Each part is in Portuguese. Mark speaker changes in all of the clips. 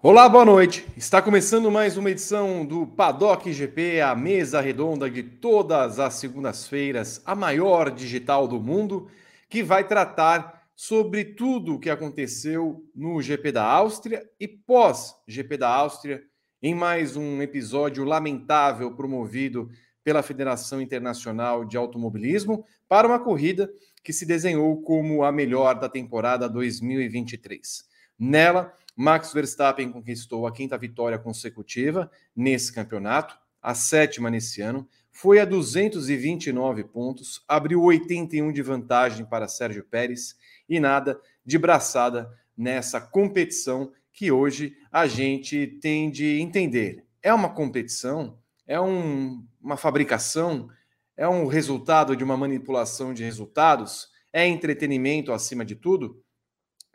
Speaker 1: Olá, boa noite. Está começando mais uma edição do Paddock GP, a mesa redonda de todas as segundas-feiras, a maior digital do mundo, que vai tratar sobre tudo o que aconteceu no GP da Áustria e pós GP da Áustria, em mais um episódio lamentável promovido pela Federação Internacional de Automobilismo para uma corrida que se desenhou como a melhor da temporada 2023. Nela, Max Verstappen conquistou a quinta vitória consecutiva nesse campeonato, a sétima nesse ano, foi a 229 pontos, abriu 81 de vantagem para Sérgio Pérez e nada de braçada nessa competição que hoje a gente tem de entender. É uma competição, é um, uma fabricação, é um resultado de uma manipulação de resultados, é entretenimento acima de tudo.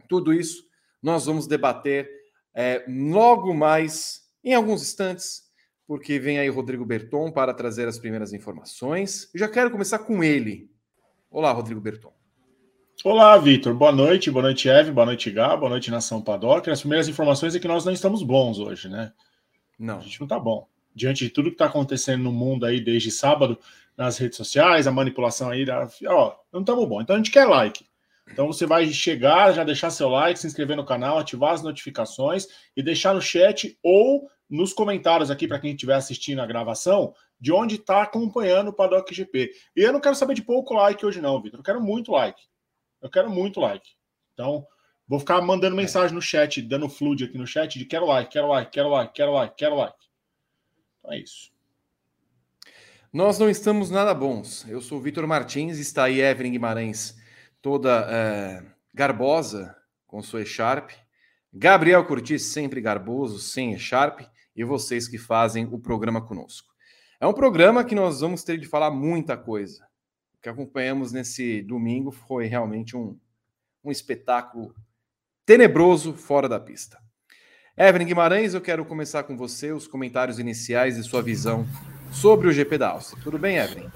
Speaker 1: Tudo isso nós vamos debater é, logo mais em alguns instantes, porque vem aí Rodrigo Berton para trazer as primeiras informações. Eu já quero começar com ele. Olá, Rodrigo Berton.
Speaker 2: Olá, Vitor. Boa noite, boa noite, Eve, boa noite, Gá, boa noite, Nação Paddock. As primeiras informações é que nós não estamos bons hoje, né?
Speaker 1: Não.
Speaker 2: A gente não está bom. Diante de tudo que está acontecendo no mundo aí desde sábado, nas redes sociais, a manipulação aí, ó, não estamos bom. Então a gente quer like. Então você vai chegar, já deixar seu like, se inscrever no canal, ativar as notificações e deixar no chat ou nos comentários aqui para quem estiver assistindo a gravação de onde está acompanhando o Paddock GP. E eu não quero saber de pouco like hoje não, Vitor. Eu quero muito like. Eu quero muito like. Então, vou ficar mandando mensagem no chat, dando flood aqui no chat de quero like, quero like, quero like, quero like, quero like. Então é isso.
Speaker 1: Nós não estamos nada bons. Eu sou o Vitor Martins, está aí Evelyn Guimarães toda é, garbosa com sua echarp. Gabriel Curtis, sempre garboso, sem echarp. E vocês que fazem o programa conosco. É um programa que nós vamos ter de falar muita coisa. Que acompanhamos nesse domingo foi realmente um, um espetáculo tenebroso fora da pista. Evelyn Guimarães, eu quero começar com você os comentários iniciais e sua visão sobre o GP da Áustria. Tudo bem, Evelyn?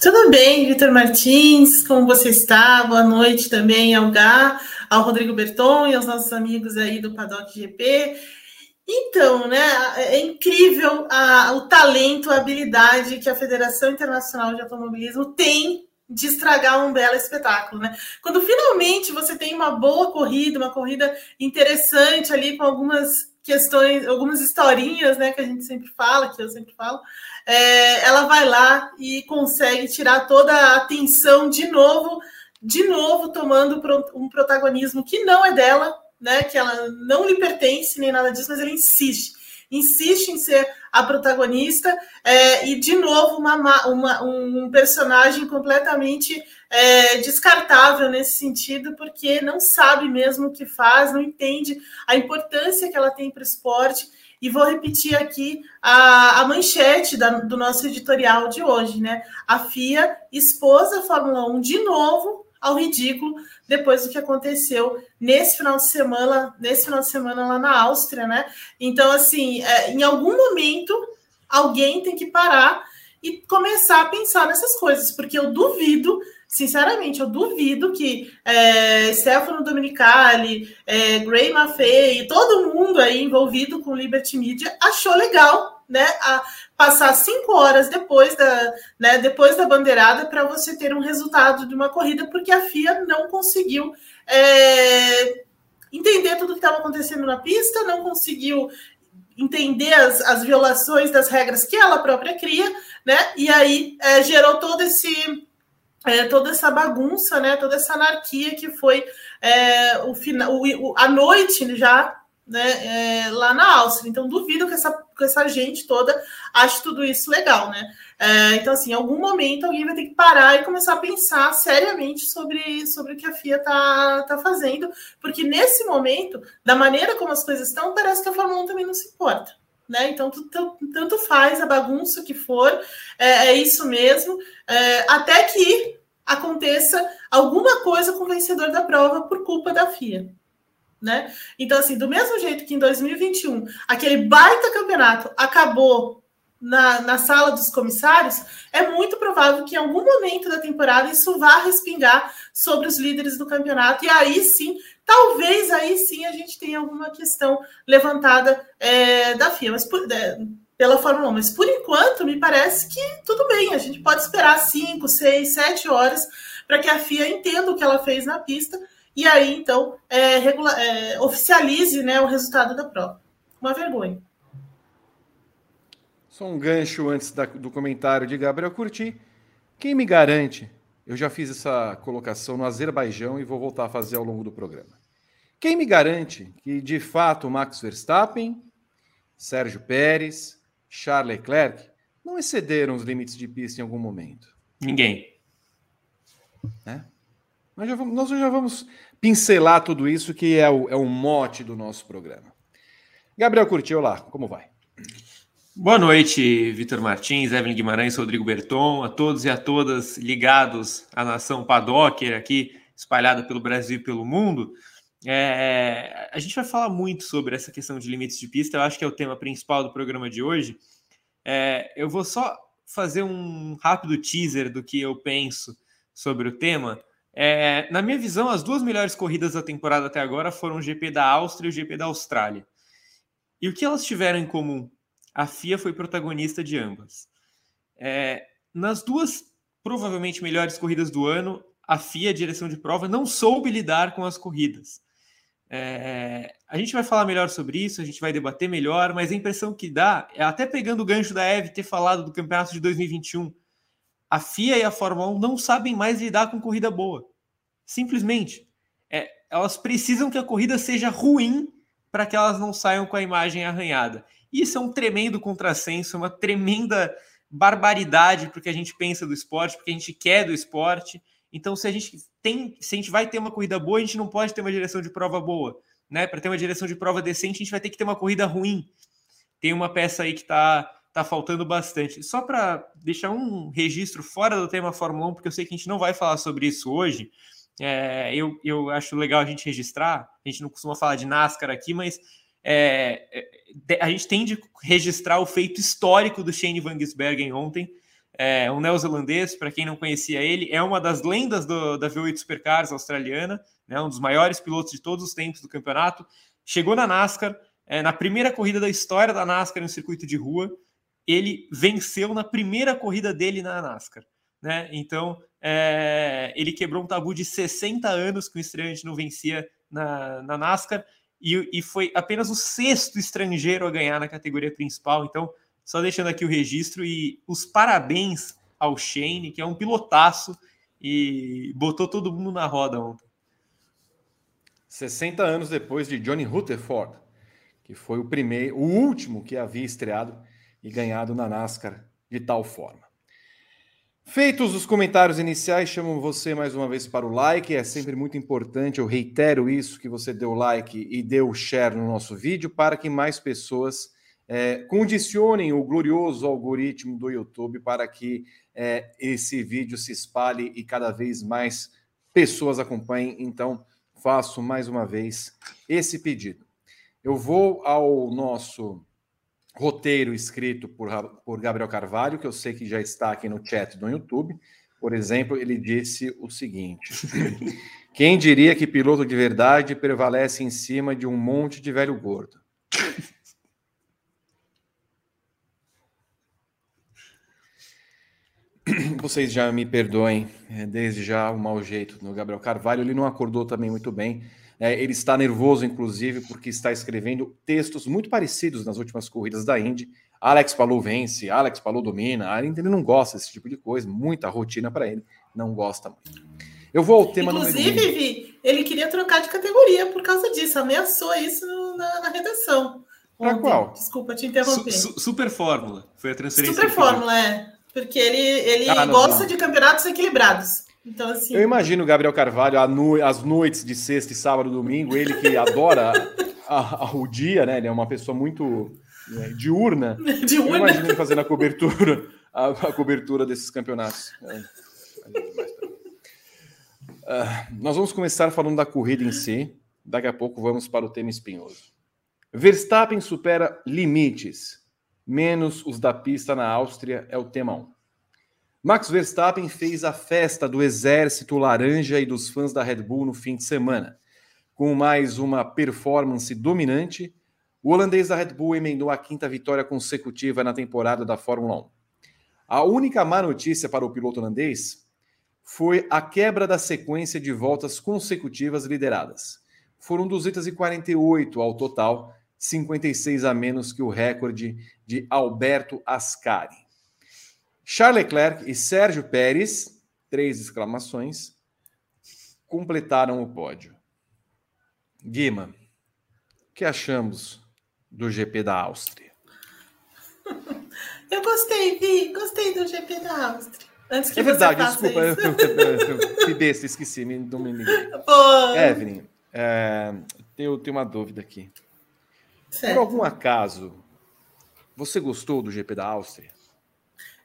Speaker 3: Tudo bem, Vitor Martins, como você está? Boa noite também ao Gá, ao Rodrigo Berton e aos nossos amigos aí do Paddock GP. Então, né, é incrível a, o talento, a habilidade que a Federação Internacional de Automobilismo tem de estragar um belo espetáculo, né? Quando finalmente você tem uma boa corrida, uma corrida interessante ali com algumas questões, algumas historinhas, né, que a gente sempre fala, que eu sempre falo, é, ela vai lá e consegue tirar toda a atenção de novo, de novo tomando um protagonismo que não é dela, né? Que ela não lhe pertence nem nada disso, mas ela insiste, insiste em ser a protagonista é, e de novo uma, uma, um personagem completamente é, descartável nesse sentido, porque não sabe mesmo o que faz, não entende a importância que ela tem para o esporte e vou repetir aqui a, a manchete da, do nosso editorial de hoje, né? A FIA expôs a Fórmula 1 de novo ao ridículo depois do que aconteceu nesse final de semana, nesse final de semana lá na Áustria, né? Então, assim, é, em algum momento alguém tem que parar e começar a pensar nessas coisas, porque eu duvido Sinceramente, eu duvido que é, Stefano Domenicali, é, Gray Maffei todo mundo aí envolvido com Liberty Media achou legal né, a passar cinco horas depois da, né, depois da bandeirada para você ter um resultado de uma corrida, porque a FIA não conseguiu é, entender tudo que estava acontecendo na pista, não conseguiu entender as, as violações das regras que ela própria cria, né? E aí é, gerou todo esse é, toda essa bagunça, né, toda essa anarquia que foi é, o final, o, a noite já né, é, lá na Áustria. Então, duvido que essa, que essa gente toda ache tudo isso legal, né? É, então, assim, em algum momento alguém vai ter que parar e começar a pensar seriamente sobre, sobre o que a FIA tá, tá fazendo, porque nesse momento, da maneira como as coisas estão, parece que a Fórmula 1 também não se importa. Né? Então, tanto faz a bagunça que for, é, é isso mesmo, é, até que aconteça alguma coisa com o vencedor da prova por culpa da FIA. Né? Então, assim, do mesmo jeito que em 2021 aquele baita campeonato acabou na, na sala dos comissários, é muito provável que em algum momento da temporada isso vá respingar sobre os líderes do campeonato, e aí sim, talvez aí sim a gente tenha alguma questão levantada é, da FIA, mas por, é, pela Fórmula 1. Mas por enquanto, me parece que tudo bem, a gente pode esperar 5, 6, 7 horas para que a FIA entenda o que ela fez na pista e aí então é, regula- é, oficialize né, o resultado da prova. Uma vergonha.
Speaker 1: Só um gancho antes da, do comentário de Gabriel Curti. Quem me garante? Eu já fiz essa colocação no Azerbaijão e vou voltar a fazer ao longo do programa. Quem me garante que, de fato, Max Verstappen, Sérgio Pérez, Charles Leclerc não excederam os limites de pista em algum momento?
Speaker 4: Ninguém.
Speaker 1: Né? Nós, já vamos, nós já vamos pincelar tudo isso que é o, é o mote do nosso programa. Gabriel Curti, olá, como vai?
Speaker 4: Boa noite, Vitor Martins, Evelyn Guimarães, Rodrigo Berton, a todos e a todas ligados à nação Padocker aqui, espalhada pelo Brasil e pelo mundo. É, a gente vai falar muito sobre essa questão de limites de pista, eu acho que é o tema principal do programa de hoje. É, eu vou só fazer um rápido teaser do que eu penso sobre o tema. É, na minha visão, as duas melhores corridas da temporada até agora foram o GP da Áustria e o GP da Austrália. E o que elas tiveram em comum? A FIA foi protagonista de ambas. É, nas duas provavelmente melhores corridas do ano, a FIA, a direção de prova, não soube lidar com as corridas. É, a gente vai falar melhor sobre isso, a gente vai debater melhor, mas a impressão que dá, é até pegando o gancho da Eve ter falado do campeonato de 2021, a FIA e a Fórmula 1 não sabem mais lidar com corrida boa. Simplesmente. É, elas precisam que a corrida seja ruim para que elas não saiam com a imagem arranhada. Isso é um tremendo contrassenso, uma tremenda barbaridade porque a gente pensa do esporte, porque a gente quer do esporte. Então, se a gente tem, se a gente vai ter uma corrida boa, a gente não pode ter uma direção de prova boa, né? Para ter uma direção de prova decente, a gente vai ter que ter uma corrida ruim. Tem uma peça aí que está tá faltando bastante. Só para deixar um registro fora do tema Fórmula 1, porque eu sei que a gente não vai falar sobre isso hoje. É, eu, eu acho legal a gente registrar. A gente não costuma falar de NASCAR aqui, mas é, a gente tem de registrar o feito histórico do Shane Van Gisbergen ontem. É, um neozelandês, para quem não conhecia ele, é uma das lendas do, da V8 Supercars australiana, né, um dos maiores pilotos de todos os tempos do campeonato. Chegou na NASCAR, é, na primeira corrida da história da NASCAR no circuito de rua, ele venceu na primeira corrida dele na NASCAR. Né? Então, é, ele quebrou um tabu de 60 anos que o estreante não vencia na, na NASCAR e, e, foi apenas o sexto estrangeiro a ganhar na categoria principal. Então, só deixando aqui o registro e os parabéns ao Shane, que é um pilotaço e botou todo mundo na roda ontem.
Speaker 1: 60 anos depois de Johnny Rutherford, que foi o primeiro, o último que havia estreado e ganhado na NASCAR de tal forma. Feitos os comentários iniciais, chamo você mais uma vez para o like. É sempre muito importante, eu reitero isso, que você o like e o share no nosso vídeo para que mais pessoas é, condicionem o glorioso algoritmo do YouTube para que é, esse vídeo se espalhe e cada vez mais pessoas acompanhem. Então, faço mais uma vez esse pedido. Eu vou ao nosso roteiro escrito por, por Gabriel Carvalho, que eu sei que já está aqui no chat do YouTube. Por exemplo, ele disse o seguinte: Quem diria que piloto de verdade prevalece em cima de um monte de velho gordo? Vocês já me perdoem, é, desde já o mau jeito do Gabriel Carvalho. Ele não acordou também muito bem. É, ele está nervoso, inclusive, porque está escrevendo textos muito parecidos nas últimas corridas da Indy. Alex Palou vence, Alex Palou domina. Ele não gosta desse tipo de coisa, muita rotina para ele, não gosta muito. Eu vou ao tema
Speaker 3: Inclusive, Vi, ele queria trocar de categoria por causa disso, ameaçou isso na, na redação.
Speaker 1: Para qual?
Speaker 3: Desculpa te interromper.
Speaker 4: Su, su, super Fórmula, foi a transferência.
Speaker 3: Super Fórmula, é. Porque ele, ele ah, gosta não. de campeonatos equilibrados. Então, assim...
Speaker 1: Eu imagino o Gabriel Carvalho no... às noites de sexta e sábado domingo, ele que adora a, a, o dia, né? Ele é uma pessoa muito né, diurna.
Speaker 3: diurna.
Speaker 1: Eu imagino ele fazendo a cobertura, a, a cobertura desses campeonatos. É. Uh, nós vamos começar falando da corrida em si. Daqui a pouco vamos para o tema espinhoso. Verstappen supera limites, menos os da pista na Áustria, é o tema 1. Max Verstappen fez a festa do exército laranja e dos fãs da Red Bull no fim de semana. Com mais uma performance dominante, o holandês da Red Bull emendou a quinta vitória consecutiva na temporada da Fórmula 1. A única má notícia para o piloto holandês foi a quebra da sequência de voltas consecutivas lideradas. Foram 248 ao total, 56 a menos que o recorde de Alberto Ascari. Charles Leclerc e Sérgio Pérez, três exclamações, completaram o pódio. Guima, o que achamos do GP da Áustria?
Speaker 3: Eu gostei, Vi, gostei do GP da Áustria.
Speaker 1: Antes que é verdade, desculpa, eu, fui besta, esqueci, me, liguei. Evelyn, é, eu tenho uma dúvida aqui. Certo. Por algum acaso, você gostou do GP da Áustria?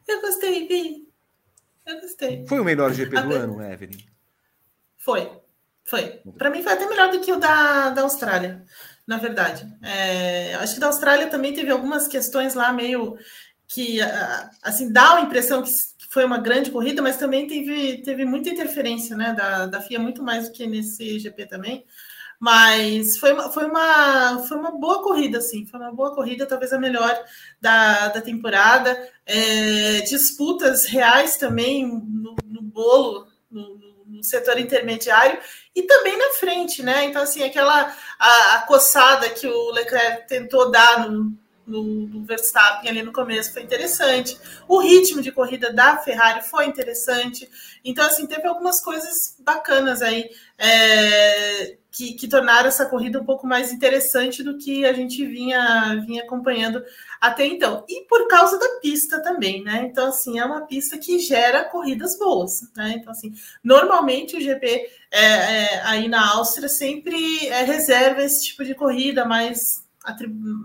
Speaker 3: Eu gostei, Vi. Eu gostei.
Speaker 1: Foi o melhor GP do ano, Evelyn?
Speaker 3: Foi, foi. Para mim foi até melhor do que o da, da Austrália, na verdade. É, acho que da Austrália também teve algumas questões lá meio que assim dá a impressão que foi uma grande corrida, mas também teve, teve muita interferência né, da, da FIA, muito mais do que nesse GP também. Mas foi uma, foi, uma, foi uma boa corrida, sim. Foi uma boa corrida, talvez a melhor da, da temporada. É, disputas reais também no, no bolo, no, no, setor intermediário e também na frente, né? Então, assim, aquela a, a coçada que o Leclerc tentou dar no, no, no, Verstappen ali no começo foi interessante. O ritmo de corrida da Ferrari foi interessante. Então, assim, teve algumas coisas bacanas aí é, que, que, tornaram essa corrida um pouco mais interessante do que a gente vinha, vinha acompanhando até então. E por causa da pista também, né? Então, assim, é uma pista que gera corridas boas, né? Então, assim, normalmente o GP é, é, aí na Áustria sempre é, reserva esse tipo de corrida mais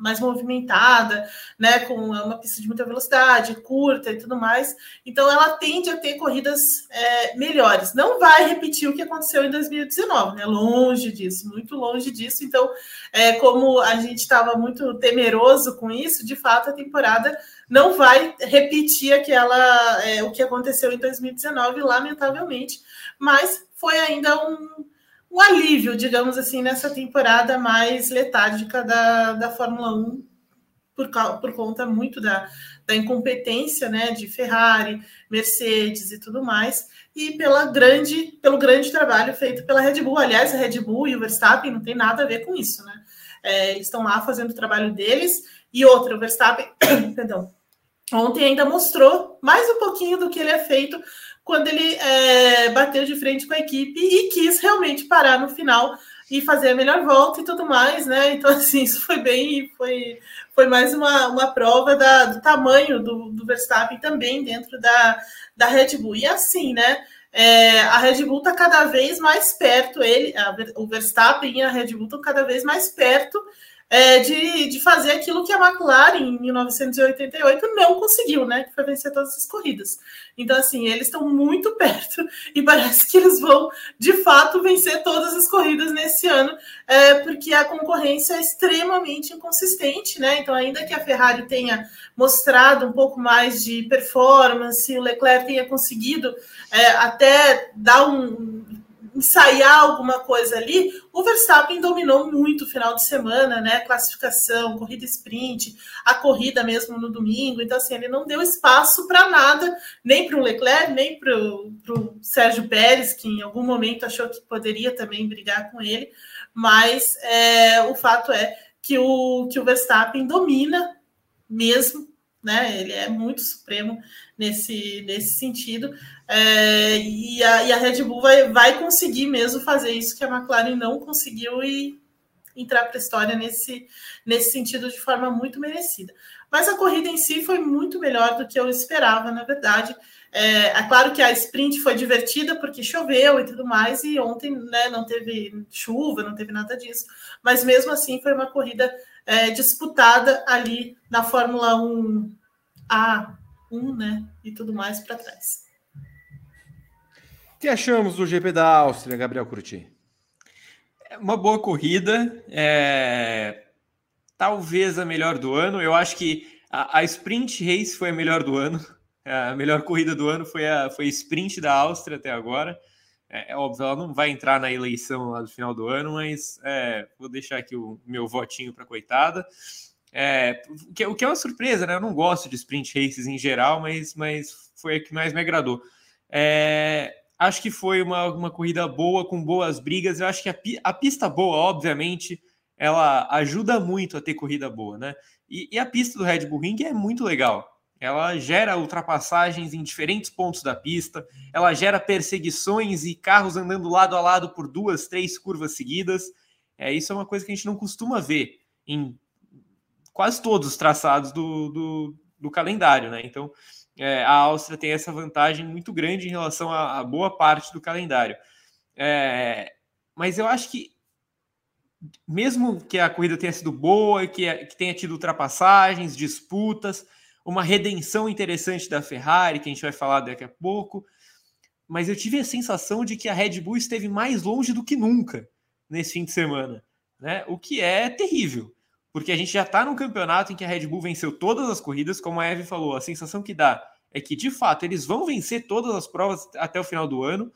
Speaker 3: mais movimentada, né, com uma pista de muita velocidade, curta e tudo mais. Então, ela tende a ter corridas é, melhores. Não vai repetir o que aconteceu em 2019, né? Longe disso, muito longe disso. Então, é, como a gente estava muito temeroso com isso, de fato, a temporada não vai repetir aquela é, o que aconteceu em 2019, lamentavelmente. Mas foi ainda um um alívio, digamos assim, nessa temporada mais letárgica da, da Fórmula 1, por, por conta muito da, da incompetência né, de Ferrari, Mercedes e tudo mais, e pela grande, pelo grande trabalho feito pela Red Bull. Aliás, a Red Bull e o Verstappen não tem nada a ver com isso, né? É, eles estão lá fazendo o trabalho deles, e outra, o Verstappen, perdão, ontem ainda mostrou mais um pouquinho do que ele é feito quando ele é, bateu de frente com a equipe e quis realmente parar no final e fazer a melhor volta e tudo mais, né? Então, assim, isso foi bem, foi, foi mais uma, uma prova da, do tamanho do, do Verstappen também dentro da, da Red Bull. E assim, né? É, a Red Bull está cada vez mais perto, ele, a, o Verstappen e a Red Bull estão cada vez mais perto é, de, de fazer aquilo que a McLaren em 1988 não conseguiu, né? Que foi vencer todas as corridas. Então, assim, eles estão muito perto e parece que eles vão, de fato, vencer todas as corridas nesse ano, é, porque a concorrência é extremamente inconsistente, né? Então, ainda que a Ferrari tenha mostrado um pouco mais de performance, o Leclerc tenha conseguido é, até dar um ensaiar alguma coisa ali, o Verstappen dominou muito o final de semana, né? Classificação, corrida sprint, a corrida mesmo no domingo. Então, assim, ele não deu espaço para nada, nem para o Leclerc, nem para o Sérgio Pérez, que em algum momento achou que poderia também brigar com ele. Mas é, o fato é que o, que o Verstappen domina mesmo né? Ele é muito supremo nesse, nesse sentido. É, e, a, e, a, Red Bull vai, vai conseguir mesmo fazer isso que a McLaren não conseguiu e entrar para a história nesse, nesse sentido de forma muito merecida. Mas a corrida em si foi muito melhor do que eu esperava, na verdade. É, é, claro que a sprint foi divertida porque choveu e tudo mais, e ontem né, não teve chuva, não teve nada disso. Mas mesmo assim foi uma corrida é, disputada ali na Fórmula 1 A1, né? E tudo mais para trás.
Speaker 1: Que achamos do GP da Áustria, Gabriel Curti?
Speaker 4: É uma boa corrida, é... talvez a melhor do ano. Eu acho que a, a sprint race foi a melhor do ano. A melhor corrida do ano foi a, foi sprint da Áustria até agora. É, é, óbvio, ela não vai entrar na eleição lá do final do ano, mas é, vou deixar aqui o meu votinho para coitada. É, o, que, o que é uma surpresa, né? Eu não gosto de sprint races em geral, mas, mas foi a que mais me agradou. É, acho que foi uma, uma corrida boa, com boas brigas. Eu acho que a, a pista boa, obviamente, ela ajuda muito a ter corrida boa, né? E, e a pista do Red Bull Ring é muito legal. Ela gera ultrapassagens em diferentes pontos da pista, ela gera perseguições e carros andando lado a lado por duas, três curvas seguidas. É, isso é uma coisa que a gente não costuma ver em quase todos os traçados do, do, do calendário, né? Então, é, a Áustria tem essa vantagem muito grande em relação a, boa parte do calendário. É, mas eu acho que, mesmo que a corrida tenha sido boa que, que tenha tido ultrapassagens, disputas, uma redenção interessante da Ferrari, que a gente vai falar daqui a pouco. Mas eu tive a sensação de que a Red Bull esteve mais longe do que nunca nesse fim de semana, né? O que é terrível, porque a gente já está num campeonato em que a Red Bull venceu todas as corridas, como a Eve falou, a sensação que dá é que de fato eles vão vencer todas as provas até o final do ano,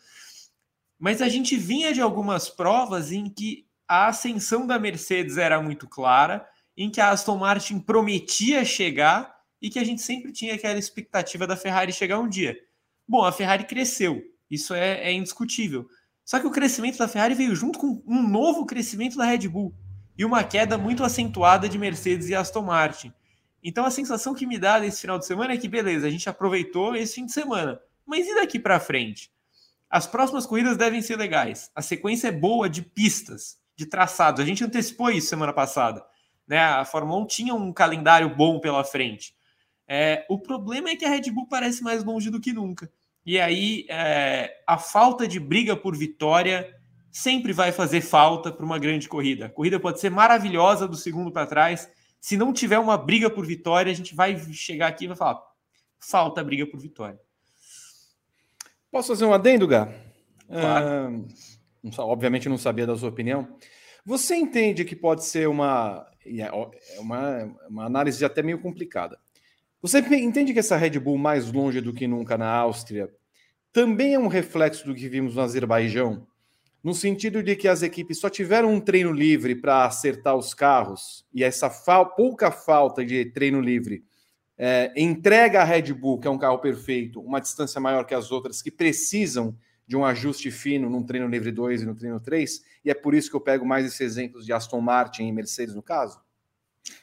Speaker 4: mas a gente vinha de algumas provas em que a ascensão da Mercedes era muito clara, em que a Aston Martin prometia chegar e que a gente sempre tinha aquela expectativa da Ferrari chegar um dia. Bom, a Ferrari cresceu, isso é, é indiscutível. Só que o crescimento da Ferrari veio junto com um novo crescimento da Red Bull e uma queda muito acentuada de Mercedes e Aston Martin. Então a sensação que me dá nesse final de semana é que beleza, a gente aproveitou esse fim de semana, mas e daqui para frente? As próximas corridas devem ser legais. A sequência é boa de pistas, de traçados. A gente antecipou isso semana passada. Né? A Fórmula 1 tinha um calendário bom pela frente. É, o problema é que a Red Bull parece mais longe do que nunca. E aí é, a falta de briga por vitória sempre vai fazer falta para uma grande corrida. A corrida pode ser maravilhosa do segundo para trás. Se não tiver uma briga por vitória, a gente vai chegar aqui e vai falar: falta briga por vitória.
Speaker 1: Posso fazer um adendo, Gá? Claro. Uh, obviamente não sabia da sua opinião. Você entende que pode ser uma, é, é uma, uma análise até meio complicada. Você entende que essa Red Bull mais longe do que nunca na Áustria também é um reflexo do que vimos no Azerbaijão? No sentido de que as equipes só tiveram um treino livre para acertar os carros e essa fa pouca falta de treino livre é, entrega a Red Bull, que é um carro perfeito, uma distância maior que as outras que precisam de um ajuste fino num treino livre 2 e no treino 3, e é por isso que eu pego mais esses exemplos de Aston Martin e Mercedes no caso?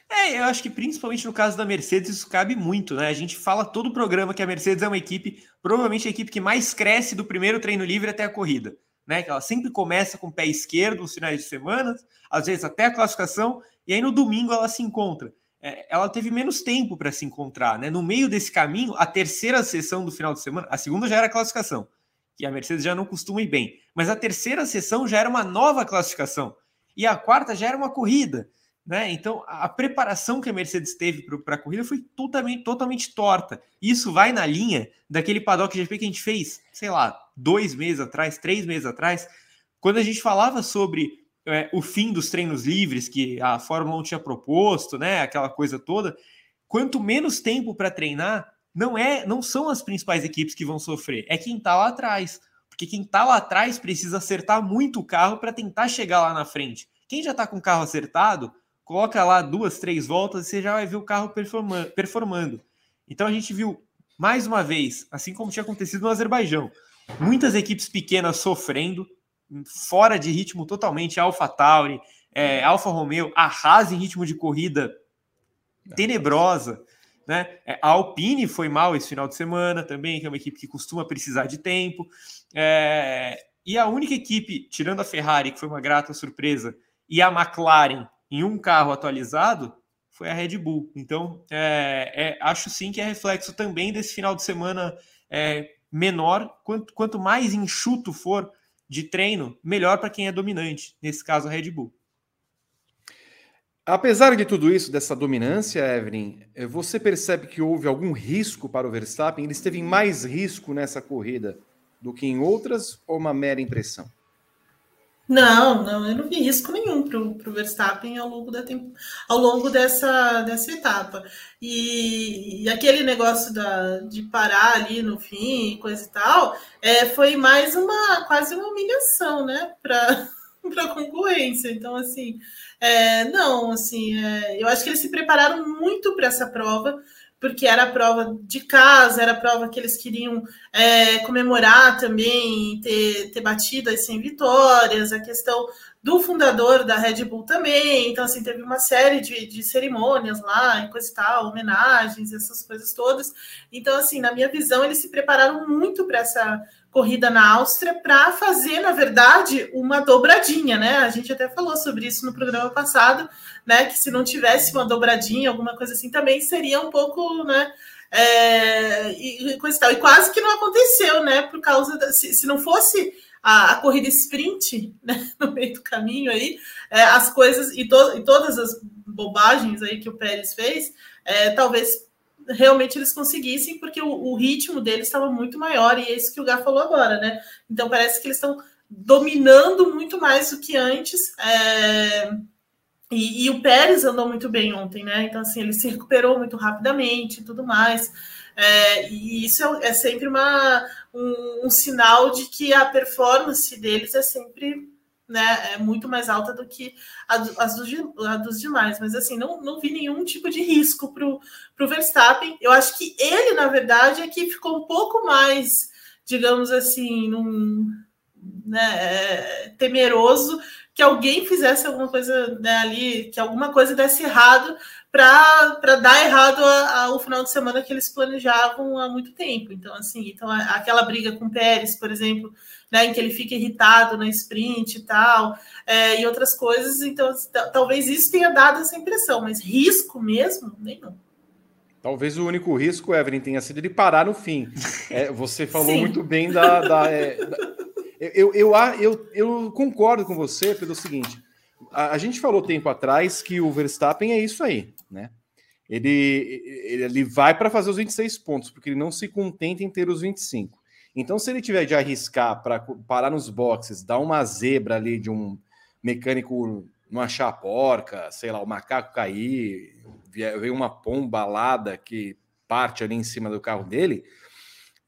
Speaker 4: É, eu acho que principalmente no caso da Mercedes isso cabe muito, né? A gente fala todo o programa que a Mercedes é uma equipe, provavelmente a equipe que mais cresce do primeiro treino livre até a corrida, né? Que ela sempre começa com o pé esquerdo nos finais de semana, às vezes até a classificação, e aí no domingo ela se encontra. É, ela teve menos tempo para se encontrar, né? No meio desse caminho, a terceira sessão do final de semana, a segunda já era a classificação, que a Mercedes já não costuma ir bem, mas a terceira sessão já era uma nova classificação, e a quarta já era uma corrida. Né? Então, a preparação que a Mercedes teve para a corrida foi totalmente, totalmente torta. Isso vai na linha daquele paddock GP que a gente fez, sei lá, dois meses atrás, três meses atrás, quando a gente falava sobre é, o fim dos treinos livres que a Fórmula 1 tinha proposto, né? aquela coisa toda. Quanto menos tempo para treinar, não é, não são as principais equipes que vão sofrer, é quem está lá atrás. Porque quem está lá atrás precisa acertar muito o carro para tentar chegar lá na frente. Quem já está com o carro acertado coloca lá duas, três voltas e você já vai ver o carro performando. Então a gente viu mais uma vez, assim como tinha acontecido no Azerbaijão, muitas equipes pequenas sofrendo, fora de ritmo totalmente, Alpha Tauri, é, Alfa Romeo, a Haas em ritmo de corrida tenebrosa. Né? É, a Alpine foi mal esse final de semana também, que é uma equipe que costuma precisar de tempo. É, e a única equipe, tirando a Ferrari, que foi uma grata surpresa, e a McLaren, em um carro atualizado foi a Red Bull. Então, é, é, acho sim que é reflexo também desse final de semana é, menor. Quanto, quanto mais enxuto for de treino, melhor para quem é dominante, nesse caso a Red Bull.
Speaker 1: Apesar de tudo isso, dessa dominância, Evelyn, é, você percebe que houve algum risco para o Verstappen? Ele esteve em mais risco nessa corrida do que em outras ou uma mera impressão?
Speaker 3: Não, não, eu não vi risco nenhum para o Verstappen ao longo, da, ao longo dessa, dessa etapa. E, e aquele negócio da, de parar ali no fim, coisa e tal, é, foi mais uma quase uma humilhação, né, para a concorrência. Então, assim, é, não, assim, é, eu acho que eles se prepararam muito para essa prova porque era a prova de casa, era a prova que eles queriam é, comemorar também, ter, ter batido as 100 vitórias, a questão do fundador da Red Bull também. Então, assim, teve uma série de, de cerimônias lá e coisa e tal, homenagens, essas coisas todas. Então, assim, na minha visão, eles se prepararam muito para essa corrida na Áustria para fazer, na verdade, uma dobradinha, né? A gente até falou sobre isso no programa passado, né? Que se não tivesse uma dobradinha, alguma coisa assim, também seria um pouco, né? É, e, coisa e tal. E quase que não aconteceu, né? Por causa da, se, se não fosse a, a, corrida sprint né, no meio do caminho aí, é, as coisas e, to, e todas as bobagens aí que o Pérez fez, é, talvez realmente eles conseguissem, porque o, o ritmo deles estava muito maior, e é isso que o Gá falou agora, né? Então parece que eles estão dominando muito mais do que antes. É... E, e, o Pérez andou muito bem ontem, né? Então, assim, ele se recuperou muito rapidamente e tudo mais. É, e isso é, é sempre uma, um, um, sinal de que a performance deles é sempre né, é muito mais alta do que a, as dos, a dos demais. Mas assim, não, não vi nenhum tipo de risco para o Verstappen. Eu acho que ele, na verdade, é que ficou um pouco mais, digamos assim, num, né, é, temeroso que alguém fizesse alguma coisa né, ali, que alguma coisa desse errado para dar errado a, a, o final de semana que eles planejavam há muito tempo. Então, assim, então aquela briga com o Pérez, por exemplo, né, em que ele fica irritado na sprint e tal, é, e outras coisas. Então, talvez isso tenha dado essa impressão, mas risco mesmo, nenhum.
Speaker 1: Talvez o único risco, Evelyn, tenha sido ele parar no fim. É, você falou Sim. muito bem da. da, é, da eu, eu, eu, eu, concordo com você pelo seguinte: a, a, gente falou tempo atrás que o Verstappen é isso aí, né? Ele, ele vai para fazer os 26 pontos, porque ele não se contenta em ter os 25. Então, se ele tiver de arriscar para parar nos boxes, dar uma zebra ali de um mecânico não achar a porca, sei lá, o macaco cair, veio uma pomba alada que parte ali em cima do carro dele,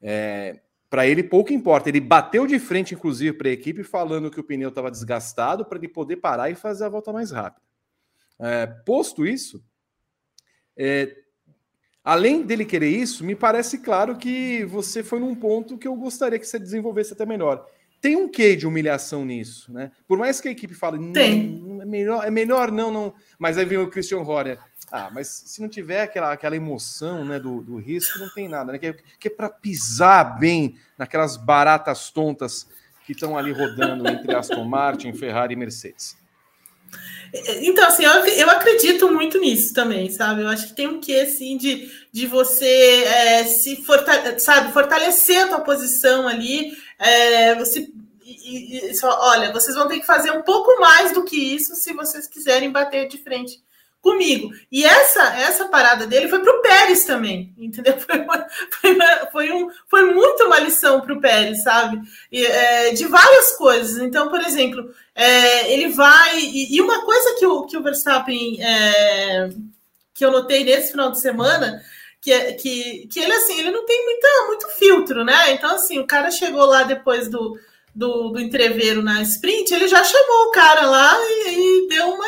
Speaker 1: é, para ele pouco importa. Ele bateu de frente, inclusive, para a equipe, falando que o pneu estava desgastado para ele poder parar e fazer a volta mais rápida. É, posto isso, é, Além dele querer isso, me parece claro que você foi num ponto que eu gostaria que você desenvolvesse até melhor. Tem um quê de humilhação nisso, né? Por mais que a equipe fale, Tem. é melhor, é melhor não, não. Mas aí vem o Christian Horner. Ah, mas se não tiver aquela, aquela emoção né, do, do risco, não tem nada, né? Que, é, que é para pisar bem naquelas baratas tontas que estão ali rodando entre Aston Martin, Ferrari e Mercedes.
Speaker 3: Então, assim, eu, eu acredito muito nisso também, sabe? Eu acho que tem um quê, assim, de, de você é, se fortale sabe, fortalecer a tua posição ali. É, você, e, e, olha, vocês vão ter que fazer um pouco mais do que isso se vocês quiserem bater de frente comigo. E essa essa parada dele foi para o Pérez também, entendeu? Foi, uma, foi, uma, foi, um, foi muito uma lição para o Pérez, sabe? E, é, de várias coisas. Então, por exemplo, é, ele vai. E, e, uma coisa que o, que o Verstappen é, que eu notei nesse final de semana. Que, é, que, que ele assim, ele não tem muita, muito filtro, né? Então, assim, o cara chegou lá depois do, do, do entreveiro na sprint, ele já chamou o cara lá e, e deu uma.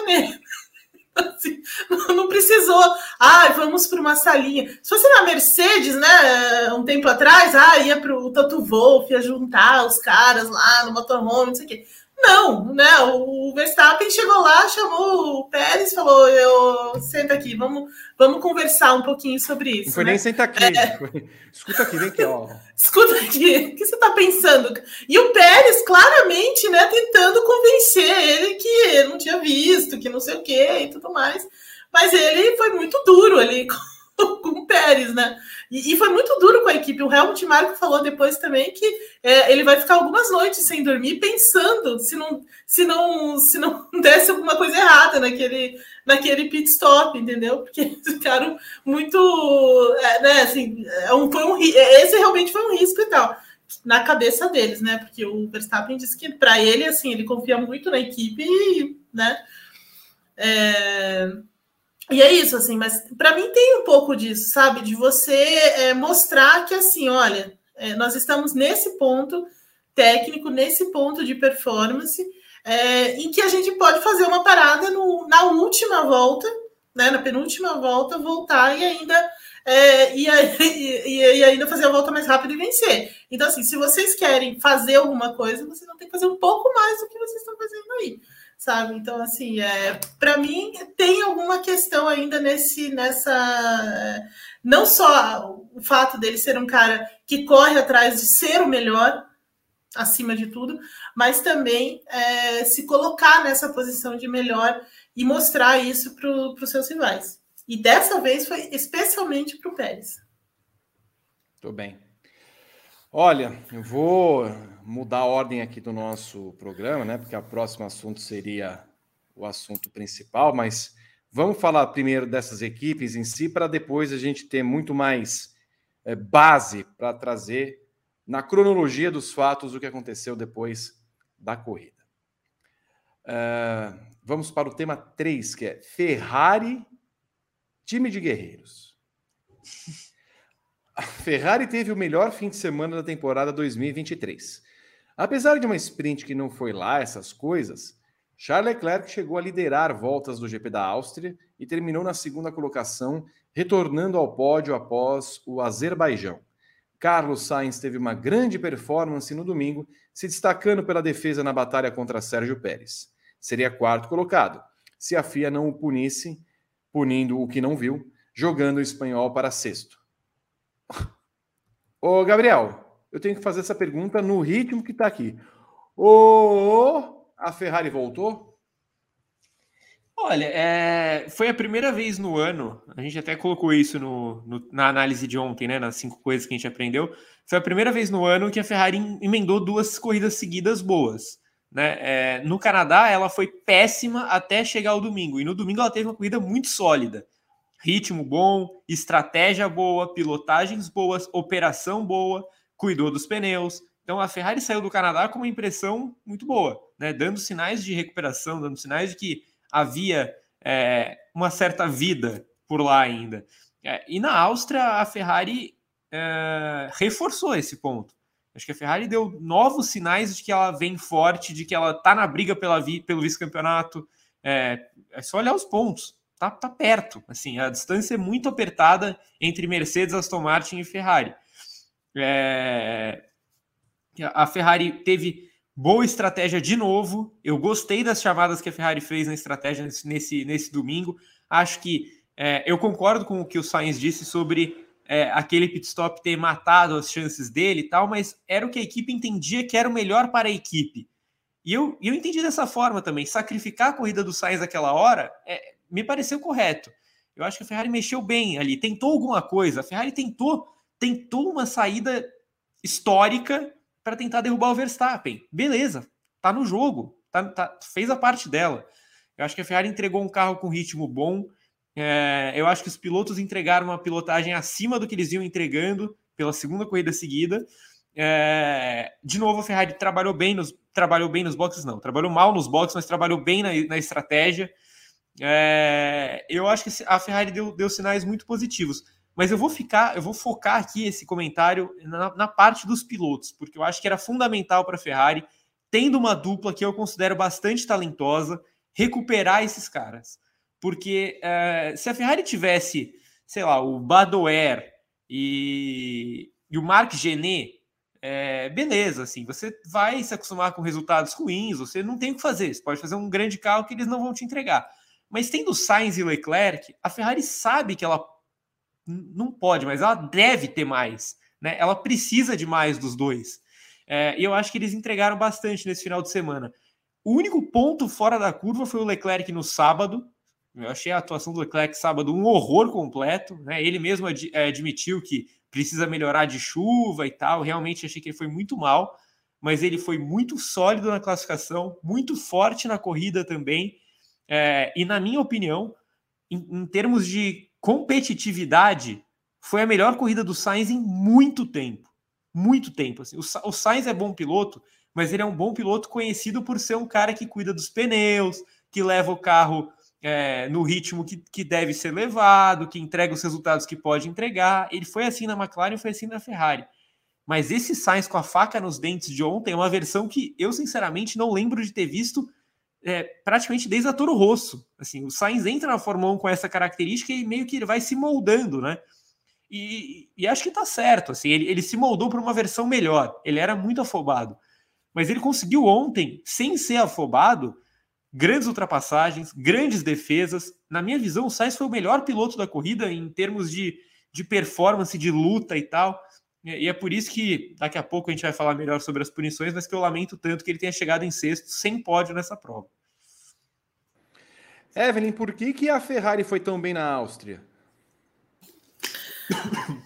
Speaker 3: Assim, não precisou. Ah, vamos para uma salinha. Se fosse na Mercedes, né, um tempo atrás, ah, ia para o Toto Wolff, ia juntar os caras lá no motorhome, não sei o quê. Não, né? O Verstappen chegou lá, chamou o Pérez, falou: eu senta aqui, vamos, vamos conversar um pouquinho sobre isso. Não
Speaker 1: foi
Speaker 3: né?
Speaker 1: nem senta aqui. É... Escuta aqui, vem aqui, ó.
Speaker 3: Escuta aqui, o que você está pensando? E o Pérez, claramente, né, tentando convencer ele que não tinha visto, que não sei o quê e tudo mais. Mas ele foi muito duro ali com o Pérez, né? E, e, foi muito duro com a equipe. O Helmut Marko falou depois também que é, ele vai ficar algumas noites sem dormir, pensando se não, se não, se não desse alguma coisa errada naquele, naquele pit stop, entendeu? Porque eles ficaram muito, é, né? Assim, é um, foi um, esse realmente foi um risco e tal. na cabeça deles, né? Porque o Verstappen disse que para ele, assim, ele confia muito na equipe, né? É... E é isso, assim, mas para mim tem um pouco disso, sabe? De você é, mostrar que, assim, olha, é, nós estamos nesse ponto técnico, nesse ponto de performance, é, em que a gente pode fazer uma parada no, na última volta, né, na penúltima volta, voltar e ainda é, e, e, e, ainda fazer a volta mais rápida e vencer. Então, assim, se vocês querem fazer alguma coisa, vocês vão ter que fazer um pouco mais do que vocês estão fazendo aí sabe? Então, assim, é, para mim tem alguma questão ainda nesse, nessa, não só o fato dele ser um cara que corre atrás de ser o melhor, acima de tudo, mas também é, se colocar nessa posição de melhor e mostrar isso para os seus rivais. E dessa vez foi especialmente para o Pérez.
Speaker 1: Muito bem. Olha, eu vou mudar a ordem aqui do nosso programa, né? Porque o próximo assunto seria o assunto principal, mas vamos falar primeiro dessas equipes em si, para depois a gente ter muito mais é, base para trazer na cronologia dos fatos o que aconteceu depois da corrida. Uh, vamos para o tema 3, que é Ferrari, time de guerreiros. A Ferrari teve o melhor fim de semana da temporada 2023. Apesar de uma sprint que não foi lá essas coisas, Charles Leclerc chegou a liderar voltas do GP da Áustria e terminou na segunda colocação, retornando ao pódio após o Azerbaijão. Carlos Sainz teve uma grande performance no domingo, se destacando pela defesa na batalha contra Sérgio Pérez. Seria quarto colocado, se a FIA não o punisse, punindo o que não viu, jogando o espanhol para sexto. Ô, Gabriel, eu tenho que fazer essa pergunta no ritmo que está aqui. Ô, a Ferrari voltou?
Speaker 4: Olha, é, foi a primeira vez no ano, a gente até colocou isso no, no, na análise de ontem, né? Nas cinco coisas que a gente aprendeu. Foi a primeira vez no ano que a Ferrari emendou duas corridas seguidas boas. Né? É, no Canadá, ela foi péssima até chegar ao domingo, e no domingo ela teve uma corrida muito sólida. Ritmo bom, estratégia boa, pilotagens boas, operação boa cuidou dos pneus. Então a Ferrari saiu do Canadá com uma impressão muito boa, né? dando sinais de recuperação, dando sinais de que havia é, uma certa vida por lá ainda. É, e na Áustria, a Ferrari é, reforçou esse ponto. Acho que a Ferrari deu novos sinais de que ela vem forte, de que ela está na briga pela vi, pelo vice-campeonato. É, é, só olhar os pontos. Tá, tá perto. Assim, a distância é muito apertada entre Mercedes, Aston Martin e Ferrari. É... A Ferrari teve boa estratégia de novo. Eu gostei das chamadas que a Ferrari fez na estratégia nesse, nesse domingo. Acho que é, eu concordo com o que o Sainz disse sobre é, aquele pit stop ter matado as chances dele e tal, mas era o que a equipe entendia que era o melhor para a equipe. E eu, eu entendi dessa forma também. Sacrificar a corrida do Sainz naquela hora é, me pareceu correto. Eu acho que a Ferrari mexeu bem ali, tentou alguma coisa. A Ferrari tentou tentou uma saída histórica para tentar derrubar o Verstappen. Beleza, tá no jogo, tá, tá, fez a parte dela. Eu acho que a Ferrari entregou um carro com ritmo bom. É, eu acho que os pilotos entregaram uma pilotagem acima do que eles iam entregando pela segunda corrida seguida. É, de novo, a Ferrari trabalhou bem nos trabalhou bem nos boxes, não, trabalhou mal nos boxes, mas trabalhou bem na, na estratégia. É, eu acho que a Ferrari deu, deu sinais muito positivos. Mas eu vou ficar, eu vou focar aqui esse comentário na, na parte dos pilotos, porque eu acho que era fundamental para a Ferrari, tendo uma dupla que eu considero bastante talentosa, recuperar esses caras. Porque é, se a Ferrari tivesse, sei lá, o Badoer e, e o Marc Genet, é, beleza, assim, você vai se acostumar com resultados ruins, você não tem o que fazer, você pode fazer um grande carro que eles não vão te entregar. Mas tendo Sainz e Leclerc, a Ferrari sabe que ela não pode, mas ela deve ter mais. Né? Ela precisa de mais dos dois. É, e eu acho que eles entregaram bastante nesse final de semana. O único ponto fora da curva foi o Leclerc no sábado. Eu achei a atuação do Leclerc sábado um horror completo. Né? Ele mesmo ad, é, admitiu que precisa melhorar de chuva e tal. Realmente achei que ele foi muito mal, mas ele foi muito sólido na classificação, muito forte na corrida também. É, e na minha opinião, em, em termos de competitividade, foi a melhor corrida do Sainz em muito tempo. muito tempo. Assim. O, Sainz é bom piloto, mas ele é um bom piloto conhecido por ser um cara que cuida dos pneus, que leva o carro é, no ritmo que, que deve ser levado, que entrega os resultados que pode entregar. Ele foi assim na McLaren, foi assim na Ferrari. Mas esse Sainz com a faca nos dentes de ontem é uma versão que eu, sinceramente, não lembro de ter visto é, praticamente desde a Toro Rosso. Assim, o Sainz entra na Fórmula 1 com essa característica e meio que ele vai se moldando, né? E, e acho que tá certo. Assim, ele, ele se moldou para uma versão melhor. Ele era muito afobado. Mas ele conseguiu ontem, sem ser afobado, grandes ultrapassagens, grandes defesas. Na minha visão, o Sainz foi o melhor piloto da corrida em termos de, de performance, de luta e tal. E é por isso que daqui a pouco a gente vai falar melhor sobre as punições, mas que eu lamento tanto que ele tenha chegado em sexto sem pódio nessa prova.
Speaker 1: Evelyn, por que, que a Ferrari foi tão bem na Áustria?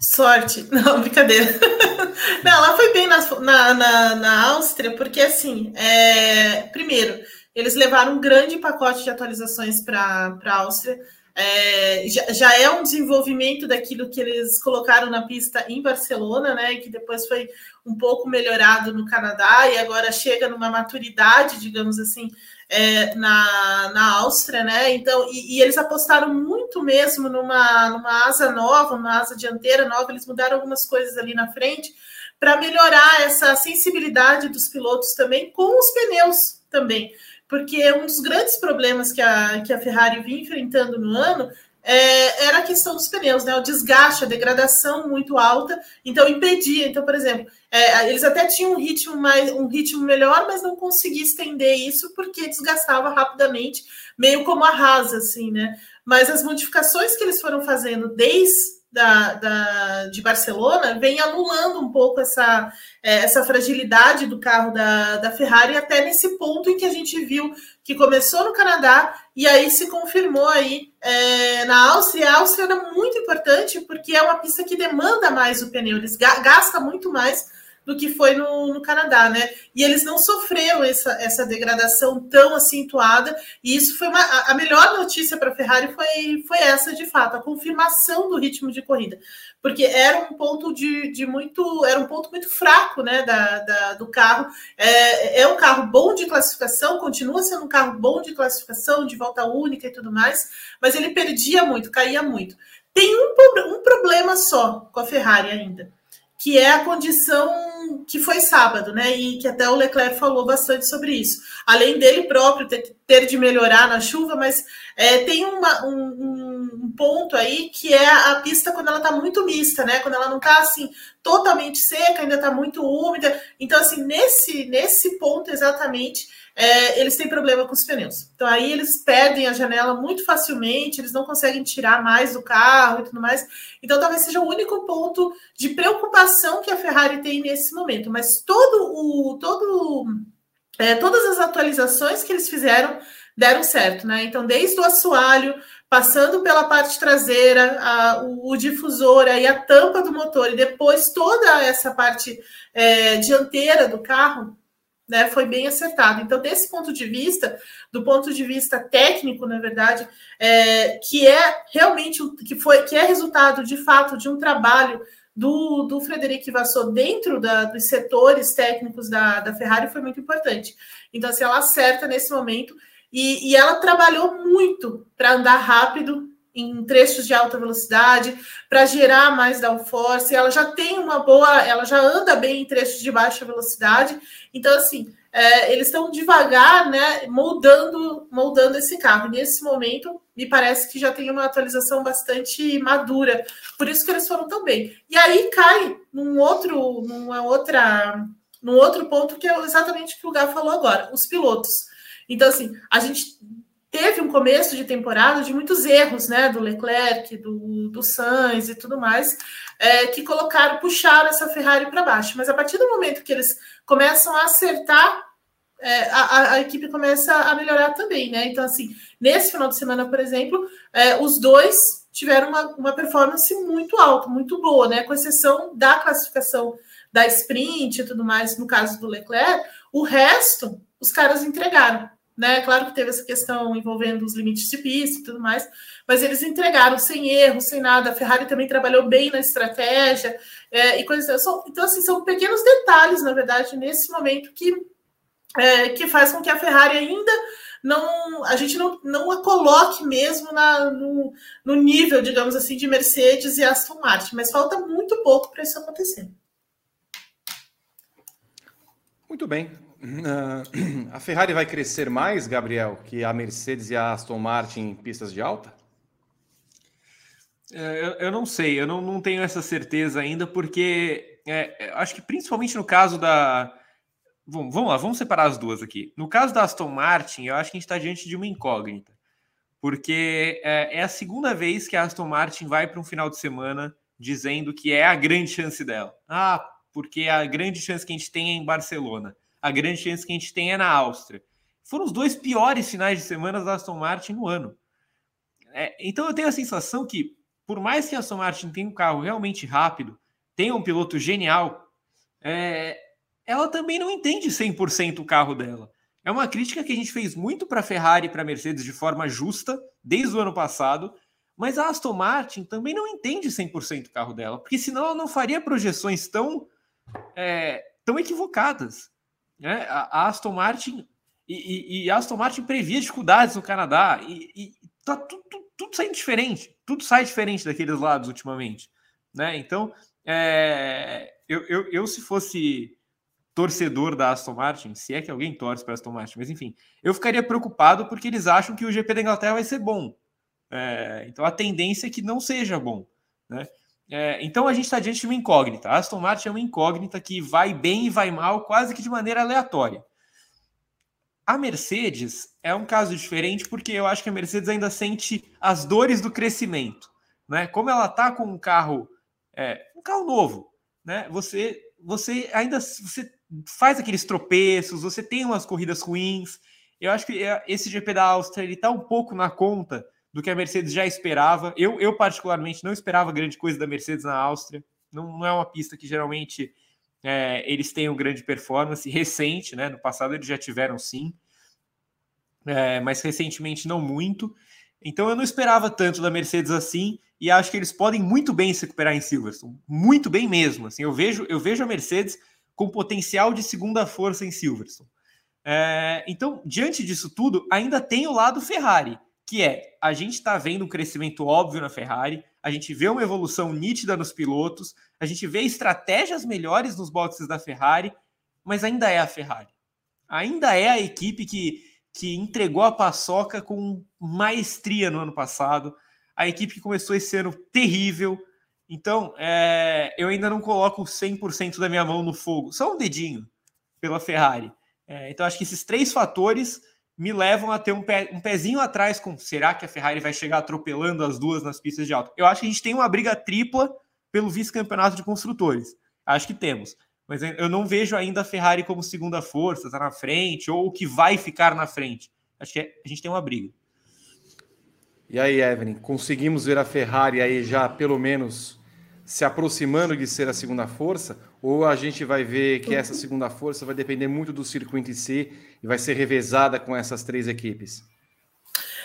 Speaker 3: Sorte. Não, brincadeira. Não, ela foi bem na, na, na, na Áustria, porque assim, é, primeiro, eles levaram um grande pacote de atualizações para a Áustria é, já, já, é um desenvolvimento daquilo que eles colocaram na pista em Barcelona, né? Que depois foi um pouco melhorado no Canadá e agora chega numa maturidade, digamos assim, é, na, na Áustria, né? Então, e, e, eles apostaram muito mesmo numa, numa asa nova, uma asa dianteira nova, eles mudaram algumas coisas ali na frente para melhorar essa sensibilidade dos pilotos também com os pneus também porque um dos grandes problemas que a, que a Ferrari vinha enfrentando no ano é, era a questão dos pneus, né? O desgaste, a degradação muito alta, então impedia. Então, por exemplo, é, eles até tinham um ritmo mais um ritmo melhor, mas não conseguia estender isso porque desgastava rapidamente, meio como a rasa, assim, né? Mas as modificações que eles foram fazendo desde da, da, de Barcelona vem anulando um pouco essa, é, essa fragilidade do carro da, da Ferrari até nesse ponto em que a gente viu que começou no Canadá e aí se confirmou aí é, na Áustria. A Áustria era muito importante porque é uma pista que demanda mais o pneu, eles gasta muito mais do que foi no, no Canadá, né? E eles não sofreram essa, essa degradação tão acentuada, e isso foi uma, a melhor notícia para a Ferrari foi, foi essa, de fato, a confirmação do ritmo de corrida, porque era um ponto de, de muito, era um ponto muito fraco, né, da, da do carro. É, é um carro bom de classificação, continua sendo um carro bom de classificação, de volta única e tudo mais, mas ele perdia muito, caía muito. Tem um, um problema só com a Ferrari ainda que é a condição que foi sábado, né? E que até o Leclerc falou bastante sobre isso. Além dele próprio ter, ter de melhorar na chuva, mas é, tem uma, um, um, ponto aí que é a pista quando ela tá muito mista, né? Quando ela não tá assim totalmente seca, ainda tá muito úmida. Então, assim, nesse, nesse ponto exatamente é, eles têm problema com os pneus. Então aí eles perdem a janela muito facilmente, eles não conseguem tirar mais do carro e tudo mais. Então talvez seja o único ponto de preocupação que a Ferrari tem nesse momento. Mas todo o todo é, todas as atualizações que eles fizeram deram certo, né? Então desde o assoalho passando pela parte traseira, a, o, o, difusor e a tampa do motor, e depois toda essa parte é, dianteira do carro, né, foi bem acertado. Então, desse ponto de vista, do ponto de vista técnico, na verdade, é, que é realmente que foi que é resultado de fato de um trabalho do, do Frederic Vassou dentro da, dos setores técnicos da, da Ferrari foi muito importante. Então, assim, ela acerta nesse momento e, e ela trabalhou muito para andar rápido em trechos de alta velocidade, para gerar mais downforce. Ela já tem uma boa, ela já anda bem em trechos de baixa velocidade. Então, assim, é, eles estão devagar, né, moldando, moldando esse carro. Nesse momento, me parece que já tem uma atualização bastante madura. Por isso que eles foram tão bem. E aí cai num outro, numa outra, num outro ponto que é exatamente o que o Gá falou agora, os pilotos. Então, assim, a gente teve um começo de temporada de muitos erros, né, do Leclerc, do, do Sainz e tudo mais, é, que colocaram, puxaram essa Ferrari para baixo. Mas a partir do momento que eles começam a acertar, é, a, a, equipe começa a melhorar também, né? Então, assim, nesse final de semana, por exemplo, é, os dois tiveram uma, uma performance muito alta, muito boa, né? Com exceção da classificação da sprint e tudo mais, no caso do Leclerc, o resto os caras entregaram né? Claro que teve essa questão envolvendo os limites de pista e tudo mais, mas eles entregaram sem erro, sem nada. A Ferrari também trabalhou bem na estratégia é, e coisas. Assim. Então, assim, são pequenos detalhes, na verdade, nesse momento que, é, que faz com que a Ferrari ainda não a gente não, não a coloque mesmo na, no, no nível, digamos assim, de Mercedes e Aston Martin, mas falta muito pouco para isso acontecer.
Speaker 1: Muito bem. Uh, a Ferrari vai crescer mais, Gabriel, que a Mercedes e a Aston Martin em pistas de alta?
Speaker 4: É, eu, eu, não sei, eu não, não tenho essa certeza ainda, porque é, acho que principalmente no caso da. Vamos, vamos lá, vamos separar as duas aqui. No caso da Aston Martin, eu acho que a gente está diante de uma incógnita, porque é, é a segunda vez que a Aston Martin vai para um final de semana dizendo que é a grande chance dela. Ah, porque a grande chance que a gente tem é em Barcelona a grande chance que a gente tem é na Áustria. Foram os dois piores finais de semana da Aston Martin no ano. É, então eu tenho a sensação que, por mais que a Aston Martin tenha um carro realmente rápido, tenha um piloto genial, é, ela também não entende 100% o carro dela. É uma crítica que a gente fez muito para a Ferrari e para a Mercedes de forma justa desde o ano passado, mas a Aston Martin também não entende 100% o carro dela, porque senão ela não faria projeções tão, é, tão equivocadas. Né? A, Aston Martin e, e, e, Aston Martin previa dificuldades no Canadá e, e tá tudo, tudo, tudo, saindo diferente, tudo sai diferente daqueles lados ultimamente, né? Então, é, eu, eu, eu, se fosse torcedor da Aston Martin, se é que alguém torce para Aston Martin, mas enfim, eu ficaria preocupado porque eles acham que o GP da Inglaterra vai ser bom. É, então a tendência é que não seja bom, né? É, então a gente está diante de uma incógnita. A Aston Martin é uma incógnita que vai bem e vai mal, quase que de maneira aleatória. A Mercedes é um caso diferente porque eu acho que a Mercedes ainda sente as dores do crescimento, né? Como ela está com um carro, é, um carro novo, né? Você, você ainda você faz aqueles tropeços, você tem umas corridas ruins. Eu acho que é, esse GP da Áustria ele está um pouco na conta do que a Mercedes já esperava. Eu, eu particularmente, não esperava grande coisa da Mercedes na Áustria. Não, não é uma pista que geralmente é, eles tenham grande performance. Recente, né? No passado eles já tiveram sim, é, mas recentemente não muito. Então eu não esperava tanto da Mercedes assim e acho que eles podem muito bem se recuperar em Silverstone, muito bem mesmo. Assim, eu vejo, eu vejo a Mercedes com potencial de segunda força em Silverstone. É, então, diante disso tudo, ainda tem o lado Ferrari que é a gente está vendo um crescimento óbvio na Ferrari, a gente vê uma evolução nítida nos pilotos, a gente vê estratégias melhores nos boxes da Ferrari, mas ainda é a Ferrari. Ainda é a equipe que, que entregou a paçoca com maestria no ano passado, a equipe que começou esse ano terrível. Então, é, eu ainda não coloco 100% da minha mão no fogo, só um dedinho pela Ferrari. É, então, acho que esses três fatores me levam a ter um, pé, um pezinho atrás com será que a Ferrari vai chegar atropelando as duas nas pistas de alto? Eu acho que a gente tem uma briga tripla pelo vice-campeonato de construtores. Acho que temos. Mas eu não vejo ainda a Ferrari como segunda força, tá na frente, ou o que vai ficar na frente. Acho que é, a gente tem uma briga.
Speaker 1: E aí, Evelyn, conseguimos ver a Ferrari aí já pelo menos se aproximando de ser a segunda força? Ou a gente vai ver que essa segunda força vai depender muito do circuito em si e vai ser revezada com essas três equipes?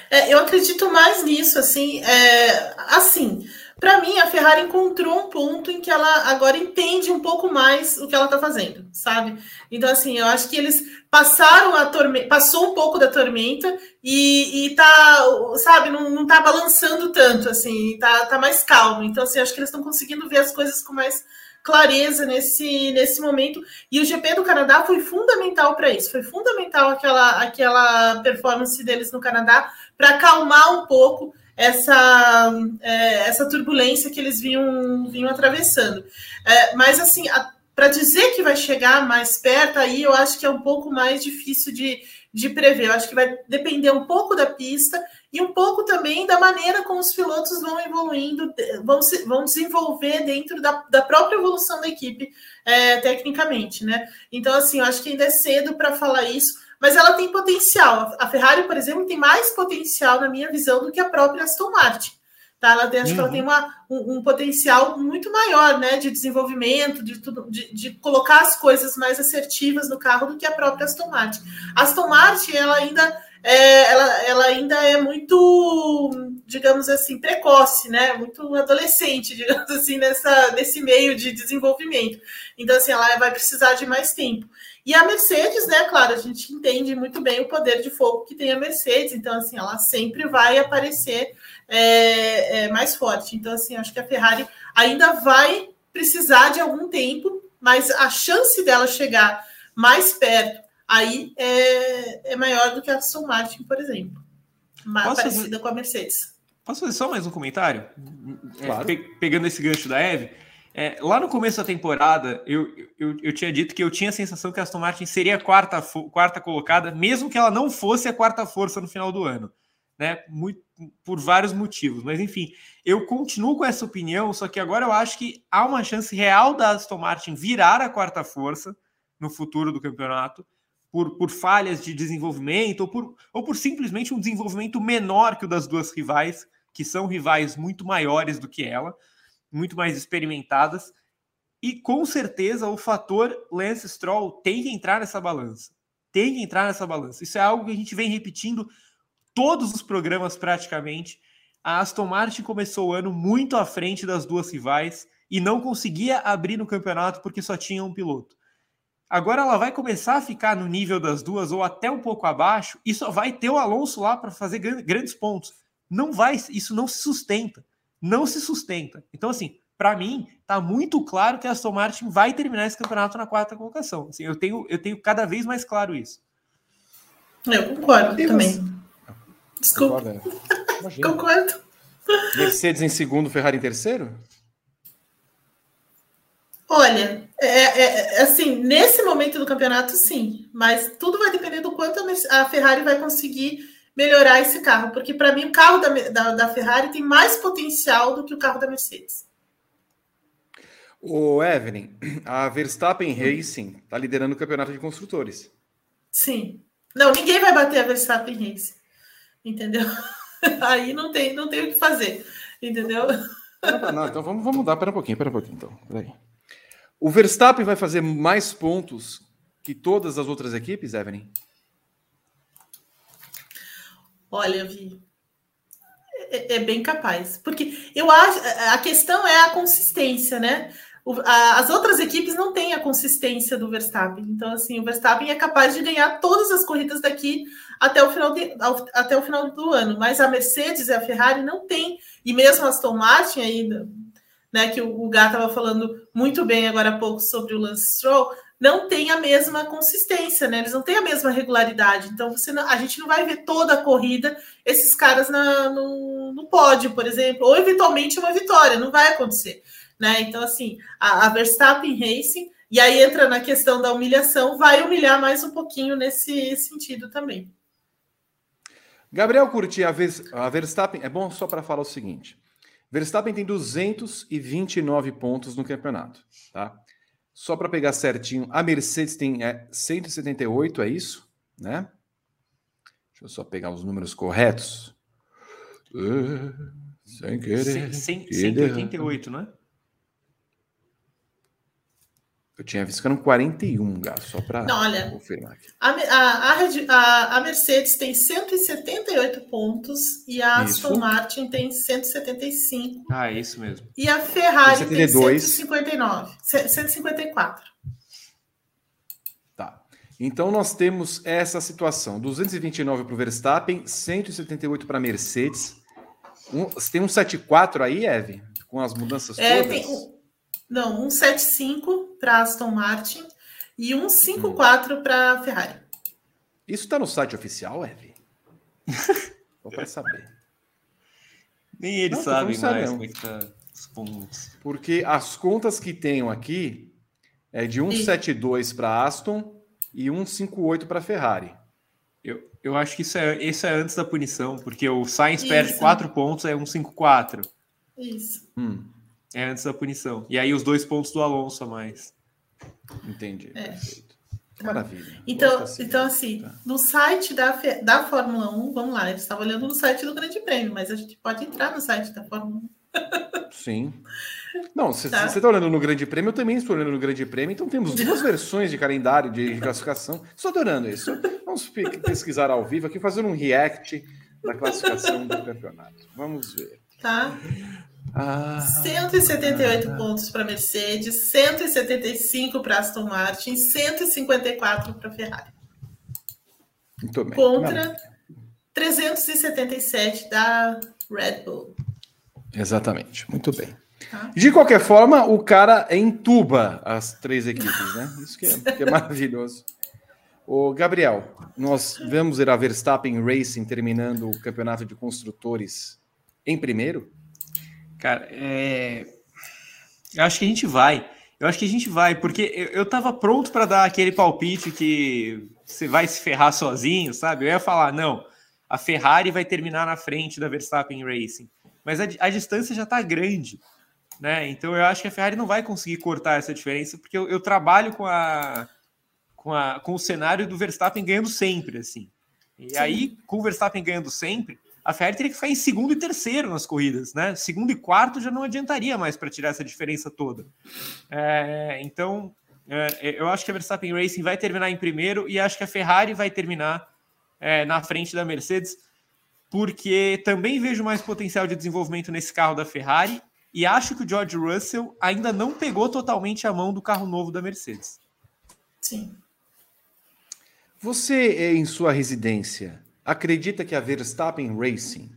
Speaker 3: É, eu acredito mais nisso, assim, é, assim, para mim a Ferrari encontrou um ponto em que ela agora entende um pouco mais o que ela está fazendo, sabe? Então, assim, eu acho que eles passaram a tormenta, passou um pouco da tormenta e, e tá, sabe, não, não tá balançando tanto, assim, tá, tá mais calmo. Então, assim, acho que eles estão conseguindo ver as coisas com mais clareza nesse, nesse momento. E o GP do Canadá foi fundamental para isso. Foi fundamental aquela, aquela performance deles no Canadá para acalmar um pouco essa, é, essa turbulência que eles vinham, vinham atravessando. É, mas, assim, para dizer que vai chegar mais perto, aí eu acho que é um pouco mais difícil de, de prever. Eu acho que vai depender um pouco da pista e um pouco também da maneira como os pilotos vão evoluindo, vão, se, vão desenvolver dentro da, da própria evolução da equipe é, tecnicamente, né? Então, assim, eu acho que ainda é cedo para falar isso, mas ela tem potencial. A Ferrari, por exemplo, tem mais potencial, na minha visão, do que a própria Aston Martin. Tá? Ela tem, acho uhum. que ela tem uma, um, um, potencial muito maior né, de desenvolvimento, de, tudo, de, de, colocar as coisas mais assertivas no carro do que a própria Aston Martin. A Aston Martin ela ainda é, ela, ela ainda é muito, digamos assim, precoce, né? Muito adolescente, digamos assim, nessa, nesse meio de desenvolvimento. Então, assim, ela vai precisar de mais tempo. E a Mercedes, né, claro, a gente entende muito bem o poder de fogo que tem a Mercedes, então, assim, ela sempre vai aparecer é, é, mais forte. Então, assim, acho que a Ferrari ainda vai precisar de algum tempo, mas a chance dela chegar mais perto aí é, é maior do que a Aston Martin, por exemplo. Mais Posso parecida fazer... com a Mercedes.
Speaker 4: Posso fazer só mais um comentário? É, claro. É, pe pegando esse gancho da Eve. É, lá no começo da temporada, eu, eu, eu, tinha dito que eu tinha a sensação que a Aston Martin seria a quarta, quarta colocada, mesmo que ela não fosse a quarta força no final do ano. Né? Muito, por vários motivos. Mas, enfim, eu continuo com essa opinião, só que agora eu acho que há uma chance real da Aston Martin virar a quarta força no futuro do campeonato por, por falhas de desenvolvimento ou por, ou por simplesmente um desenvolvimento menor que o das duas rivais, que são rivais muito maiores do que ela, muito mais experimentadas. E com certeza o fator Lance Stroll tem que entrar nessa balança. Tem que entrar nessa balança. Isso é algo que a gente vem repetindo todos os programas praticamente. A Aston Martin começou o ano muito à frente das duas rivais e não conseguia abrir no campeonato porque só tinha um piloto. Agora ela vai começar a ficar no nível das duas ou até um pouco abaixo e só vai ter o Alonso lá para fazer grandes pontos. Não vai, isso não se sustenta. Não se sustenta. Então, assim, para mim, tá muito claro que a Aston Martin vai terminar esse campeonato na quarta colocação. Assim, eu, tenho, eu tenho cada vez mais claro isso.
Speaker 3: Eu concordo também. Desculpa. Concordo.
Speaker 1: Mercedes em segundo, Ferrari em terceiro?
Speaker 3: Olha, é, é, é, assim, nesse momento do campeonato, sim, mas tudo vai depender do quanto a Ferrari vai conseguir melhorar esse carro, porque para mim o carro da, da, da, Ferrari tem mais potencial do que o carro da Mercedes.
Speaker 1: O Evelyn, a Verstappen Racing está liderando o campeonato de construtores.
Speaker 3: Sim. Não, ninguém vai bater a Verstappen Racing. Entendeu? Aí não tem, não tem o que fazer. Entendeu?
Speaker 1: Não, não, então vamos, vamos mudar. Pera um pouquinho, pera um pouquinho, então. Peraí. O Verstappen vai fazer mais pontos que todas as outras equipes, Evelyn?
Speaker 3: Olha, Vi, é, é, bem capaz. Porque eu acho. A questão é a consistência, né? O, a, as outras equipes não têm a consistência do Verstappen. Então, assim, o Verstappen é capaz de ganhar todas as corridas daqui até o final, de, ao, até o final do ano. Mas a Mercedes e a Ferrari não têm. E mesmo a Aston Martin ainda né, que o, Gá estava falando muito bem agora há pouco sobre o Lance Stroll, não tem a mesma consistência, né? Eles não têm a mesma regularidade. Então, você não, a gente não vai ver toda a corrida esses caras na, no, no pódio, por exemplo, ou eventualmente uma vitória, não vai acontecer. Né? Então, assim, a, a Verstappen Racing, e aí entra na questão da humilhação, vai humilhar mais um pouquinho nesse sentido também.
Speaker 1: Gabriel Curti, a Verstappen, é bom só para falar o seguinte: Verstappen tem 229 pontos no campeonato, tá? Só para pegar certinho, a Mercedes tem é, 178, é isso? Né? Deixa eu só pegar os números corretos. Uh, sem querer.
Speaker 4: 188, né?
Speaker 1: Eu tinha visto que eram 41, Gá, só para confirmar aqui.
Speaker 3: A, a, a, a, Mercedes tem 178 pontos e a isso. Aston Martin tem 175.
Speaker 4: Ah, é isso mesmo.
Speaker 3: E a Ferrari 172. tem 159, 154.
Speaker 1: Tá. Então nós temos essa situação: 229 para o Verstappen, 178 para a Mercedes. Um, tem um 74 aí, Eve? Com as mudanças é, todas? Tem,
Speaker 3: não, 175 para Aston Martin e 154 hum. para Ferrari.
Speaker 1: Isso está no site oficial, Eve? Só para saber.
Speaker 4: Nem eles não, sabem mais como é que tá os pontos.
Speaker 1: Porque as contas que tenho aqui é de 172 para Aston e 158 para Ferrari.
Speaker 4: Eu, eu acho que isso é, isso é antes da punição, porque o Sainz isso. perde 4 pontos, é 154.
Speaker 3: Isso.
Speaker 1: Hum.
Speaker 4: É antes da punição. E aí os dois pontos do Alonso a mais.
Speaker 1: Entendi.
Speaker 3: É.
Speaker 1: Perfeito. Maravilha.
Speaker 3: Então, assim, então assim, tá. no site da, da Fórmula 1, vamos lá, eu estava olhando no site do Grande Prêmio, mas a gente pode entrar no site da Fórmula 1.
Speaker 1: Sim. Não, se tá. você está olhando no Grande Prêmio, eu também estou olhando no Grande Prêmio, então temos duas versões de calendário de classificação. Estou adorando isso. Vamos pesquisar ao vivo aqui, fazer um react da classificação do campeonato. Vamos ver.
Speaker 3: Tá. Ah, 178 ah, pontos para Mercedes, 175 para Aston Martin, 154 para Ferrari.
Speaker 1: Muito bem.
Speaker 3: Contra Não. 377 da Red Bull.
Speaker 1: Exatamente. Muito bem. Tá. De qualquer forma, o cara entuba as três equipes, né? Isso que é, que é maravilhoso. O Gabriel, nós vamos ver a Verstappen Racing terminando o campeonato de construtores em primeiro?
Speaker 4: Cara, é... eu acho que a gente vai. Eu acho que a gente vai, porque eu, eu tava pronto para dar aquele palpite que você vai se ferrar sozinho, sabe? Eu ia falar, não, a Ferrari vai terminar na frente da Verstappen Racing. Mas a, a distância já tá grande, né? Então eu acho que a Ferrari não vai conseguir cortar essa diferença, porque eu, eu trabalho com a, com a com o cenário do Verstappen ganhando sempre, assim. E Sim. aí, com o Verstappen ganhando sempre, a Ferrari teria que ficar em segundo e terceiro nas corridas, né? Segundo e quarto já não adiantaria mais para tirar essa diferença toda. É, então, é, eu acho que a Verstappen Racing vai terminar em primeiro e acho que a Ferrari vai terminar é, na frente da Mercedes, porque também vejo mais potencial de desenvolvimento nesse carro da Ferrari e acho que o George Russell ainda não pegou totalmente a mão do carro novo da Mercedes.
Speaker 3: Sim.
Speaker 1: Você, em sua residência, acredita que a Verstappen Racing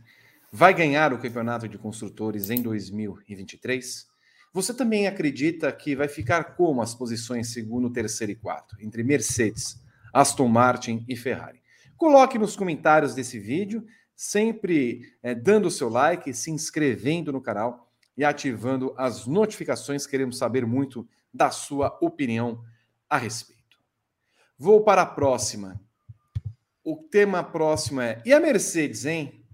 Speaker 1: vai ganhar o campeonato de construtores em 2023? Você também acredita que vai ficar como as posições segundo, terceiro e quarto, entre Mercedes, Aston Martin e Ferrari? Coloque nos comentários desse vídeo, sempre é, dando o seu like, se inscrevendo no canal e ativando as notificações. Queremos saber muito da sua opinião a respeito. Vou para a próxima. O tema próximo é: e a Mercedes, hein?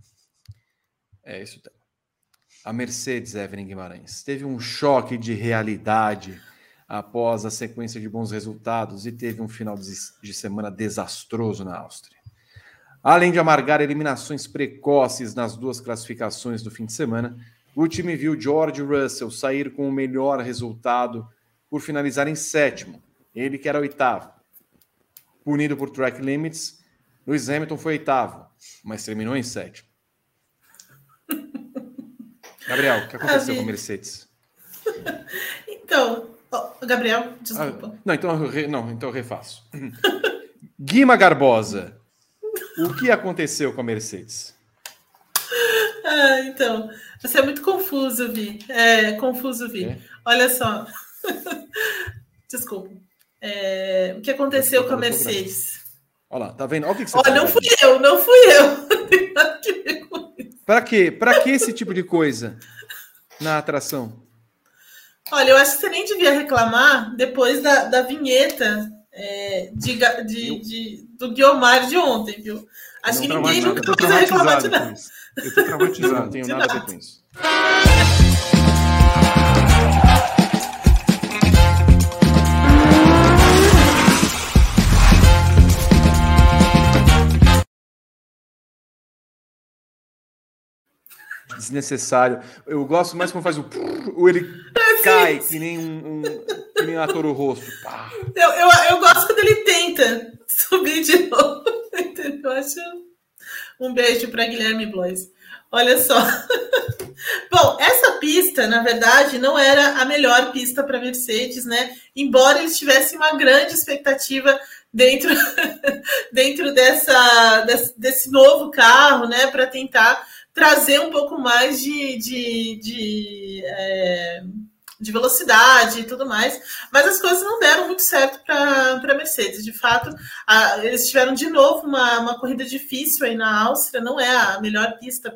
Speaker 1: É isso. A Mercedes, Evelyn Guimarães, teve um choque de realidade após a sequência de bons resultados e teve um final de semana desastroso na Áustria. Além de amargar eliminações precoces nas duas classificações do fim de semana, o time viu George Russell sair com o melhor resultado por finalizar em sétimo, ele que era oitavo. Punido por track limits, Lewis Hamilton foi oitavo, mas terminou em sétimo. Gabriel, o que aconteceu com a Mercedes?
Speaker 3: Então, oh, Gabriel, desculpa. Ah,
Speaker 1: não, então, não, então eu refaço. Guima Garbosa, o que aconteceu com a Mercedes?
Speaker 3: Ah, então, você é muito confuso, Vi. É, confuso, Vi. É? Olha só. Desculpa. É, o que aconteceu com a Mercedes?
Speaker 1: Olha lá, tá vendo? Olha o que, que
Speaker 3: você Olha, não fui eu, não fui eu.
Speaker 1: Para quê? Para que esse tipo de coisa na atração?
Speaker 3: Olha, eu acho que você nem devia reclamar depois da, da vinheta é, de, de, de, do Guiomar de ontem, viu? Acho que ninguém nunca precisa reclamar de nada.
Speaker 1: Eu tô traumatizado, não tenho nada a ver com isso. Desnecessário. Eu gosto mais quando faz o. ou ele cai que nem um, um que nem um ator o rosto.
Speaker 3: Eu, eu, eu gosto quando ele tenta subir de novo. Eu acho. Um beijo para Guilherme Blois. Olha só. Bom, essa pista, na verdade, não era a melhor pista para Mercedes, né? Embora eles tivessem uma grande expectativa dentro, dentro dessa, desse, desse novo carro, né? Para tentar trazer um pouco mais de, de, de, é, de, velocidade e tudo mais, mas as coisas não deram muito certo para a Mercedes. De fato, a, eles tiveram de novo uma, uma corrida difícil aí na Áustria, não é a melhor pista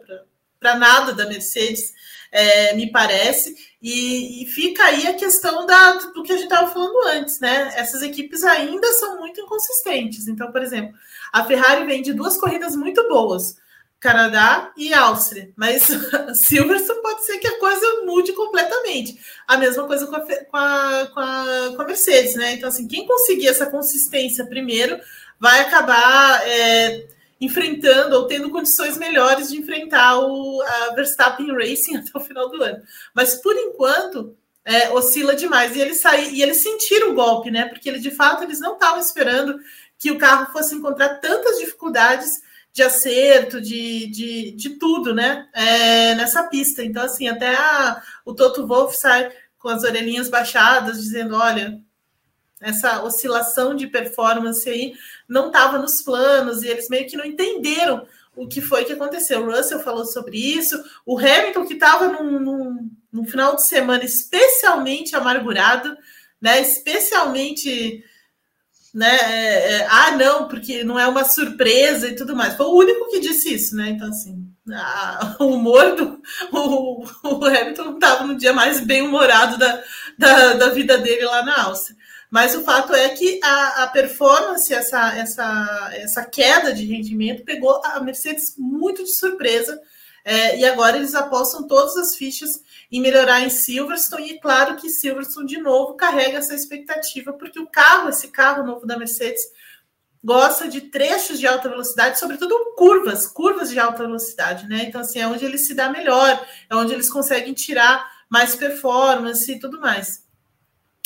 Speaker 3: para nada da Mercedes, é, me parece, e, e, fica aí a questão da, do que a gente estava falando antes, né? Essas equipes ainda são muito inconsistentes. Então, por exemplo, a Ferrari vem de duas corridas muito boas Canadá e Áustria. Mas Silverstone pode ser que a coisa mude completamente. A mesma coisa com a, com a, com a, com a Mercedes, né? Então, assim, quem conseguir essa consistência primeiro vai acabar é, enfrentando ou tendo condições melhores de enfrentar o a Verstappen Racing até o final do ano. Mas por enquanto é, oscila demais e eles saíram e eles sentiram o golpe, né? Porque ele de fato eles não estavam esperando que o carro fosse encontrar tantas dificuldades de acerto, de, de, de tudo, né? É, nessa pista. Então, assim, até a, o Toto Wolff sai com as orelhinhas baixadas, dizendo: olha, essa oscilação de performance aí não estava nos planos, e eles meio que não entenderam o que foi que aconteceu. O Russell falou sobre isso, o Hamilton, que estava num, num, num, final de semana especialmente amargurado, né? Especialmente. Né? É, é, ah, não, porque não é uma surpresa e tudo mais. Foi o único que disse isso, né? Então, assim, a, o humor do o, o Hamilton estava no dia mais bem-humorado da, da, da vida dele lá na Áustria. Mas o fato é que a, a performance, essa, essa, essa queda de rendimento, pegou a Mercedes muito de surpresa. É, e agora eles apostam todas as fichas em melhorar em Silverstone. E claro que Silverstone, de novo, carrega essa expectativa, porque o carro, esse carro novo da Mercedes, gosta de trechos de alta velocidade, sobretudo curvas, curvas de alta velocidade, né? Então, assim, é onde ele se dá melhor, é onde eles conseguem tirar mais performance e tudo mais.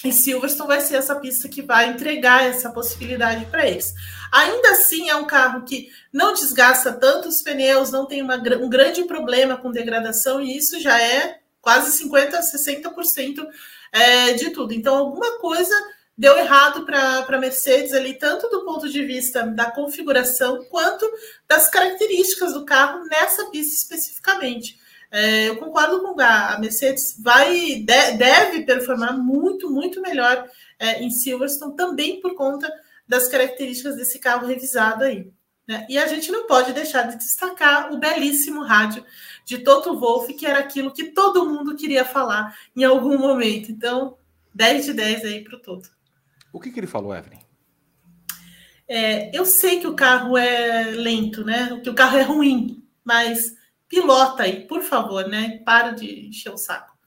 Speaker 3: E Silverstone vai ser essa pista que vai entregar essa possibilidade para eles. Ainda assim, é um carro que não desgasta tanto os pneus, não tem uma, um grande problema com degradação, e isso já é quase 50%, 60% é, de tudo. Então, alguma coisa deu errado para a Mercedes ali, tanto do ponto de vista da configuração, quanto das características do carro nessa pista especificamente. É, eu concordo com o Gá, a Mercedes vai, de, deve performar muito, muito melhor é, em Silverstone, também por conta das características desse carro revisado aí. Né? E a gente não pode deixar de destacar o belíssimo rádio de Toto Wolff, que era aquilo que todo mundo queria falar em algum momento. Então, 10 de 10 aí para o Toto.
Speaker 1: O que, que ele falou, Evelyn?
Speaker 3: É, eu sei que o carro é lento, né? Que o carro é ruim, mas pilota aí, por favor, né? Para de encher o saco.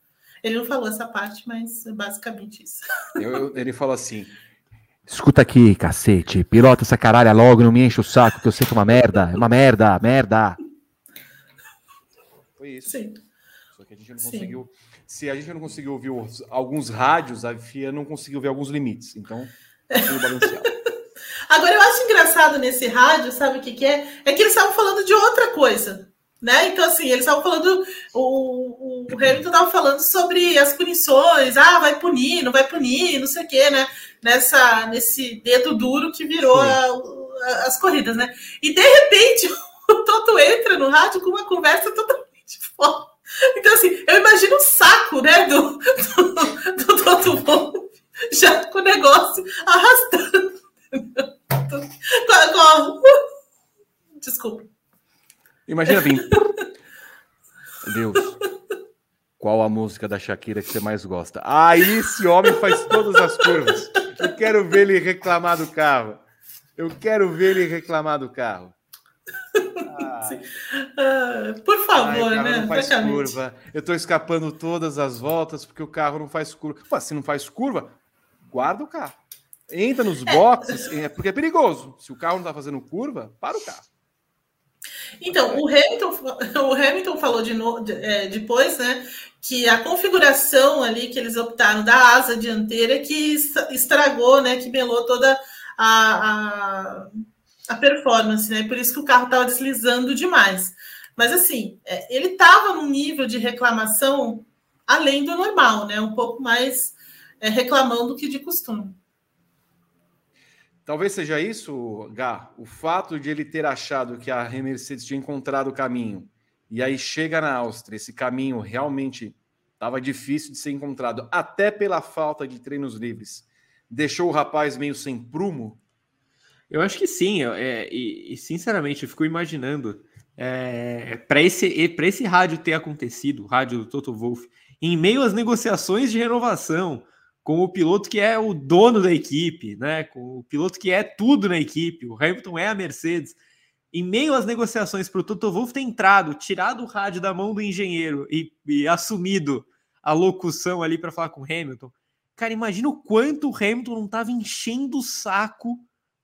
Speaker 3: Ele não falou essa parte, mas é basicamente isso.
Speaker 1: Eu, eu, ele falou assim: Escuta aqui, cacete, pilota essa caralha logo, não me enche o saco, que eu sei que é uma merda, é uma merda, merda. Foi isso. Sim. Só que a gente não conseguiu. Se a gente não conseguiu ouvir os, alguns rádios, a FIA não conseguiu ver alguns limites. Então, balanceado.
Speaker 3: Agora, eu acho engraçado nesse rádio, sabe o que, que é? É que eles estavam falando de outra coisa. Né? Então, assim, eles estavam falando, o, o Hamilton estava falando sobre as punições, ah, vai punir, não vai punir, não sei o quê, né? Nessa, nesse dedo duro que virou a, a, as corridas, né? E de repente o Toto entra no rádio com uma conversa totalmente fora. Então, assim, eu imagino o saco, né, do, do, do Toto Wolff, já com o negócio arrastando. Desculpa.
Speaker 1: Imagina bem. Deus. Qual a música da Shakira que você mais gosta? Aí ah, esse homem faz todas as curvas. Eu quero ver ele reclamar do carro. Eu quero ver ele reclamar do carro.
Speaker 3: Ah, ah, por favor, Ai, né?
Speaker 1: Não faz curva. Eu estou escapando todas as voltas porque o carro não faz curva. Pô, se não faz curva, guarda o carro. Entra nos boxes, é. porque é perigoso. Se o carro não está fazendo curva, para o carro.
Speaker 3: Então, o Hamilton, o Hamilton falou de é, depois, né, que a configuração ali que eles optaram da asa dianteira que estragou, né, que melou toda a, a, a performance, né? Por isso que o carro estava deslizando demais. Mas assim, é, ele estava num nível de reclamação além do normal, né? Um pouco mais é, reclamando que de costume.
Speaker 1: Talvez seja isso, Gá, o fato de ele ter achado que a Mercedes tinha encontrado o caminho e aí chega na Áustria, esse caminho realmente estava difícil de ser encontrado, até pela falta de treinos livres. Deixou o rapaz meio sem prumo?
Speaker 4: Eu acho que sim, é, e, e, sinceramente eu fico imaginando é, para esse, esse rádio ter acontecido, o rádio do Toto Wolff, em meio às negociações de renovação, com o piloto que é o dono da equipe, né? Com o piloto que é tudo na equipe. O Hamilton é a Mercedes. em meio às negociações para o Toto Wolff ter entrado, tirado o rádio da mão do engenheiro e, e assumido a locução ali para falar com o Hamilton. Cara, imagina o quanto o Hamilton não estava enchendo o saco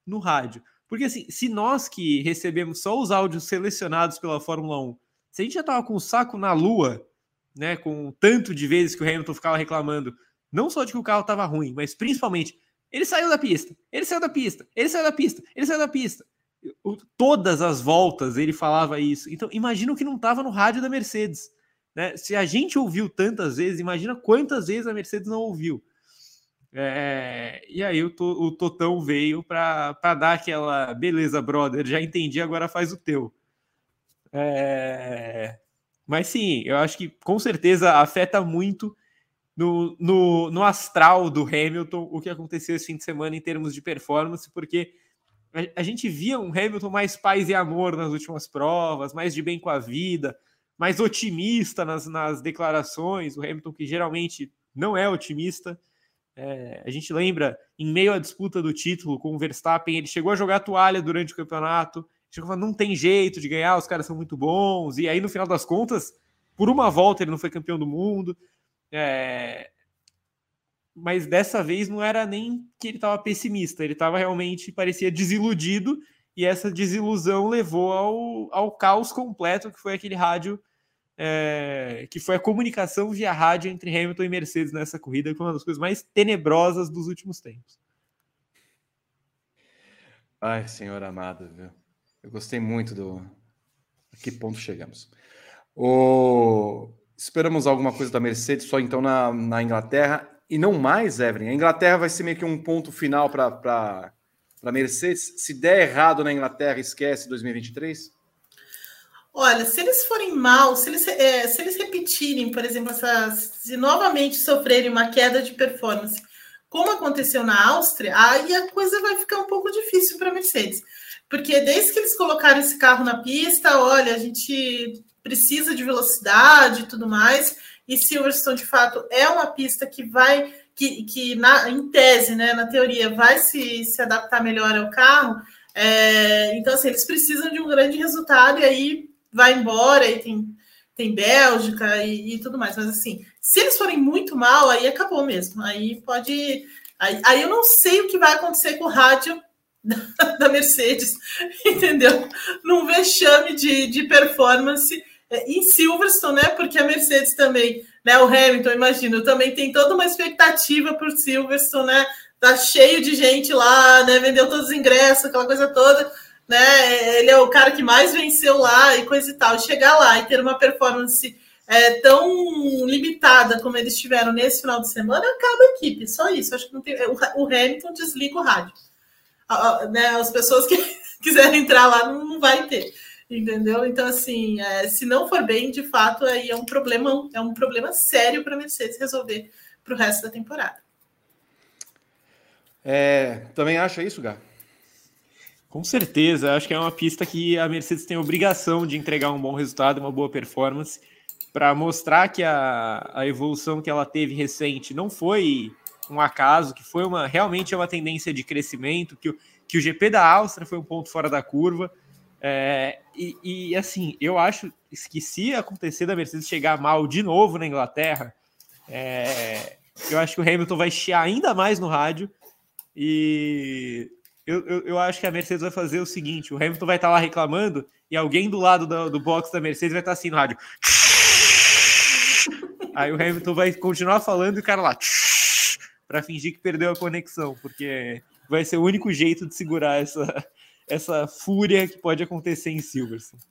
Speaker 4: no rádio. Porque assim, se nós que recebemos só os áudios selecionados pela Fórmula 1, se a gente já tava com o saco na lua, né, com tanto de vezes que o Hamilton ficava reclamando, não só de que o carro estava ruim, mas principalmente, ele saiu da pista, ele saiu da pista, ele saiu da pista, ele saiu da pista. Todas as voltas ele falava isso. Então, imagina o que não estava no rádio da Mercedes. Né? Se a gente ouviu tantas vezes, imagina quantas vezes a Mercedes não ouviu. É, e aí o, o Totão veio para dar aquela beleza, brother, já entendi, agora faz o teu. É, mas sim, eu acho que com certeza afeta muito no, no, no, astral do Hamilton o que aconteceu esse fim de semana em termos de performance, porque a, a gente via um Hamilton mais paz e amor nas últimas provas, mais de bem com a vida, mais otimista nas, nas declarações. O Hamilton, que geralmente não é otimista. É, a gente lembra, em meio à disputa do título com o Verstappen, ele chegou a jogar toalha durante o campeonato, chegou a falar, não tem jeito de ganhar, os caras são muito bons, e aí no final das contas, por uma volta ele não foi campeão do mundo, é... mas dessa vez não era nem que ele estava pessimista, ele estava realmente, parecia desiludido, e essa desilusão levou ao, ao caos completo que foi aquele rádio é, que foi a comunicação via rádio entre Hamilton e Mercedes nessa corrida, que foi uma das coisas mais tenebrosas dos últimos tempos.
Speaker 1: Ai, senhor amado, viu? Eu gostei muito do. A que ponto chegamos? O... Esperamos alguma coisa da Mercedes só então na, na Inglaterra e não mais, Evelyn. A Inglaterra vai ser meio que um ponto final para a Mercedes. Se der errado na Inglaterra, esquece 2023?
Speaker 3: Olha, se eles forem mal, se eles, é, se eles repetirem, por exemplo, essa, se novamente sofrerem uma queda de performance, como aconteceu na Áustria, aí a coisa vai ficar um pouco difícil para a Mercedes. Porque desde que eles colocaram esse carro na pista, olha, a gente precisa de velocidade e tudo mais, e Silverstone, de fato, é uma pista que vai, que, que na, em tese, né, na teoria, vai se, se adaptar melhor ao carro. É, então, assim, eles precisam de um grande resultado, e aí vai embora e tem, tem Bélgica e, e, tudo mais. Mas assim, se eles forem muito mal, aí acabou mesmo. Aí pode. Aí, aí eu não sei o que vai acontecer com o rádio da, Mercedes, entendeu? Num vexame de, de performance em Silverstone, né? Porque a Mercedes também, né? O Hamilton, imagino, também tem toda uma expectativa por Silverstone, né? Tá cheio de gente lá, né? Vendeu todos os ingressos, aquela coisa toda né? Ele é o cara que mais venceu lá e coisa e tal. Chegar lá e ter uma performance é, tão limitada como eles tiveram nesse final de semana, acaba a equipe. Só isso. Acho que não tem. O, Hamilton desliga o rádio. Né, as pessoas que quiserem entrar lá não, não vai ter. Entendeu? Então, assim, é, se não for bem, de fato, aí é um problema, é um problema sério para a Mercedes resolver para o resto da temporada.
Speaker 1: É, também acha isso, Gá?
Speaker 4: Com certeza, acho que é uma pista que a Mercedes tem a obrigação de entregar um bom resultado, uma boa performance, para mostrar que a, a evolução que ela teve recente não foi um acaso, que foi uma realmente é uma tendência de crescimento, que o, que o GP da Áustria foi um ponto fora da curva. É, e, e, assim, eu acho que se acontecer da Mercedes chegar mal de novo na Inglaterra, é, eu acho que o Hamilton vai chiar ainda mais no rádio e eu, eu, eu, acho que a Mercedes vai fazer o seguinte: o Hamilton vai estar lá reclamando e alguém do lado do, do box da Mercedes vai estar assim no rádio. Aí o Hamilton vai continuar falando e o cara lá para fingir que perdeu a conexão, porque vai ser o único jeito de segurar essa, essa fúria que pode acontecer em Silverstone.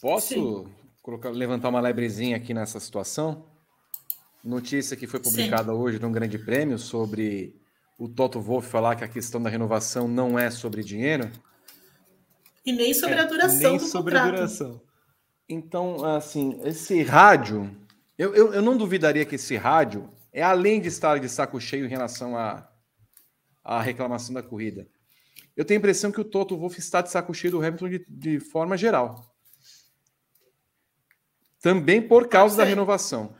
Speaker 1: Posso colocar, levantar uma lebrezinha aqui nessa situação? Notícia que foi publicada Sim. hoje de um grande prêmio sobre o Toto Wolff falar que a questão da renovação não é sobre dinheiro.
Speaker 3: E nem sobre é, a duração nem do sobre contrato. a duração.
Speaker 1: Então, assim, esse rádio, eu, eu, eu, não duvidaria que esse rádio é além de estar de saco cheio em relação à a, a, reclamação da corrida. Eu tenho a impressão que o Toto Wolff está de saco cheio do Hamilton de, de forma geral. Também por causa da renovação.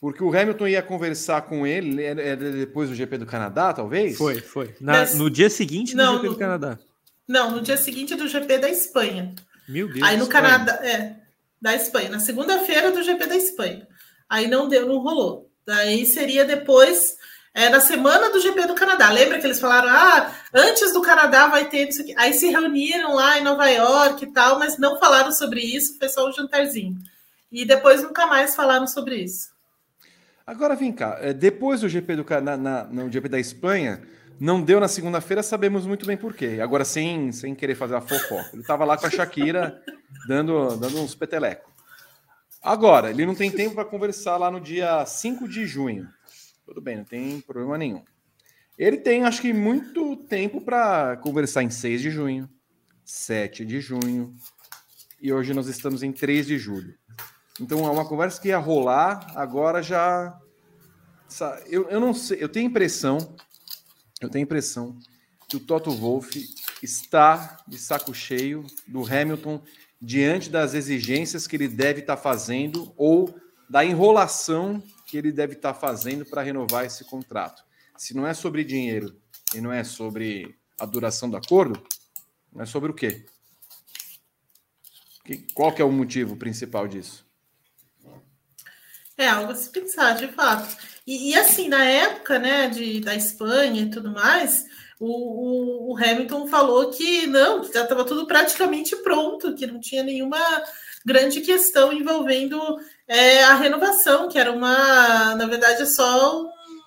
Speaker 1: Porque o Hamilton ia conversar com ele é, é depois do GP do Canadá, talvez?
Speaker 4: Foi, foi. Na, Mas, no dia seguinte do não, GP do Canadá.
Speaker 3: Não, no dia seguinte do GP da Espanha.
Speaker 4: Meu Deus.
Speaker 3: Aí no Canadá, é, da Espanha, na segunda-feira do GP da Espanha. Aí não deu, não rolou. Daí seria depois, é, na semana do GP do Canadá. Lembra que eles falaram, ah, antes do Canadá vai ter isso aqui. Aí se reuniram lá em Nova York e tal, mas não falaram sobre isso, foi só um jantarzinho. E depois nunca mais falaram sobre isso.
Speaker 1: Agora vem cá, é, depois do GP do na, no GP da Espanha, não deu na segunda-feira, sabemos muito bem por quê. Agora, sem, sem querer fazer a fofoca. Ele estava lá com a Shakira dando, dando uns petelecos. Agora, ele não tem tempo para conversar lá no dia 5 de junho. Tudo bem, não tem problema nenhum. Ele tem, acho que, muito tempo para conversar em 6 de junho, 7 de junho, e hoje nós estamos em 3 de julho. Então é uma conversa que ia rolar, agora já. Eu, eu não sei, eu tenho impressão, eu tenho impressão que o Toto Wolff está de saco cheio do Hamilton diante das exigências que ele deve estar fazendo ou da enrolação que ele deve estar fazendo para renovar esse contrato. Se não é sobre dinheiro e não é sobre a duração do acordo, não é sobre o quê? Qual que é o motivo principal disso?
Speaker 3: É algo a se pensar, de fato. E, e assim, na época né, de, da Espanha e tudo mais, o, o, o Hamilton falou que não, que já estava tudo praticamente pronto, que não tinha nenhuma grande questão envolvendo é, a renovação, que era uma, na verdade, só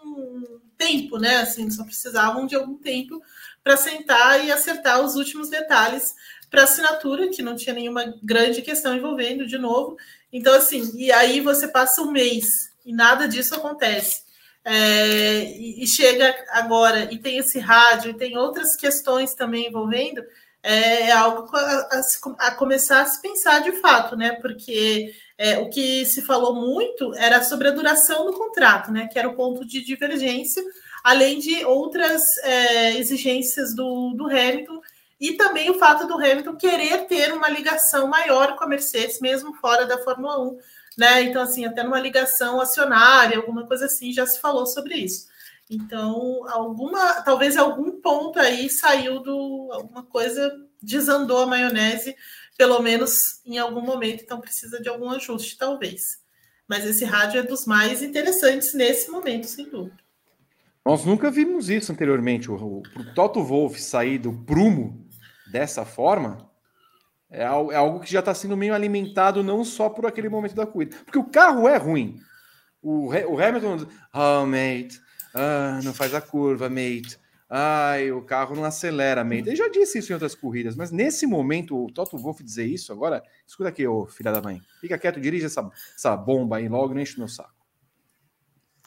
Speaker 3: um tempo, né? Assim, só precisavam de algum tempo para sentar e acertar os últimos detalhes para assinatura, que não tinha nenhuma grande questão envolvendo de novo. Então, assim, e aí você passa um mês e nada disso acontece. É, e, e, chega agora e tem esse rádio e tem outras questões também envolvendo, é, é algo a, a, começar a se pensar de fato, né? Porque é, o que se falou muito era sobre a duração do contrato, né? Que era o ponto de divergência, além de outras é, exigências do, do Hamilton e também o fato do Hamilton querer ter uma ligação maior com a Mercedes, mesmo fora da Fórmula 1, né? Então, assim, até numa ligação acionária, alguma coisa assim, já se falou sobre isso. Então, alguma, talvez algum ponto aí saiu do alguma coisa desandou a maionese, pelo menos em algum momento, então precisa de algum ajuste, talvez. Mas esse rádio é dos mais interessantes nesse momento, sem dúvida.
Speaker 1: Nós nunca vimos isso anteriormente. O, o, o Toto Wolff sair do prumo dessa forma, é, é algo que já está sendo meio alimentado não só por aquele momento da corrida. Porque o carro é ruim. O, o Hamilton, oh, mate, ah, não faz a curva, mate. Ai, o carro não acelera, mate. Ele já disse isso em outras corridas, mas nesse momento, o Toto Wolff dizer isso agora, escuta aqui, ô filha da mãe. Fica quieto, dirige essa, essa bomba aí logo, não enche o meu saco.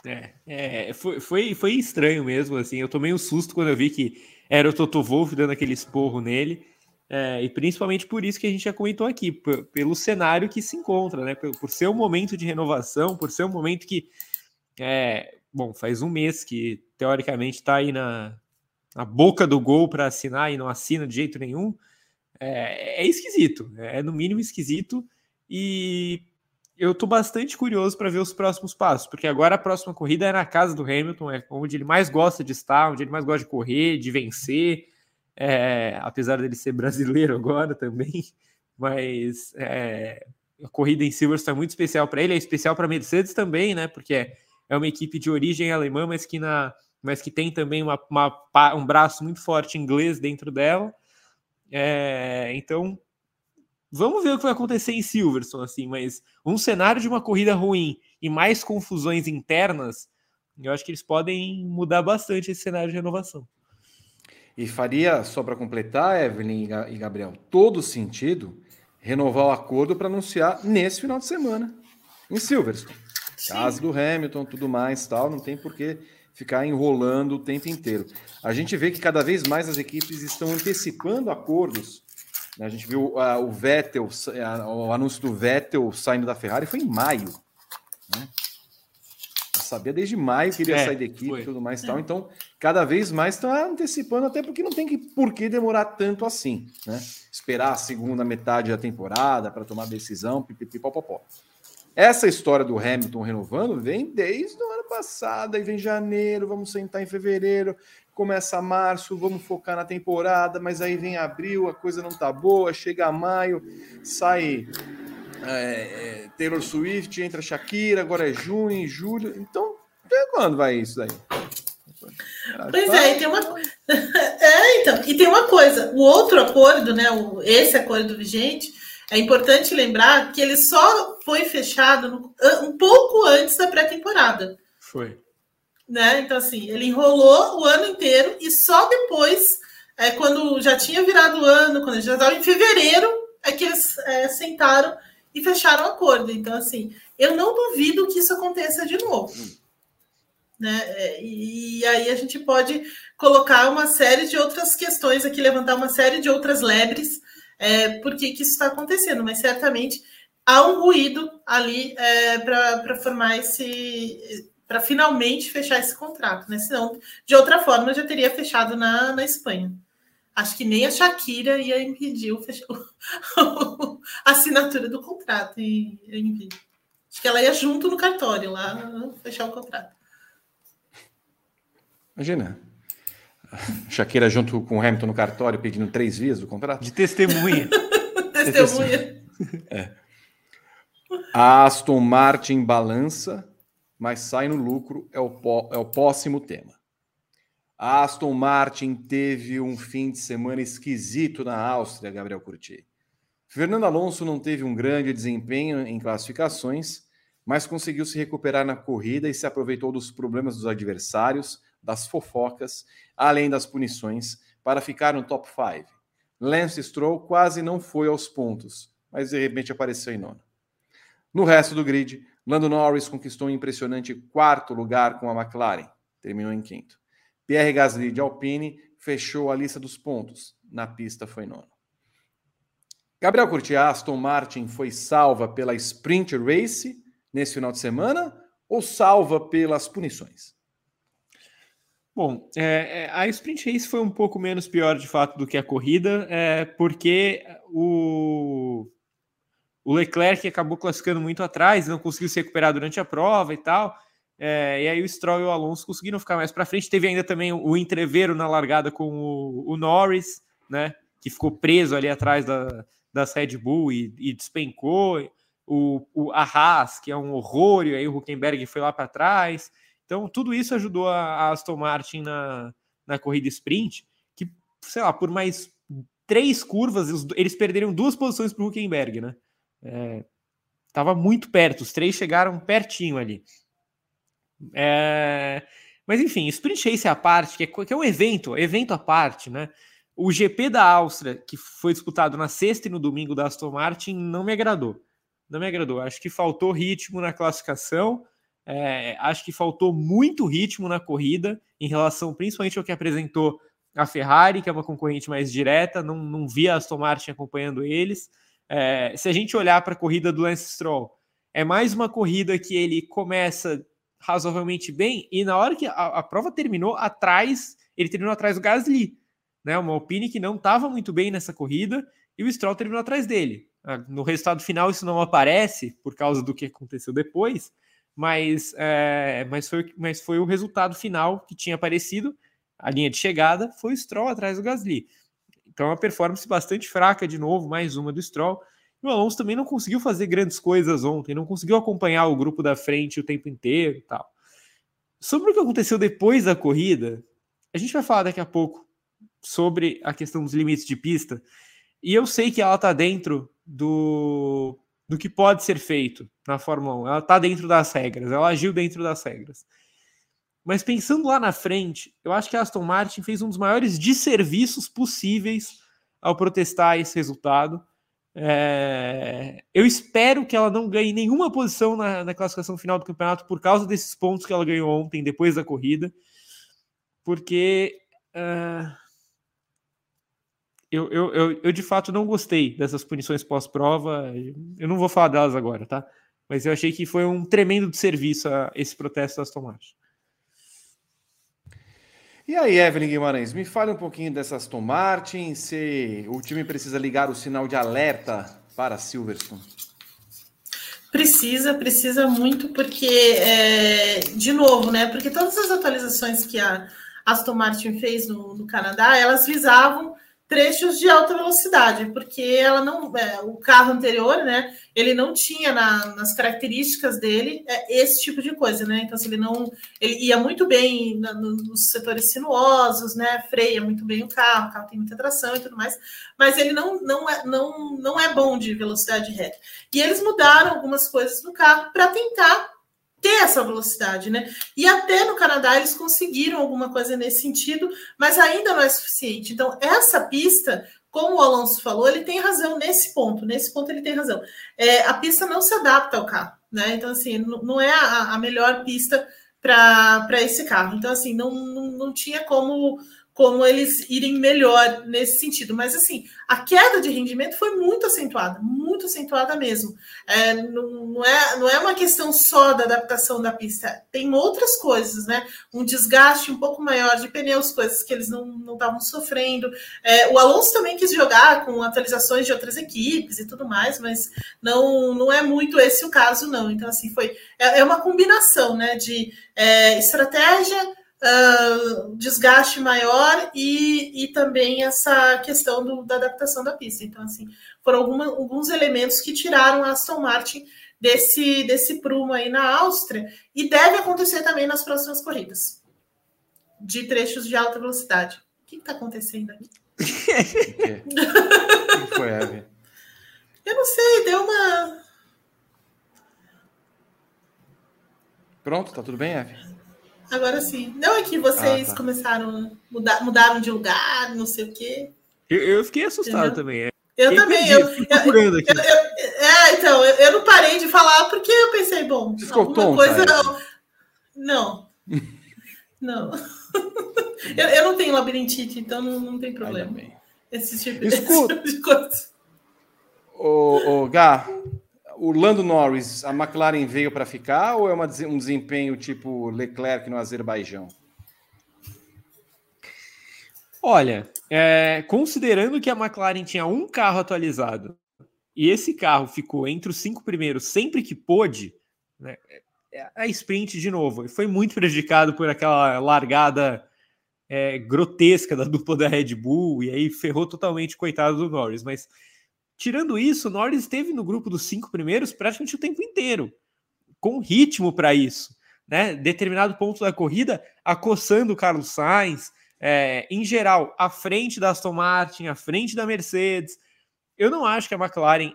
Speaker 4: É, é foi, foi, foi estranho mesmo, assim. Eu tomei um susto quando eu vi que era o Toto Wolff dando aquele esporro nele. É, e principalmente por isso que a gente já comentou aqui, pelo cenário que se encontra, né? Por, por ser um momento de renovação, por ser um momento que, é, bom, faz um mês que teoricamente está aí na, na boca do gol para assinar e não assina de jeito nenhum, é, é esquisito, é no mínimo esquisito. E eu tô bastante curioso para ver os próximos passos, porque agora a próxima corrida é na casa do Hamilton, é onde ele mais gosta de estar, onde ele mais gosta de correr, de vencer, é, apesar dele ser brasileiro agora também, mas é, a corrida em Silverstone é muito especial para ele, é especial para Mercedes também, né? Porque é, uma equipe de origem alemã, mas que, na, mas que tem também uma, uma um braço muito forte inglês dentro dela. É, então Vamos ver o que vai acontecer em Silverstone, assim, mas um cenário de uma corrida ruim e mais confusões internas, eu acho que eles podem mudar bastante esse cenário de renovação.
Speaker 1: E faria, só para completar, Evelyn e Gabriel, todo sentido renovar o acordo para anunciar nesse final de semana, em Silverstone. Casa do Hamilton, tudo mais, tal, não tem por que ficar enrolando o tempo inteiro. A gente vê que cada vez mais as equipes estão antecipando acordos né, a gente viu uh, o Vettel, uh, o anúncio do Vettel saindo da Ferrari foi em maio. Né? Sabia desde maio que iria é, sair da equipe e tudo mais e tal. Então, cada vez mais está antecipando, até porque não tem que, por que demorar tanto assim. Né? Esperar a segunda metade da temporada para tomar decisão, pipipipopopó. Essa história do Hamilton renovando vem desde o ano passado, aí vem janeiro, vamos sentar em fevereiro, começa março, vamos focar na temporada, mas aí vem abril, a coisa não tá boa, chega maio, sai é, é, Taylor Swift, entra Shakira, agora é junho, julho. Então, até quando vai isso daí?
Speaker 3: Pois é, e tem uma. é, então, e tem uma coisa: o outro acordo, né? O, esse acordo vigente, é importante lembrar que ele só foi fechado no, um pouco antes da pré-temporada.
Speaker 4: Foi.
Speaker 3: Né? Então, assim, ele enrolou o ano inteiro e só depois, é, quando já tinha virado o ano, quando já estava em fevereiro, é que eles é, sentaram e fecharam o acordo. Então, assim, eu não duvido que isso aconteça de novo. Né? É, e aí a gente pode colocar uma série de outras questões aqui, levantar uma série de outras lebres, é, por que, que isso está acontecendo, mas certamente há um ruído ali é, para formar esse. para finalmente fechar esse contrato, né? Senão, de outra forma, já teria fechado na, na Espanha. Acho que nem a Shakira ia impedir o, a assinatura do contrato em vídeo. Acho que ela ia junto no cartório lá fechar o contrato.
Speaker 1: Imagina. Shakira junto com o Hamilton no cartório pedindo três vias do contrato?
Speaker 4: De testemunha.
Speaker 3: testemunha.
Speaker 1: É. A Aston Martin balança, mas sai no lucro, é o, é o próximo tema. A Aston Martin teve um fim de semana esquisito na Áustria, Gabriel Curti. Fernando Alonso não teve um grande desempenho em classificações, mas conseguiu se recuperar na corrida e se aproveitou dos problemas dos adversários, das fofocas, além das punições, para ficar no top 5. Lance Stroll quase não foi aos pontos, mas de repente apareceu em nono. No resto do grid, Lando Norris conquistou um impressionante quarto lugar com a McLaren, terminou em quinto. Pierre Gasly de Alpine fechou a lista dos pontos. Na pista foi nono. Gabriel Curti, Aston Martin foi salva pela Sprint Race nesse final de semana ou salva pelas punições?
Speaker 4: Bom, é, é, a Sprint Race foi um pouco menos pior de fato do que a corrida, é, porque o, o Leclerc acabou classificando muito atrás, não conseguiu se recuperar durante a prova e tal. É, e aí o Stroll e o Alonso conseguiram ficar mais para frente. Teve ainda também o entreveiro na largada com o, o Norris, né? Que ficou preso ali atrás da, das Red Bull e, e despencou. O, o Haas, que é um horror, e aí o Huckenberg foi lá para trás. Então, tudo isso ajudou a, Aston Martin na, na corrida sprint, que, sei lá, por mais três curvas, eles, perderam duas posições para o Huckenberg, né? É, tava muito perto, os três chegaram pertinho ali. É... Mas enfim, Sprint Race à parte, que é, que é um evento, evento à parte, né? O GP da Áustria, que foi disputado na sexta e no domingo da Aston Martin, não me agradou. Não me agradou. Acho que faltou ritmo na classificação. É, acho que faltou muito ritmo na corrida, em relação principalmente ao que apresentou a Ferrari, que é uma concorrente mais direta. Não, não vi a Aston Martin acompanhando eles. É, se a gente olhar para a corrida do Lance Stroll, é mais uma corrida que ele começa razoavelmente bem, e na hora que a, a prova terminou, atrás, ele terminou atrás do Gasly, né? Uma Alpine que não estava muito bem nessa corrida, e o Stroll terminou atrás dele. Ah, no resultado final, isso não aparece por causa do que aconteceu depois, mas, é, mas, foi, mas foi o resultado final que tinha aparecido. A linha de chegada foi o Stroll atrás do Gasly. Então, uma performance bastante fraca de novo, mais uma do Stroll. E o Alonso também não conseguiu fazer grandes coisas ontem, não conseguiu acompanhar o grupo da frente o tempo inteiro e tal. Sobre o que aconteceu depois da corrida, a gente vai falar daqui a pouco sobre a questão dos limites de pista. E eu sei que ela está dentro do, do que pode ser feito na Fórmula 1. Ela está dentro das regras, ela agiu dentro das regras. Mas pensando lá na frente, eu acho que a Aston Martin fez um dos maiores desserviços possíveis ao protestar esse resultado é, eu espero que ela não ganhe nenhuma posição na, na, classificação final do campeonato por causa desses pontos que ela ganhou ontem, depois da corrida, porque uh, eu, eu, eu, eu, de fato não gostei dessas punições pós-prova. Eu não vou falar delas agora, tá? Mas eu achei que foi um tremendo desserviço a esse protesto das Tomás.
Speaker 1: E aí, Evelyn Guimarães, me fale um pouquinho dessa Aston Martin, se o time precisa ligar o sinal de alerta para Silverstone.
Speaker 3: Precisa, precisa muito, porque, é, de novo, né? Porque todas as atualizações que a, Aston Martin fez no, no Canadá, elas visavam trechos de alta velocidade, porque ela não, é, o carro anterior, né, ele não tinha na, nas características dele é, esse tipo de coisa, né? Então, ele não, ele ia muito bem na, nos setores sinuosos, né? Freia muito bem o carro, o carro tem muita tração e tudo mais, mas ele não, não, é, não, não é bom de velocidade reta. E eles mudaram algumas coisas no carro para tentar ter essa velocidade, né? E até no Canadá eles conseguiram alguma coisa nesse sentido, mas ainda não é suficiente. Então, essa pista, como o Alonso falou, ele tem razão nesse ponto, nesse ponto ele tem razão. É, a pista não se adapta ao carro, né? Então, assim, não é a, a melhor pista para esse carro. Então, assim, não, não, não tinha como como eles irem melhor nesse sentido. Mas, assim, a queda de rendimento foi muito acentuada, muito acentuada mesmo. É, não, não, é, não é uma questão só da adaptação da pista, tem outras coisas, né? Um desgaste um pouco maior de pneus, coisas que eles não estavam sofrendo. É, o Alonso também quis jogar com atualizações de outras equipes e tudo mais, mas não, não é muito esse o caso, não. Então, assim, foi. É, é uma combinação, né? De é, estratégia uh, desgaste maior e, e também essa questão do, da adaptação da pista. Então, assim, foram alguma, alguns elementos que tiraram a Aston Martin desse, desse prumo aí na Áustria e deve acontecer também nas próximas corridas de trechos de alta velocidade. O que está acontecendo aí? o
Speaker 1: que foi, Eve?
Speaker 3: Eu não sei, deu uma.
Speaker 1: Pronto, tá tudo bem, Eve?
Speaker 3: Agora sim. Não é que vocês ah, tá. começaram a mudar, mudaram de lugar, não sei o quê.
Speaker 4: Eu, eu fiquei assustado Entendeu? também. É.
Speaker 3: Eu também. Eu, eu, procurando aqui. Eu, é, então, eu, não parei de falar porque eu pensei, bom,
Speaker 1: ficou alguma coisa.
Speaker 3: Não. Não. eu, eu não tenho labirintite, então não, não tem problema. Esse tipo,
Speaker 1: Escuta. esse tipo de coisa. Ô, ô, Gá, o Lando Norris, a McLaren veio para ficar ou é uma, um desempenho tipo Leclerc no Azerbaijão?
Speaker 4: Olha, é, considerando que a McLaren tinha um carro atualizado e esse carro ficou entre os cinco primeiros sempre que pôde, né, é, a sprint de novo foi muito prejudicado por aquela largada é, grotesca da dupla da Red Bull e aí ferrou totalmente coitado do Norris, mas Tirando isso, Norris esteve no grupo dos cinco primeiros praticamente o tempo inteiro, com ritmo para isso. Né? Determinado ponto da corrida, acossando o Carlos Sainz, é, em geral, à frente da Aston Martin, à frente da Mercedes. Eu não acho que a McLaren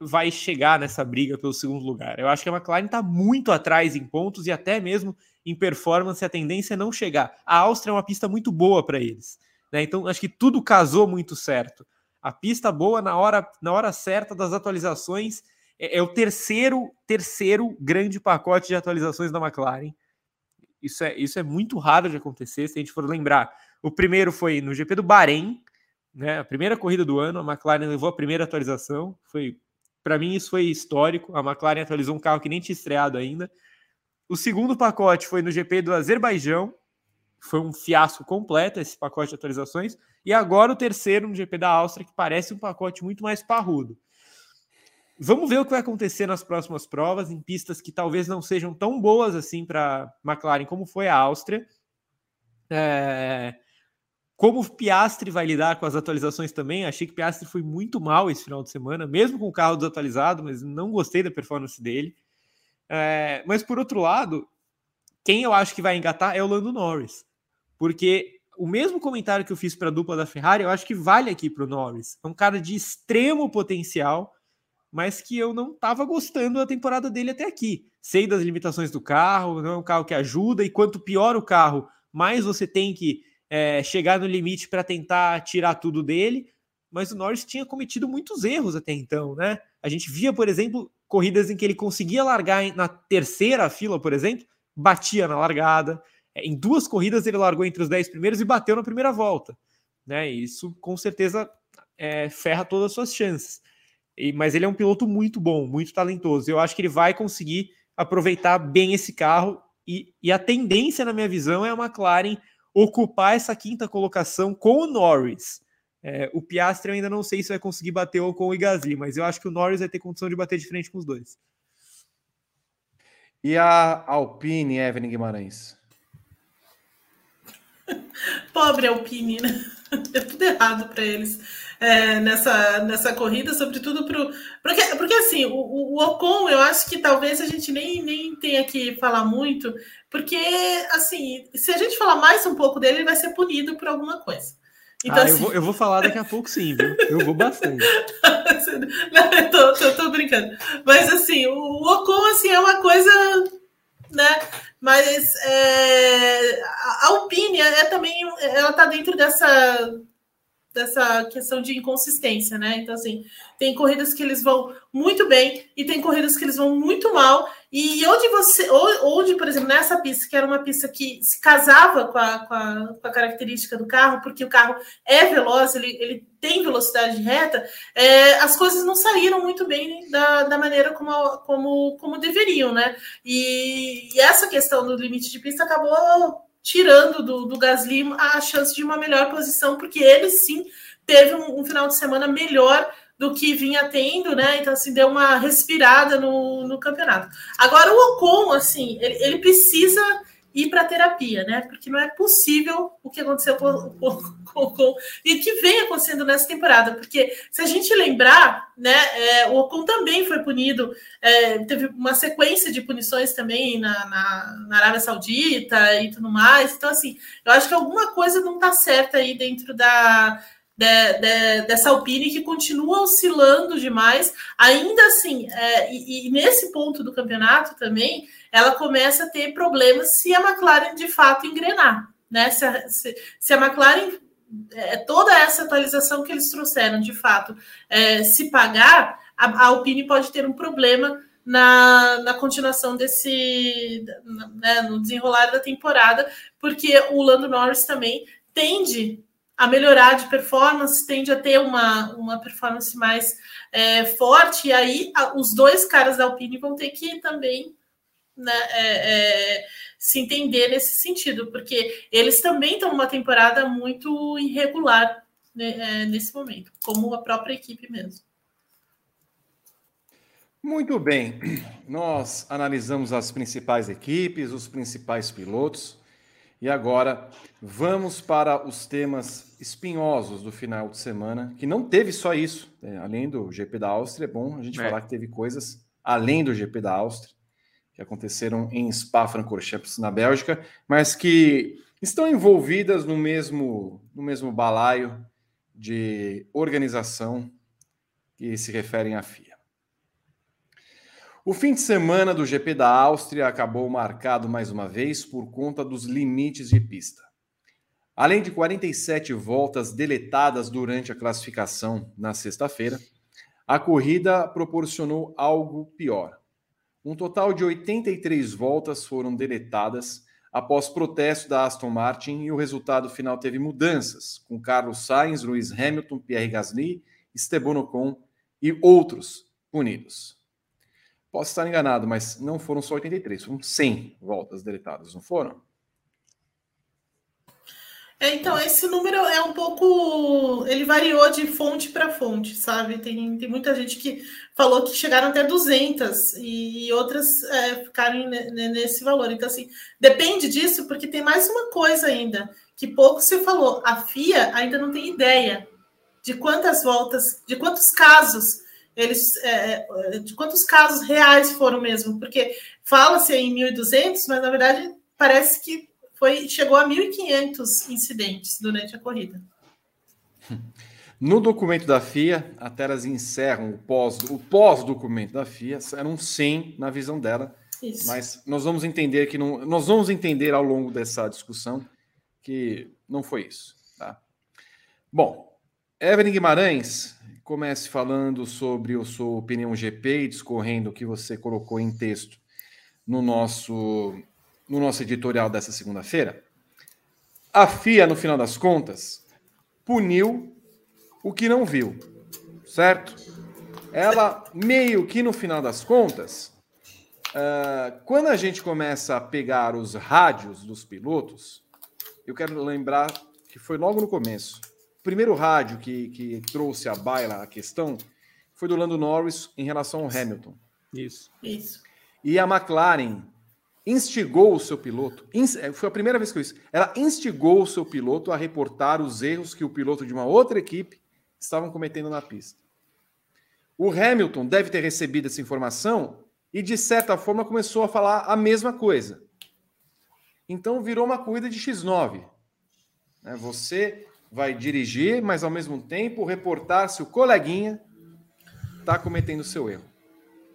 Speaker 4: vai chegar nessa briga pelo segundo lugar. Eu acho que a McLaren está muito atrás em pontos e até mesmo em performance, a tendência é não chegar. A Áustria é uma pista muito boa para eles. Né? Então, acho que tudo casou muito certo. A pista boa na hora, na hora certa das atualizações é, é o terceiro terceiro grande pacote de atualizações da McLaren. Isso é, isso é muito raro de acontecer, se a gente for lembrar. O primeiro foi no GP do Bahrein, né? A primeira corrida do ano, a McLaren levou a primeira atualização. Foi, para mim, isso foi histórico. A McLaren atualizou um carro que nem tinha estreado ainda. O segundo pacote foi no GP do Azerbaijão. Foi um fiasco completo esse pacote de atualizações. E agora o terceiro no GP da Áustria, que parece um pacote muito mais parrudo. Vamos ver o que vai acontecer nas próximas provas, em pistas que talvez não sejam tão boas assim para McLaren como foi a Áustria. É... Como o Piastri vai lidar com as atualizações também, achei que o Piastri foi muito mal esse final de semana, mesmo com o carro desatualizado, mas não gostei da performance dele. É... Mas por outro lado, quem eu acho que vai engatar é o Lando Norris, porque o mesmo comentário que eu fiz para a dupla da Ferrari, eu acho que vale aqui para o Norris. É um cara de extremo potencial, mas que eu não estava gostando da temporada dele até aqui. Sei das limitações do carro, não é um carro que ajuda, e quanto pior o carro, mais você tem que é, chegar no limite para tentar tirar tudo dele. Mas o Norris tinha cometido muitos erros até então, né? A gente via, por exemplo, corridas em que ele conseguia largar na terceira fila, por exemplo, batia na largada. É, em duas corridas ele largou entre os 10 primeiros e bateu na primeira volta. Né? Isso com certeza é, ferra todas as suas chances. E, mas ele é um piloto muito bom, muito talentoso. Eu acho que ele vai conseguir aproveitar bem esse carro. E, e a tendência, na minha visão, é a McLaren ocupar essa quinta colocação com o Norris. É, o Piastri eu ainda não sei se vai conseguir bater com o Gasly, mas eu acho que o Norris vai ter condição de bater de frente com os dois.
Speaker 1: E a Alpine, Evelyn Guimarães?
Speaker 3: Pobre Alpine, né? É tudo errado para eles é, nessa, nessa corrida, sobretudo pro, porque, porque assim, o, o, Ocon, eu acho que talvez a gente nem, nem tenha que falar muito, porque assim, se a gente falar mais um pouco dele, ele vai ser punido por alguma coisa.
Speaker 5: Então, ah, assim... eu, vou, eu vou falar daqui a pouco sim, viu? Eu vou bastante.
Speaker 3: Não, eu tô, tô, tô, brincando. Mas assim, o, o Ocon assim, é uma coisa né? Mas é, a Alpine é também, ela tá dentro dessa dessa questão de inconsistência, né? Então, assim, tem corridas que eles vão muito bem e tem corridas que eles vão muito mal. E onde você, onde, por exemplo, nessa pista, que era uma pista que se casava com a, com a, com a característica do carro, porque o carro é veloz, ele, ele tem velocidade reta, é, as coisas não saíram muito bem da, da maneira como, como, como deveriam, né? E, e essa questão do limite de pista acabou tirando do, do Gasly a chance de uma melhor posição, porque ele sim teve um, um, final de semana melhor do que vinha tendo, né? Então, assim, deu uma respirada no, no campeonato. Agora, o Ocon, assim, ele, ele precisa ir para terapia, né? Porque não é possível o que aconteceu com, com, com, e que vem acontecendo nessa temporada. Porque se a gente lembrar, né, é, o Ocon também foi punido, é, teve uma sequência de punições também na, na, na, Arábia Saudita e tudo mais. Então, assim, eu acho que alguma coisa não está certa aí dentro da de, de, dessa Alpine que continua oscilando demais. Ainda assim, é, e, e, nesse ponto do campeonato também, ela começa a ter problemas se a McLaren de fato engrenar. Né? Se, a, se, se a McLaren, é, toda essa atualização que eles trouxeram, de fato, é, se pagar, a, a Alpine pode ter um problema na, na continuação desse, né, no desenrolar da temporada, porque o Lando Norris também tende a melhorar de performance, tende a ter uma, uma performance mais é, forte, e aí a, os dois caras da Alpine vão ter que também né, é, é, se entender nesse sentido, porque eles também estão numa temporada muito irregular né, é, nesse momento, como a própria equipe mesmo.
Speaker 1: Muito bem, nós analisamos as principais equipes, os principais pilotos. E agora vamos para os temas espinhosos do final de semana, que não teve só isso. Né? Além do GP da Áustria, é bom a gente é. falar que teve coisas além do GP da Áustria, que aconteceram em Spa-Francorchamps, na Bélgica, mas que estão envolvidas no mesmo, no mesmo balaio de organização que se referem à FIA. O fim de semana do GP da Áustria acabou marcado mais uma vez por conta dos limites de pista. Além de 47 voltas deletadas durante a classificação na sexta-feira, a corrida proporcionou algo pior. Um total de 83 voltas foram deletadas após protesto da Aston Martin e o resultado final teve mudanças, com Carlos Sainz, Lewis Hamilton, Pierre Gasly, Esteban Ocon e outros punidos. Posso estar enganado, mas não foram só 83, foram 100 voltas deletadas, não foram?
Speaker 3: É, então, esse número é um pouco. Ele variou de fonte para fonte, sabe? Tem, tem muita gente que falou que chegaram até 200 e, outras é, ficaram nesse valor. Então, assim, depende disso, porque tem mais uma coisa ainda, que pouco se falou. A FIA ainda não tem ideia de quantas voltas, de quantos casos eles é, é, de quantos casos reais foram mesmo, porque fala-se em 1.200, mas na verdade parece que foi chegou a 1.500 incidentes durante a corrida.
Speaker 1: No documento da FIA, até elas encerram o pós o pós-documento da FIA, eram 100 na visão dela. Isso. Mas nós vamos entender que não, nós vamos entender ao longo dessa discussão que não foi isso, tá? Bom, Evelyn Guimarães comece falando sobre a sua opinião GP e discorrendo o que você colocou em texto no nosso, no nosso editorial dessa segunda-feira. A FIA, no final das contas, puniu o que não viu, certo? Ela meio que no final das contas, uh, quando a gente começa a pegar os rádios dos pilotos, eu quero lembrar que foi logo no começo primeiro rádio que, que trouxe à baila a questão foi do Lando Norris em relação ao Hamilton.
Speaker 5: Isso.
Speaker 3: Isso.
Speaker 1: E a McLaren instigou o seu piloto, é, foi a primeira vez que eu isso, ela instigou o seu piloto a reportar os erros que o piloto de uma outra equipe estavam cometendo na pista. O Hamilton deve ter recebido essa informação e, de certa forma, começou a falar a mesma coisa. Então virou uma corrida de X9. Né? Você vai dirigir, mas ao mesmo tempo reportar se o coleguinha está cometendo seu erro.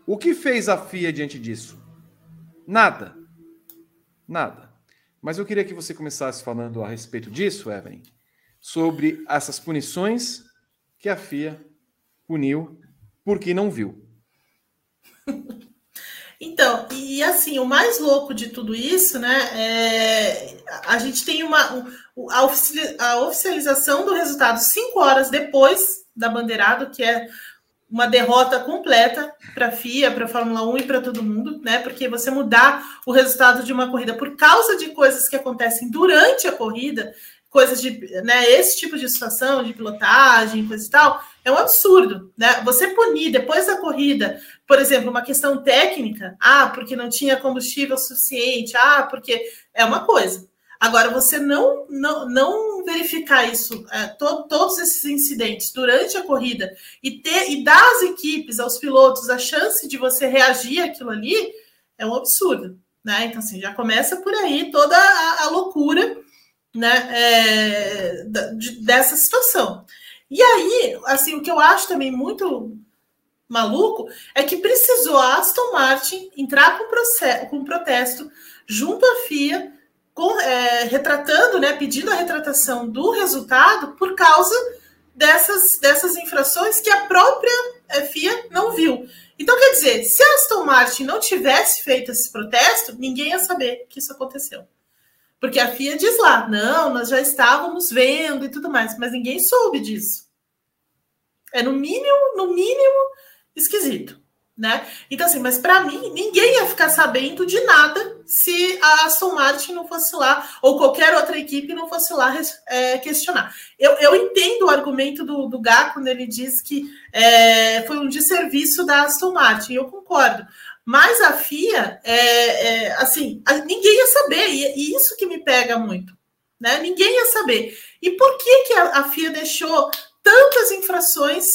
Speaker 1: O que fez a FIA diante disso? Nada. Nada. Mas eu queria que você começasse falando a respeito disso, Evelyn, sobre essas punições que a FIA puniu porque não viu.
Speaker 3: Então, e assim, o mais louco de tudo isso, né, é, a gente tem uma a oficialização do resultado cinco horas depois da bandeirada, que é uma derrota completa para a FIA, para a Fórmula 1 e para todo mundo, né? Porque você mudar o resultado de uma corrida por causa de coisas que acontecem durante a corrida, coisas de, né, esse tipo de situação, de pilotagem, coisa e tal, é um absurdo, né? Você punir depois da corrida, por exemplo, uma questão técnica, ah, porque não tinha combustível suficiente, ah, porque é uma coisa. Agora, você não, não, não verificar isso, é, to, todos esses incidentes durante a corrida e ter e dar às equipes, aos pilotos, a chance de você reagir àquilo ali, é um absurdo. Né? Então, assim, já começa por aí toda a, a loucura né, é, de, dessa situação. E aí, assim, o que eu acho também muito maluco é que precisou a Aston Martin entrar com, processo, com protesto junto à FIA com, é, retratando, né, pedindo a retratação do resultado por causa dessas, dessas infrações que a própria é, FIA não viu. Então, quer dizer, se a Aston Martin não tivesse feito esse protesto, ninguém ia saber que isso aconteceu. Porque a FIA diz lá, não, nós já estávamos vendo e tudo mais, mas ninguém soube disso. É no mínimo, no mínimo, esquisito né? Então, assim, mas para mim, ninguém ia ficar sabendo de nada se a Aston Martin não fosse lá, ou qualquer outra equipe não fosse lá é, questionar. Eu, eu entendo o argumento do, do Gá quando ele diz que é, foi um desserviço da Aston Martin, eu concordo. Mas a FIA, é, é assim, ninguém ia saber, e, e, isso que me pega muito, né? Ninguém ia saber. E por que, que a, a FIA deixou tantas infrações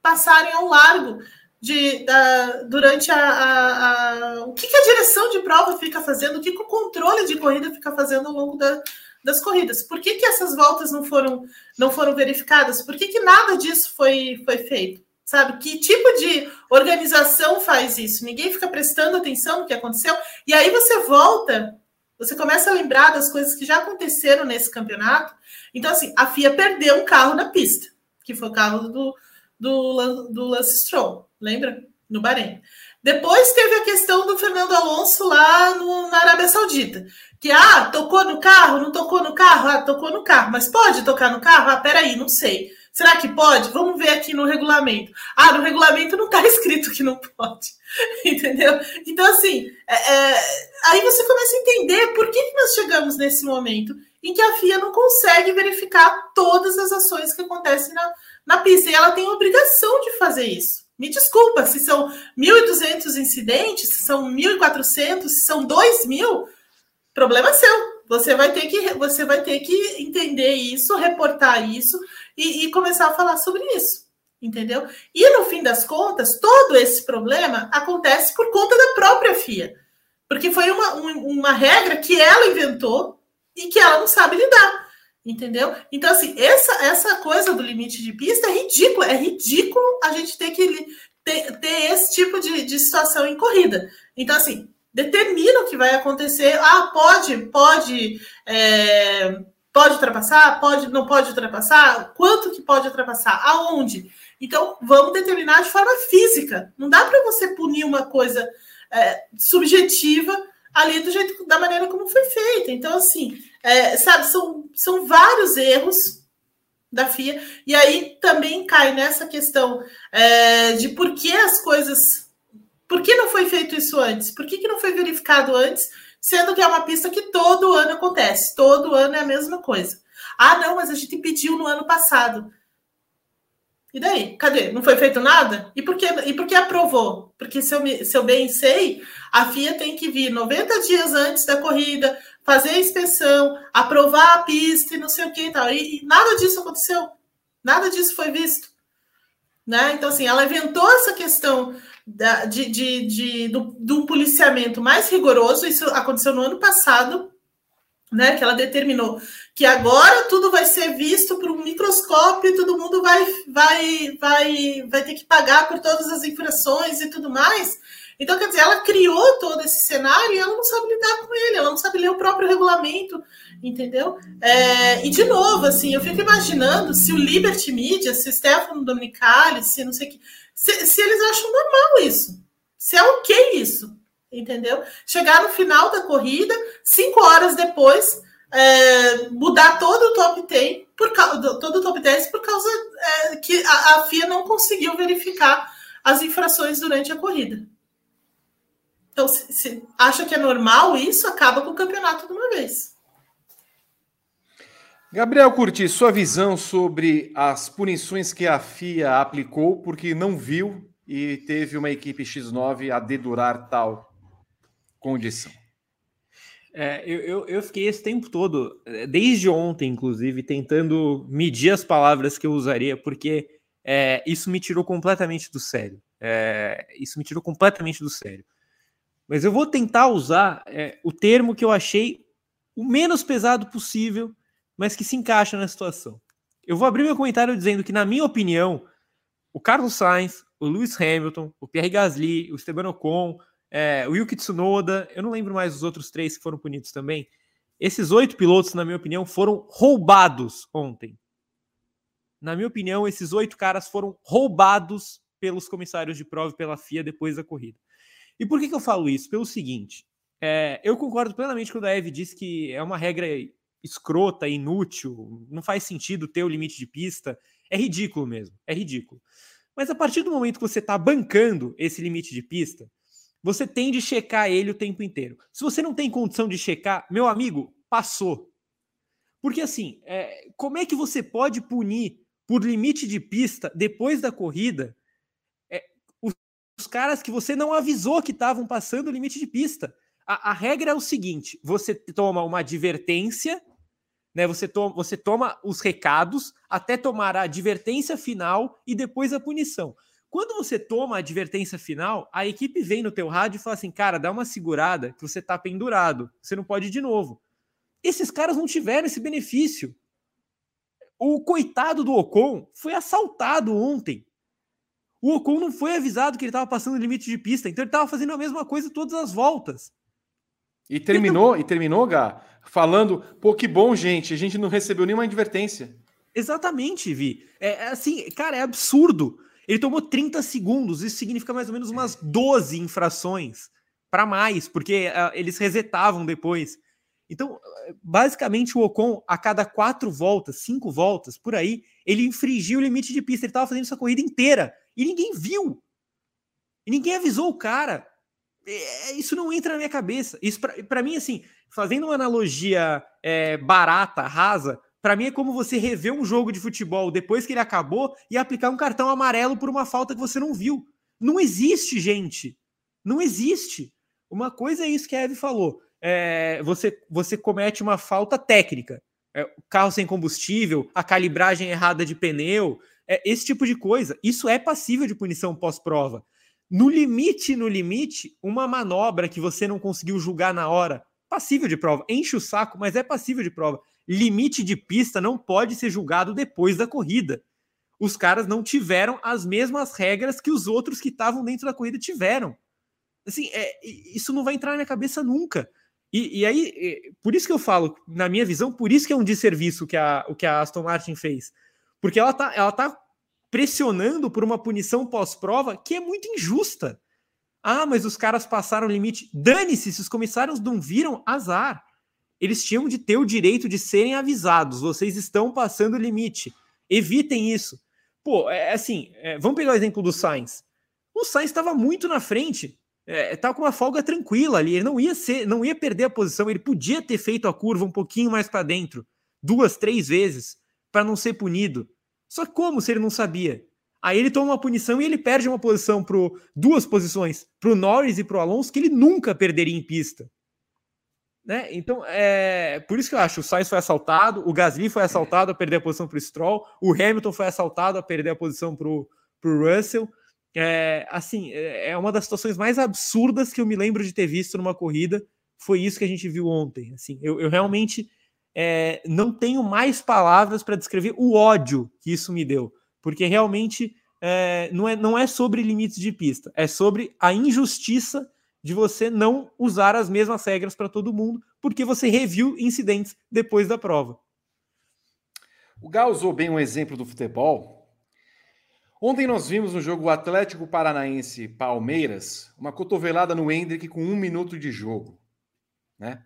Speaker 3: passarem ao largo? De, da, durante a, a, a, O que, que, a direção de prova fica fazendo, o que, que o controle de corrida fica fazendo ao longo da, das corridas. Por que, que essas voltas não foram, não foram verificadas? Por que, que nada disso foi, foi feito? Sabe? Que tipo de organização faz isso? Ninguém fica prestando atenção no que aconteceu. E aí você volta, você começa a lembrar das coisas que já aconteceram nesse campeonato. Então, assim, a FIA perdeu um carro na pista, que foi o carro do, do, do Lance Stroll lembra? No Bahrein. Depois teve a questão do Fernando Alonso lá no, na Arábia Saudita. Que, ah, tocou no carro, não tocou no carro? Ah, tocou no carro. Mas pode tocar no carro? Ah, peraí, não sei. Será que pode? Vamos ver aqui no regulamento. Ah, no regulamento não está escrito que não pode. Entendeu? Então, assim, é, é, aí você começa a entender por que, nós chegamos nesse momento em que a FIA não consegue verificar todas as ações que acontecem na, na pista. E ela tem obrigação de fazer isso. Me desculpa, se são 1.200 incidentes, se são 1.400, se são 2.000, problema seu. Você vai ter que, você vai ter que entender isso, reportar isso e, e começar a falar sobre isso. Entendeu? E no fim das contas, todo esse problema acontece por conta da própria FIA. Porque foi uma, uma regra que ela inventou e que ela não sabe lidar. Entendeu? Então, assim, essa, essa coisa do limite de pista é ridículo. É ridículo a gente ter que ter, ter esse tipo de, de situação em corrida. Então, assim, determina o que vai acontecer. Ah, pode, pode, é, pode ultrapassar, pode, não pode ultrapassar, quanto que pode ultrapassar, aonde. Então, vamos determinar de forma física. Não dá para você punir uma coisa é, subjetiva ali do jeito, da maneira como foi feita. Então, assim, é, sabe, são, são vários erros da FIA, e aí também cai nessa questão é, de por que as coisas. Por que não foi feito isso antes? Por que, que não foi verificado antes, sendo que é uma pista que todo ano acontece, todo ano é a mesma coisa. Ah, não, mas a gente pediu no ano passado. E daí? Cadê? Não foi feito nada? E por que, e por que aprovou? Porque, se eu, me, se eu bem sei, a FIA tem que vir 90 dias antes da corrida, fazer a inspeção, aprovar a pista e não sei o que e tal. E, e nada disso aconteceu. Nada disso foi visto. Né? Então, assim, ela inventou essa questão da, de, de, de, do, do policiamento mais rigoroso. Isso aconteceu no ano passado, né? Que ela determinou que agora tudo vai ser visto por um microscópio e todo mundo vai, vai, vai, vai ter que pagar por todas as infrações e tudo mais. Então, quer dizer, ela criou todo esse cenário e ela não sabe lidar com ele, ela não sabe ler o próprio regulamento, entendeu? É, e, de novo, assim, eu fico imaginando se o Liberty Media, se o Stefano Dominicali, se não sei o que, se, se eles acham normal isso, se é ok isso, entendeu? Chegar no final da corrida, cinco horas depois, é, mudar todo o top 10 por causa todo o top 10 por causa é, que a, a, FIA não conseguiu verificar as infrações durante a corrida. Então, se, se acha que é normal isso, acaba com o campeonato de uma vez.
Speaker 1: Gabriel Curti, sua visão sobre as punições que a FIA aplicou porque não viu e teve uma equipe X9 a dedurar tal condição.
Speaker 4: É, eu, eu, eu, fiquei esse tempo todo, é, desde ontem, inclusive, tentando medir as palavras que eu usaria, porque é, isso me tirou completamente do sério. É, isso me tirou completamente do sério. Mas eu vou tentar usar é, o termo que eu achei o menos pesado possível, mas que se encaixa na situação. Eu vou abrir meu comentário dizendo que, na minha opinião, o Carlos Sainz, o Lewis Hamilton, o Pierre Gasly, o Esteban Ocon, é, o Yuki Tsunoda, eu não lembro mais os outros três que foram punidos também. Esses oito pilotos, na minha opinião, foram roubados ontem. Na minha opinião, esses oito caras foram roubados pelos comissários de prova e pela FIA depois da corrida. E por que, que eu falo isso? Pelo seguinte, é, eu concordo plenamente quando a Eve diz que é uma regra escrota, inútil, não faz sentido ter o limite de pista. É ridículo mesmo, é ridículo. Mas a partir do momento que você está bancando esse limite de pista, você tem de checar ele o tempo inteiro. Se você não tem condição de checar, meu amigo, passou. Porque assim, é, como é que você pode punir por limite de pista depois da corrida caras que você não avisou que estavam passando o limite de pista? A, a, regra é o seguinte: você toma uma advertência, né? Você, to, você toma os recados até tomar a advertência final e depois a punição. Quando você toma a advertência final, a equipe vem no teu rádio e fala assim, cara, dá uma segurada que você tá pendurado, você não pode ir de novo. Esses caras não tiveram esse benefício. O coitado do Ocon foi assaltado ontem. O Ocon não foi avisado que ele estava passando o limite de pista, então ele estava fazendo a mesma coisa todas as voltas.
Speaker 1: E terminou, então... e terminou, Gá, falando, pô, que bom, gente, a gente não recebeu nenhuma advertência.
Speaker 4: Exatamente, Vi. É, é assim, cara, é absurdo. Ele tomou 30 segundos, isso significa mais ou menos umas 12 infrações para mais, porque uh, eles resetavam depois. Então, basicamente, o Ocon, a cada quatro voltas, cinco voltas, por aí, ele infringiu o limite de pista. Ele estava fazendo essa corrida inteira e ninguém viu. E ninguém avisou o cara. É, isso não entra na minha cabeça. Isso, para mim, assim, fazendo uma analogia é, barata, rasa, para mim é como você rever um jogo de futebol depois que ele acabou e aplicar um cartão amarelo por uma falta que você não viu. Não existe, gente. Não existe. Uma coisa é isso que a Eve falou. É, você, você comete uma falta técnica. É, carro sem combustível, a calibragem errada de pneu, é, esse tipo de coisa. Isso é passível de punição pós-prova. No limite, no limite, uma manobra que você não conseguiu julgar na hora, passível de prova. Enche o saco, mas é passível de prova limite de pista não pode ser julgado depois da corrida. Os caras não tiveram as mesmas regras que os outros que estavam dentro da corrida tiveram. Assim, é, isso não vai entrar na minha cabeça nunca. E, e, aí, por isso que eu falo, na minha visão, por isso que é um desserviço que a, o que a Aston Martin fez. Porque ela tá, ela tá pressionando por uma punição pós-prova que é muito injusta. Ah, mas os caras passaram o limite. Dane-se, se os comissários não viram, azar eles tinham de ter o direito de serem avisados. Vocês estão passando o limite. Evitem isso. Pô, é, é assim, é, vamos pegar o exemplo do Sainz. O Sainz estava muito na frente, é, com uma folga tranquila ali. Ele não ia ser, não ia perder a posição. Ele podia ter feito a curva um pouquinho mais para dentro, duas, três vezes, para não ser punido. Só como se ele não sabia?
Speaker 5: Aí ele toma uma punição e ele perde uma posição pro duas posições, para o Norris e para o Alonso, que ele nunca perderia em pista. Né? Então, é por isso que eu acho, o Sainz foi assaltado, o Gasly foi assaltado a perder a posição para o Stroll, o Hamilton foi assaltado a perder a posição para o Russell. É, assim, é, é uma das situações mais absurdas que eu me lembro de ter visto numa corrida. Foi isso que a gente viu ontem. Assim, eu, eu realmente é, não tenho mais palavras para descrever o ódio que isso me deu porque realmente é, não, é, não é sobre limites de pista, é sobre a injustiça de você não usar as mesmas regras para todo mundo, porque você reviu incidentes depois da prova.
Speaker 1: O Gal usou bem um exemplo do futebol. Ontem nós vimos no jogo Atlético Paranaense Palmeiras uma cotovelada no Hendrick com um minuto de jogo. Né?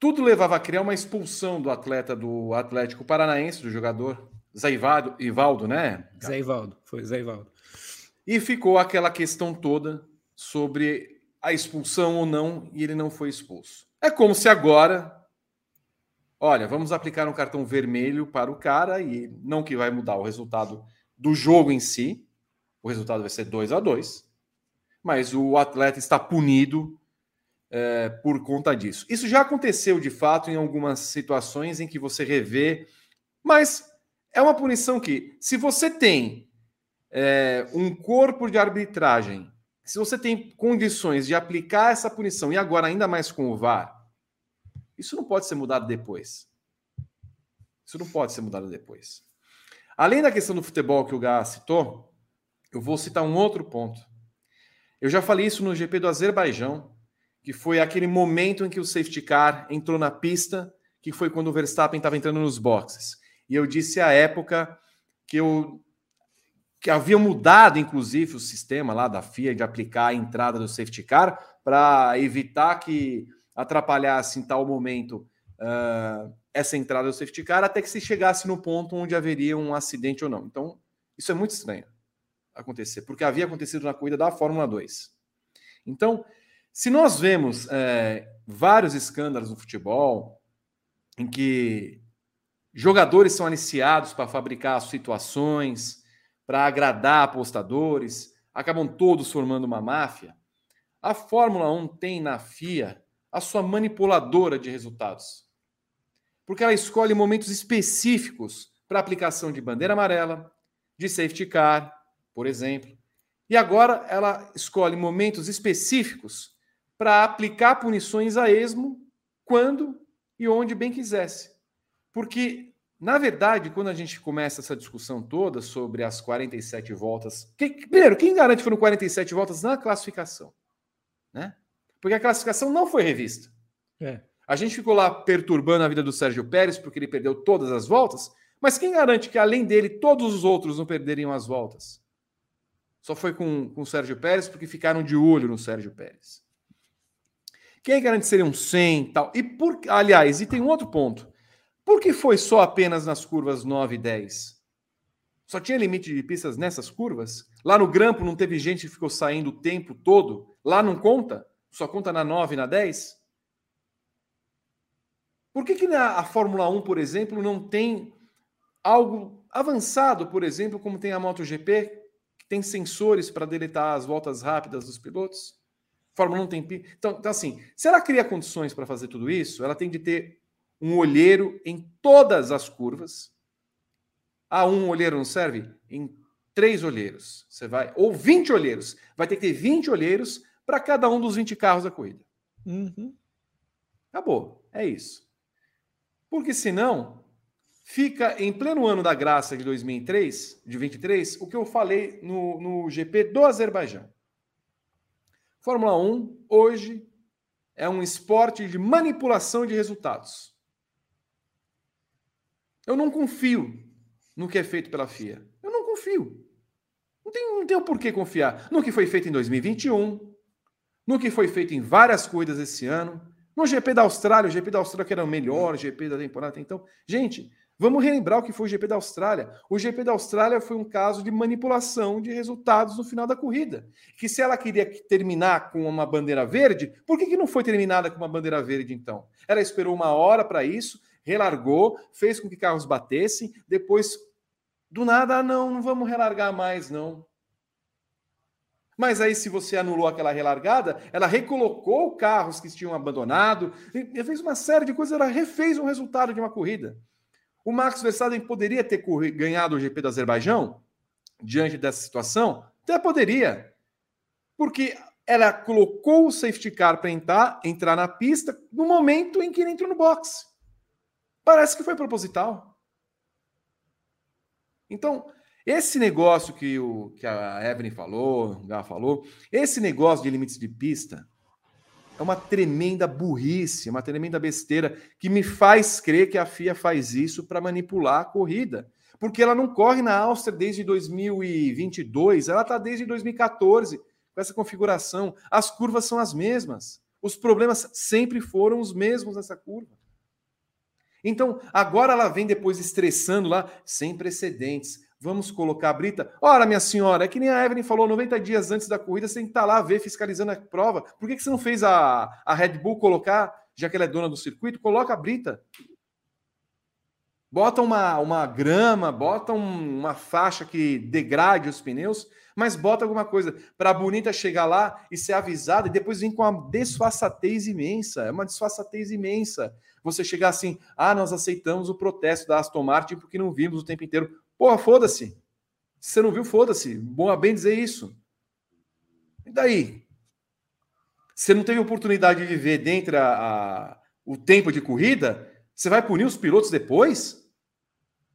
Speaker 1: Tudo levava a criar uma expulsão do atleta do Atlético Paranaense, do jogador Zé Ivaldo, né?
Speaker 5: Zé Ivaldo, foi Zé Ivaldo.
Speaker 1: E ficou aquela questão toda sobre a expulsão ou não, e ele não foi expulso. É como se agora, olha, vamos aplicar um cartão vermelho para o cara, e não que vai mudar o resultado do jogo em si, o resultado vai ser 2 a 2 mas o atleta está punido é, por conta disso. Isso já aconteceu de fato em algumas situações em que você revê, mas é uma punição que, se você tem é, um corpo de arbitragem, se você tem condições de aplicar essa punição, e agora ainda mais com o VAR, isso não pode ser mudado depois. Isso não pode ser mudado depois. Além da questão do futebol que o Gá citou, eu vou citar um outro ponto. Eu já falei isso no GP do Azerbaijão, que foi aquele momento em que o safety car entrou na pista, que foi quando o Verstappen estava entrando nos boxes. E eu disse à época que eu que havia mudado, inclusive, o sistema lá da FIA de aplicar a entrada do safety car para evitar que atrapalhasse em tal momento uh, essa entrada do safety car até que se chegasse no ponto onde haveria um acidente ou não. Então, isso é muito estranho acontecer, porque havia acontecido na corrida da Fórmula 2. Então, se nós vemos é, vários escândalos no futebol em que Jogadores são aliciados para fabricar situações, para agradar apostadores, acabam todos formando uma máfia. A Fórmula 1 tem na FIA a sua manipuladora de resultados. Porque ela escolhe momentos específicos para aplicação de bandeira amarela, de safety car, por exemplo. E agora ela escolhe momentos específicos para aplicar punições a esmo quando e onde bem quisesse. Porque, na verdade, quando a gente começa essa discussão toda sobre as 47 voltas. Que, primeiro, quem garante que foram 47 voltas na classificação? Né? Porque a classificação não foi revista. É. A gente ficou lá perturbando a vida do Sérgio Pérez porque ele perdeu todas as voltas, mas quem garante que além dele todos os outros não perderiam as voltas? Só foi com, com o Sérgio Pérez porque ficaram de olho no Sérgio Pérez. Quem garante que seriam 100 e tal? E por, aliás, e tem um outro ponto. Por que foi só apenas nas curvas 9 e 10? Só tinha limite de pistas nessas curvas? Lá no grampo não teve gente que ficou saindo o tempo todo? Lá não conta? Só conta na 9 e na 10? Por que, que na, a Fórmula 1, por exemplo, não tem algo avançado, por exemplo, como tem a MotoGP, que tem sensores para deletar as voltas rápidas dos pilotos? Fórmula 1 tem. Então, então assim, se ela cria condições para fazer tudo isso, ela tem de ter um olheiro em todas as curvas. Ah, um olheiro não serve? Em três olheiros. Você vai, ou 20 olheiros. Vai ter que ter 20 olheiros para cada um dos 20 carros da corrida. Uhum. Acabou. É isso. Porque senão fica em pleno ano da graça de 2003, de 23, o que eu falei no, no GP do Azerbaijão. Fórmula 1 hoje é um esporte de manipulação de resultados. Eu não confio no que é feito pela FIA. Eu não confio. Não tem, não tem o porquê confiar no que foi feito em 2021, no que foi feito em várias coisas esse ano, no GP da Austrália, o GP da Austrália que era o melhor GP da temporada. Então, gente, vamos relembrar o que foi o GP da Austrália. O GP da Austrália foi um caso de manipulação de resultados no final da corrida. Que se ela queria terminar com uma bandeira verde, por que, que não foi terminada com uma bandeira verde então? Ela esperou uma hora para isso, relargou, fez com que carros batessem, depois Do nada, ah, não, não vamos relargar mais, não. Mas aí, se você anulou aquela relargada, ela recolocou carros que tinham abandonado, fez uma série de coisas, ela refez o resultado de uma corrida. O Max Verstappen poderia ter ganhado o GP do Azerbaijão diante dessa situação? Até poderia. Porque ela colocou o safety car para entrar, entrar na pista no momento em que ele entrou no box. Parece que foi proposital. Então, esse negócio que, o, que a Evelyn falou, o Gá falou, esse negócio de limites de pista é uma tremenda burrice, uma tremenda besteira que me faz crer que a FIA faz isso para manipular a corrida. Porque ela não corre na Áustria desde 2022, ela está desde 2014 com essa configuração. As curvas são as mesmas. Os problemas sempre foram os mesmos nessa curva. Então, agora ela vem depois estressando lá, sem precedentes. Vamos colocar a Brita. Ora, minha senhora, é que nem a Evelyn falou, 90 dias antes da corrida, você tem que estar tá lá, ver, fiscalizando a prova. Por que, que você não fez a, a Red Bull colocar, já que ela é dona do circuito, coloca a Brita. Bota uma, uma grama, bota um, uma faixa que degrade os pneus, mas bota alguma coisa para a bonita chegar lá e ser avisada e depois vir com uma desfaçatez imensa. É uma desfaçatez imensa. Você chegar assim, ah, nós aceitamos o protesto da Aston Martin porque não vimos o tempo inteiro. Porra, foda-se. Se você não viu, foda-se. Bom a bem dizer isso. E daí? Você não teve oportunidade de viver dentro a, a, o tempo de corrida? Você vai punir os pilotos depois?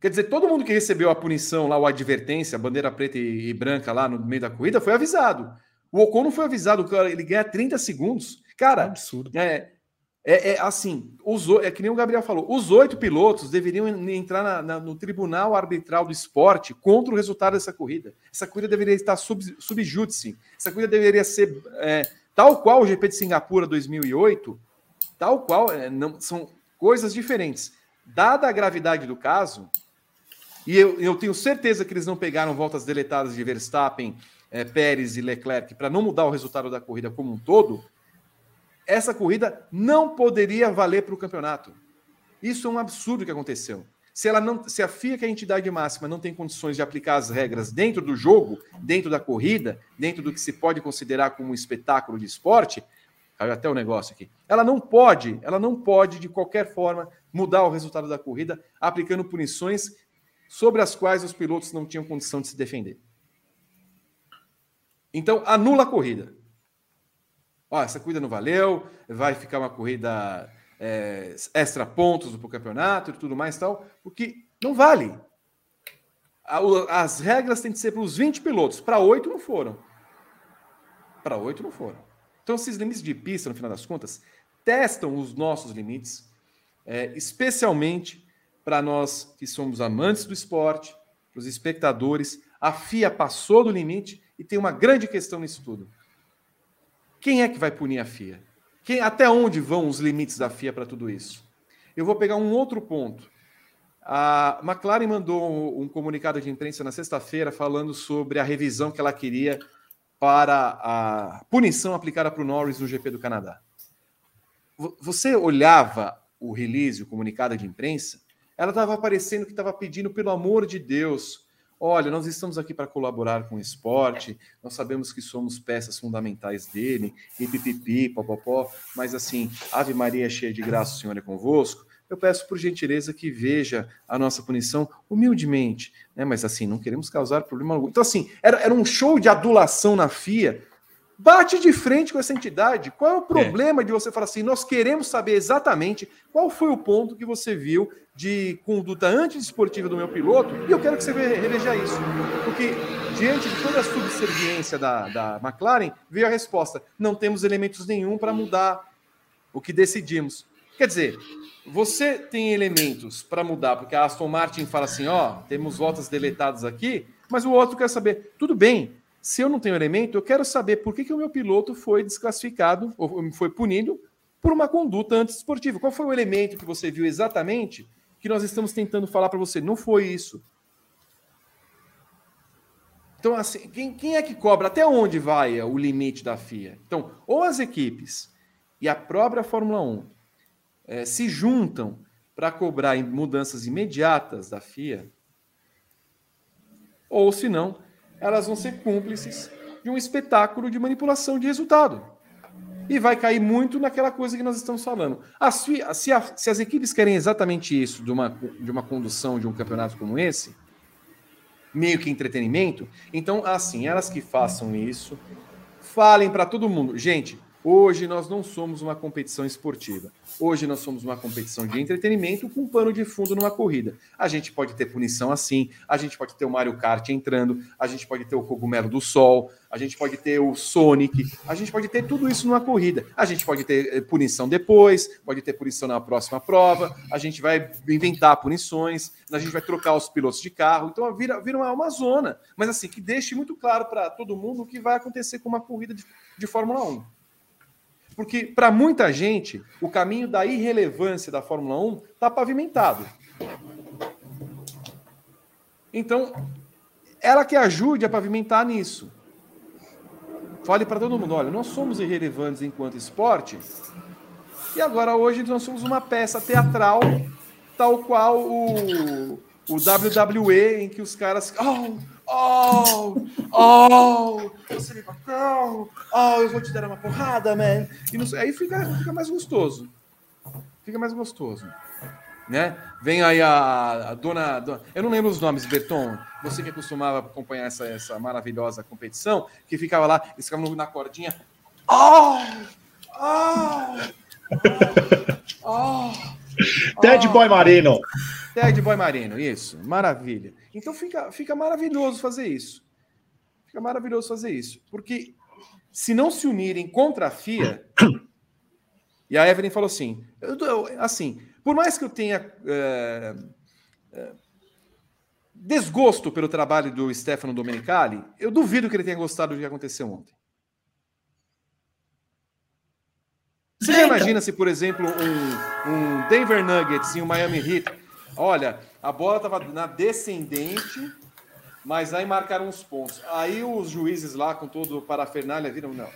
Speaker 1: Quer dizer, todo mundo que recebeu a punição lá, a advertência, a bandeira preta e, e branca lá no meio da corrida, foi avisado. O Ocon não foi avisado, ele ganha 30 segundos. Cara, é absurdo. É, é, é, assim, os, é que nem o Gabriel falou, os oito pilotos deveriam entrar na, na, no tribunal arbitral do esporte contra o resultado dessa corrida. Essa corrida deveria estar sub, subjúdice. Essa corrida deveria ser é, tal qual o GP de Singapura 2008, tal qual, é, não, são coisas diferentes. Dada a gravidade do caso, e eu, eu tenho certeza que eles não pegaram voltas deletadas de Verstappen, é, Pérez e Leclerc para não mudar o resultado da corrida como um todo, essa corrida não poderia valer para o campeonato. Isso é um absurdo que aconteceu. Se, ela não, se a FIA, que é a entidade máxima, não tem condições de aplicar as regras dentro do jogo, dentro da corrida, dentro do que se pode considerar como um espetáculo de esporte, caiu até o negócio aqui. Ela não pode, ela não pode, de qualquer forma, mudar o resultado da corrida, aplicando punições sobre as quais os pilotos não tinham condição de se defender. Então, anula a corrida. Ó, essa corrida não valeu, vai ficar uma corrida é, extra pontos para o campeonato e tudo mais tal, porque não vale. As regras têm que ser para os 20 pilotos, para oito não foram. Para oito não foram. Então, esses limites de pista, no final das contas, testam os nossos limites, é, especialmente para nós que somos amantes do esporte, para os espectadores. A FIA passou do limite e tem uma grande questão nisso tudo. Quem é que vai punir a FIA? Quem, até onde vão os limites da FIA para tudo isso? Eu vou pegar um outro ponto. A McLaren mandou um comunicado de imprensa na sexta-feira falando sobre a revisão que ela queria para a punição aplicada para o Norris no GP do Canadá. Você olhava o release, o comunicado de imprensa, ela estava aparecendo que estava pedindo, pelo amor de Deus, Olha, nós estamos aqui para colaborar com o esporte, nós sabemos que somos peças fundamentais dele, e pipipi, popopó, mas assim, Ave Maria cheia de graça, o Senhor é convosco. Eu peço por gentileza que veja a nossa punição humildemente, né? Mas assim, não queremos causar problema algum. Então, assim, era, era um show de adulação na FIA Bate de frente com essa entidade. Qual é o problema é. de você falar assim? Nós queremos saber exatamente qual foi o ponto que você viu de conduta antidesportiva do meu piloto e eu quero que você reveja isso. Porque, diante de toda a subserviência da, da McLaren, veio a resposta: não temos elementos nenhum para mudar o que decidimos. Quer dizer, você tem elementos para mudar, porque a Aston Martin fala assim: ó, temos voltas deletadas aqui, mas o outro quer saber, tudo bem, se eu não tenho elemento, eu quero saber por que, que o meu piloto foi desclassificado ou foi punido por uma conduta antidesportiva. Qual foi o elemento que você viu exatamente que nós estamos tentando falar para você? Não foi isso. Então, assim, quem, quem, é que cobra? Até onde vai o limite da FIA? Então, ou as equipes e a própria Fórmula 1 é, se juntam para cobrar mudanças imediatas da FIA, ou se não, elas vão ser cúmplices de um espetáculo de manipulação de resultado. E vai cair muito naquela coisa que nós estamos falando. As, se, a, se as equipes querem exatamente isso de uma, de uma condução de um campeonato como esse, meio que entretenimento, então, assim, elas que façam isso, falem para todo mundo. Gente, Hoje nós não somos uma competição esportiva. Hoje nós somos uma competição de entretenimento com um pano de fundo numa corrida. A gente pode ter punição assim, a gente pode ter o Mario Kart entrando, a gente pode ter o cogumelo do sol, a gente pode ter o Sonic, a gente pode ter tudo isso numa corrida. A gente pode ter eh, punição depois, pode ter punição na próxima prova, a gente vai inventar punições, a gente vai trocar os pilotos de carro. Então vira, vira uma, uma zona. Mas assim, que deixe muito claro para todo mundo o que vai acontecer com uma corrida de, de Fórmula 1. Porque, para muita gente, o caminho da irrelevância da Fórmula 1 está pavimentado. Então, ela que ajude a pavimentar nisso. Fale para todo mundo: olha, nós somos irrelevantes enquanto esporte, e agora hoje nós somos uma peça teatral, tal qual o, o WWE, em que os caras. Oh, Oh, oh, você me bateu. Oh, eu vou te dar uma porrada, man. E não, aí fica, fica mais gostoso. Fica mais gostoso. Né? Vem aí a, a dona, dona, Eu não lembro os nomes, Berton. Você que costumava acompanhar essa, essa maravilhosa competição, que ficava lá, eles ficavam na cordinha. Oh! Oh!
Speaker 2: Oh! oh Ted Boy Marino.
Speaker 1: Ted Boy Marino, isso. Maravilha. Então fica, fica maravilhoso fazer isso. Fica maravilhoso fazer isso. Porque se não se unirem contra a FIA. e a Evelyn falou assim: eu, eu, assim, por mais que eu tenha é, é, desgosto pelo trabalho do Stefano Domenicali, eu duvido que ele tenha gostado do que aconteceu ontem. Você é, então. imagina se, por exemplo, um, um Denver Nuggets e um Miami Heat, olha, a bola estava na descendente, mas aí marcaram os pontos. Aí os juízes lá, com todo o parafernália, viram, não.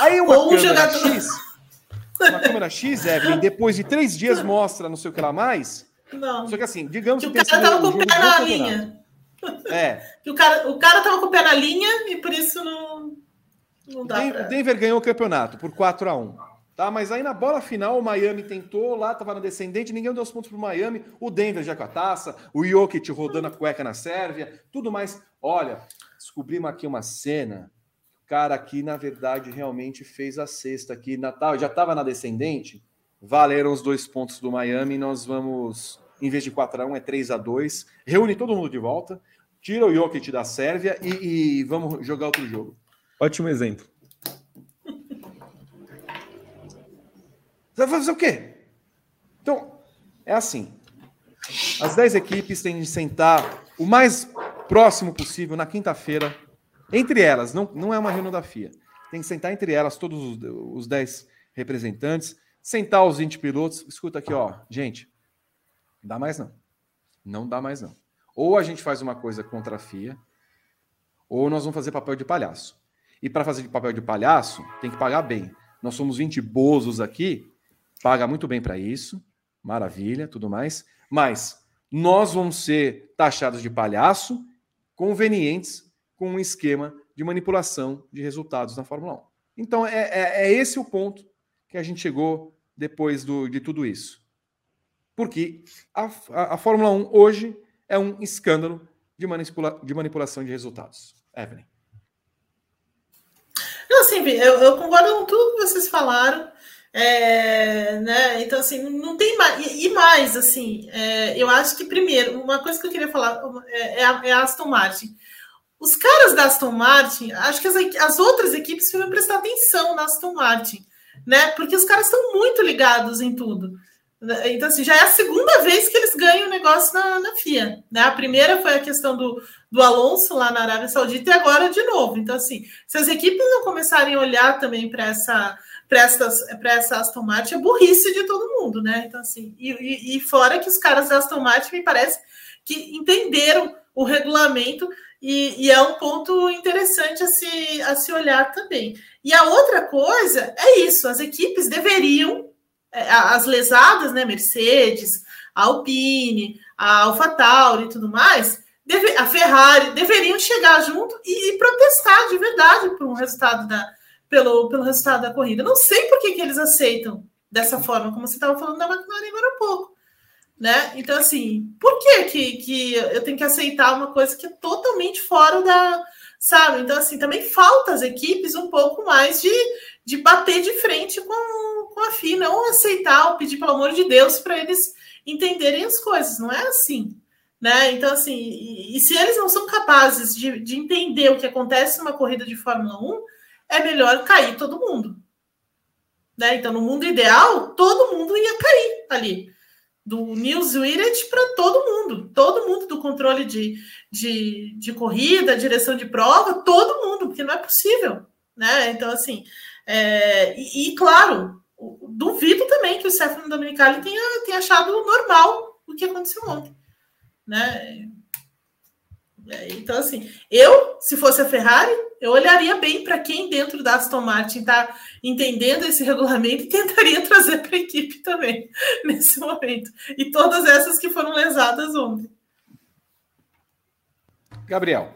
Speaker 1: Aí uma Ou câmera jogador... X, uma câmera X, Evelyn, depois de três dias mostra não sei o que lá mais.
Speaker 3: Não.
Speaker 1: Só que assim, digamos
Speaker 3: que, que o cara tava com o pé na linha.
Speaker 1: É.
Speaker 3: Que o cara, o cara tava com o pé na linha e por isso não, não dá.
Speaker 1: Denver, pra... Denver ganhou o campeonato por 4 a 1 Tá? Mas aí na bola final, o Miami tentou, lá estava na descendente, ninguém deu os pontos para o Miami, o Denver já com a taça, o Jokic rodando a cueca na Sérvia, tudo mais. Olha, descobrimos aqui uma cena, o cara aqui, na verdade, realmente fez a sexta aqui, Natal, já estava na descendente, valeram os dois pontos do Miami, nós vamos, em vez de 4 a 1 é 3 a 2 reúne todo mundo de volta, tira o Jokic da Sérvia e, e vamos jogar outro jogo.
Speaker 5: Ótimo exemplo.
Speaker 1: Você vai fazer o quê? Então, é assim. As 10 equipes têm de sentar o mais próximo possível na quinta-feira, entre elas, não, não é uma reunião da FIA. Tem que sentar entre elas todos os, os 10 representantes, sentar os 20 pilotos. Escuta aqui, ó, gente, não dá mais não. Não dá mais não. Ou a gente faz uma coisa contra a FIA, ou nós vamos fazer papel de palhaço. E para fazer papel de palhaço, tem que pagar bem. Nós somos 20 bozos aqui, paga muito bem para isso, maravilha, tudo mais, mas nós vamos ser taxados de palhaço convenientes com um esquema de manipulação de resultados na Fórmula 1. Então, é, é, é esse o ponto que a gente chegou depois do, de tudo isso. Porque a, a, a, Fórmula 1 hoje é um escândalo de, manipula, de manipulação de resultados. Evelyn.
Speaker 3: Assim, eu, eu concordo com tudo que vocês falaram. É, né? Então, assim, não tem mais. E, mais, assim, é, eu acho que, primeiro, uma coisa que eu queria falar é, é, a, é a Aston Martin. Os caras da Aston Martin, acho que as, as outras equipes precisam prestar atenção na Aston Martin, né? Porque os caras estão muito ligados em tudo. Então, assim, já é a segunda vez que eles ganham o negócio na, na FIA. Né? A primeira foi a questão do, do Alonso lá na Arábia Saudita e agora de novo. Então, assim, se as equipes não começarem a olhar também para essa para essa Aston Martin é burrice de todo mundo, né? Então, assim, e, e, e, fora que os caras da Aston Martin me parece que entenderam o regulamento e, e, é um ponto interessante a se, a se olhar também. E a outra coisa é isso: as equipes deveriam as lesadas, né, Mercedes, a Alpine, a AlphaTauri e tudo mais, deve, a Ferrari deveriam chegar junto e, e protestar de verdade por um resultado da, pelo, pelo resultado da corrida. Não sei por que, que eles aceitam dessa forma, como você estava falando da McLaren agora há pouco. Né? Então, assim, por que, que, que eu tenho que aceitar uma coisa que é totalmente fora da. Sabe? Então, assim, também falta as equipes um pouco mais de, de bater de frente com, com a FIA, não aceitar ou pedir, pelo amor de Deus, para eles entenderem as coisas. Não é assim. Né? Então, assim, e, e, se eles não são capazes de, de entender o que acontece numa corrida de Fórmula 1, é melhor cair todo mundo. Né? Então, no mundo ideal, todo mundo ia cair ali. Do News Wiret para todo mundo. Todo mundo do controle de, de, de corrida, direção de prova, todo mundo, porque não é possível. Né? Então, assim, é, e, e, claro, duvido também que o Stefano Dominicali tenha, tenha achado normal o que aconteceu ontem né? É, então, assim, eu, se fosse a Ferrari, eu olharia bem para quem dentro da Aston Martin está entendendo esse regulamento e tentaria trazer para a equipe também, nesse momento. E todas essas que foram lesadas ontem.
Speaker 1: Gabriel.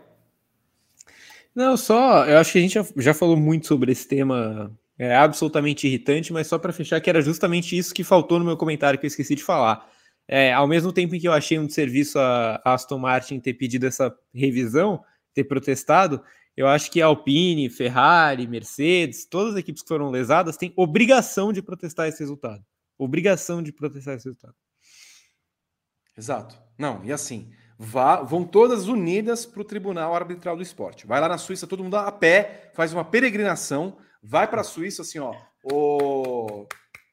Speaker 5: Não, só, eu acho que a gente já, já falou muito sobre esse tema, é absolutamente irritante, mas só para fechar, que era justamente isso que faltou no meu comentário que eu esqueci de falar é, ao mesmo tempo em que eu achei um serviço a, Aston Martin ter pedido essa revisão, ter protestado, eu acho que Alpine, Ferrari, Mercedes, todas as equipes que foram lesadas têm obrigação de protestar esse resultado. Obrigação de protestar esse resultado.
Speaker 1: Exato. Não, e assim, vá, vão todas unidas para o Tribunal Arbitral do Esporte. Vai lá na Suíça, todo mundo a pé, faz uma peregrinação, vai para a Suíça assim, ó.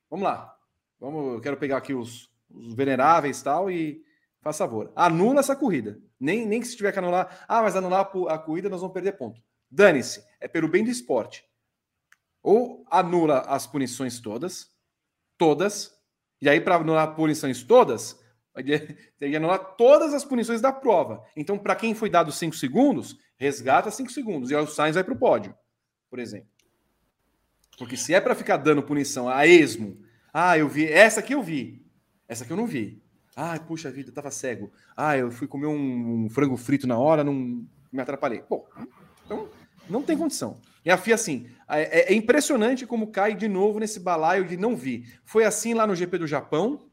Speaker 1: Vamos lá. Vamos, eu quero pegar aqui os, os veneráveis e tal, e faz favor, anula essa corrida. Nem, nem que se tiver que anular, ah, mas anular a, corrida nós vamos perder ponto. Dane-se, é pelo bem do esporte. Ou anula as punições todas, todas, e aí para anular punições todas, tem que anular todas as punições da prova. Então, para quem foi dado 5 segundos, resgata 5 segundos, e aí o Sainz vai para o pódio, por exemplo. Porque se é para ficar dando punição a esmo, ah, eu vi, essa aqui eu vi, essa aqui eu não vi. Ah, puxa vida, tava cego. Ah, eu fui comer um, um frango frito na hora, não me atrapalhei. Bom, então não tem condição. E a FIA, assim, é, é, impressionante como cai de novo nesse balaio de não vi. Foi assim lá no GP do Japão.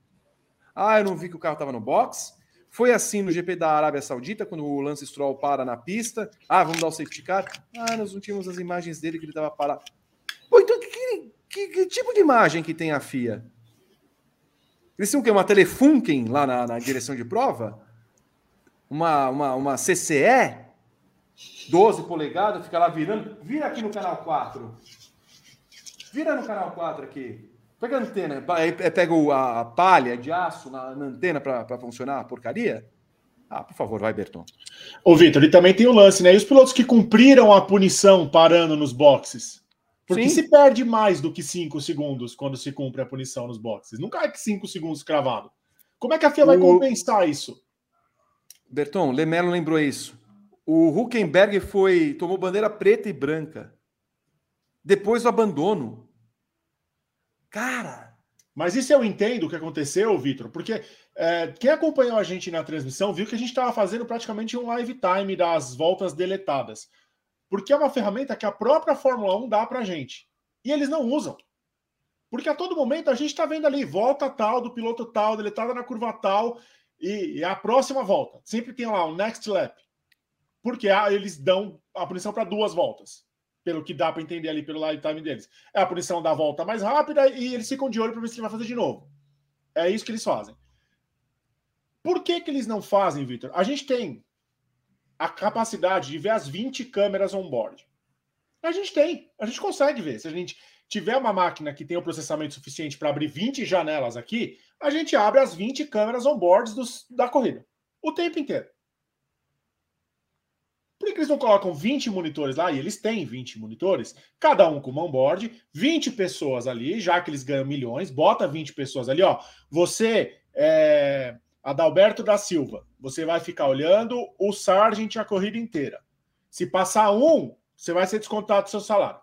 Speaker 1: Ah, eu não vi que o carro estava no box. Foi assim no GP da Arábia Saudita, quando o Lance Stroll para na pista. Ah, vamos dar o safety car. Ah, nós não tínhamos as imagens dele que ele estava parado. Pô, então que, que, que tipo de imagem que tem a FIA? Eles tinham o quê? Uma Telefunken lá na, na direção de prova? Uma, uma, uma CCE? 12 polegadas, fica lá virando. Vira aqui no canal 4. Vira no canal 4 aqui. Pega a antena, pega a palha de aço na, na antena para funcionar a porcaria. Ah, por favor, vai, Berton.
Speaker 2: Ô, Vitor, e também tem o lance, né? E os pilotos que cumpriram a punição parando nos boxes? Porque Sim. se perde mais do que 5 segundos quando se cumpre a punição nos boxes. Nunca é 5 segundos cravado. Como é que a FIA o... vai compensar isso?
Speaker 1: Berton, Lemelo lembrou isso. O Huckenberg foi tomou bandeira preta e branca. Depois do abandono. Cara!
Speaker 2: Mas isso eu entendo o que aconteceu, Vitor, porque é, quem acompanhou a gente na transmissão viu que a gente estava fazendo praticamente um live time das voltas deletadas porque é uma ferramenta que a própria Fórmula 1 dá para a gente. E eles não usam. Porque a todo momento a gente está vendo ali volta tal do piloto tal, deletada na curva tal, e, e a próxima volta. Sempre tem lá um next lap. Porque eles dão a punição para duas voltas. Pelo que dá para entender ali pelo lifetime deles. É a punição da volta mais rápida e eles ficam de olho para ver se ele vai fazer de novo. É isso que eles fazem. Por que, que eles não fazem, Victor? A gente tem a capacidade de ver as 20 câmeras on-board. A gente tem, a gente consegue ver. Se a gente tiver uma máquina que tem o processamento suficiente para abrir 20 janelas aqui, a gente abre as 20 câmeras on-board da corrida. O tempo inteiro. Por que eles não colocam 20 monitores lá? E eles têm 20 monitores, cada um com uma on-board, 20 pessoas ali, já que eles ganham milhões, bota 20 pessoas ali, ó. Você é, Adalberto da Silva, você vai ficar olhando o Sargent a corrida inteira. Se passar um, você vai ser descontado do seu salário.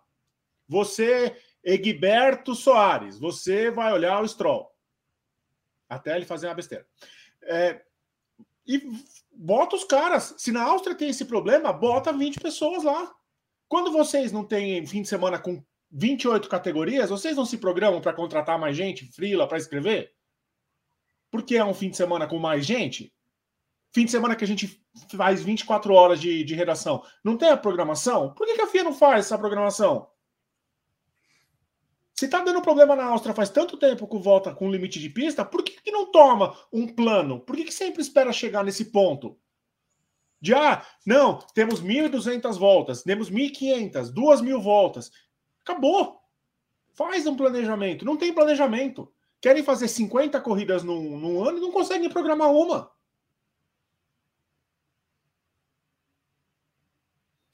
Speaker 2: Você, Egberto Soares, você vai olhar o Stroll. Até ele fazer uma besteira. É, e bota os caras. Se na Áustria tem esse problema, bota 20 pessoas lá. Quando vocês não têm fim de semana com 28 categorias, vocês não se programam para contratar mais gente, frila, para escrever? Porque é um fim de semana com mais gente? Fim de semana que a gente faz 24 horas de, de redação. Não tem a programação? Por que, que a FIA não faz essa programação? Se tá dando problema na Áustria faz tanto tempo que volta com limite de pista, por que, que não toma um plano? Por que, que sempre espera chegar nesse ponto? De ah, não, temos 1.200 voltas, temos 1.500, 2.000 voltas. Acabou. Faz um planejamento. Não tem planejamento. Querem fazer 50 corridas num, num ano e não conseguem programar uma.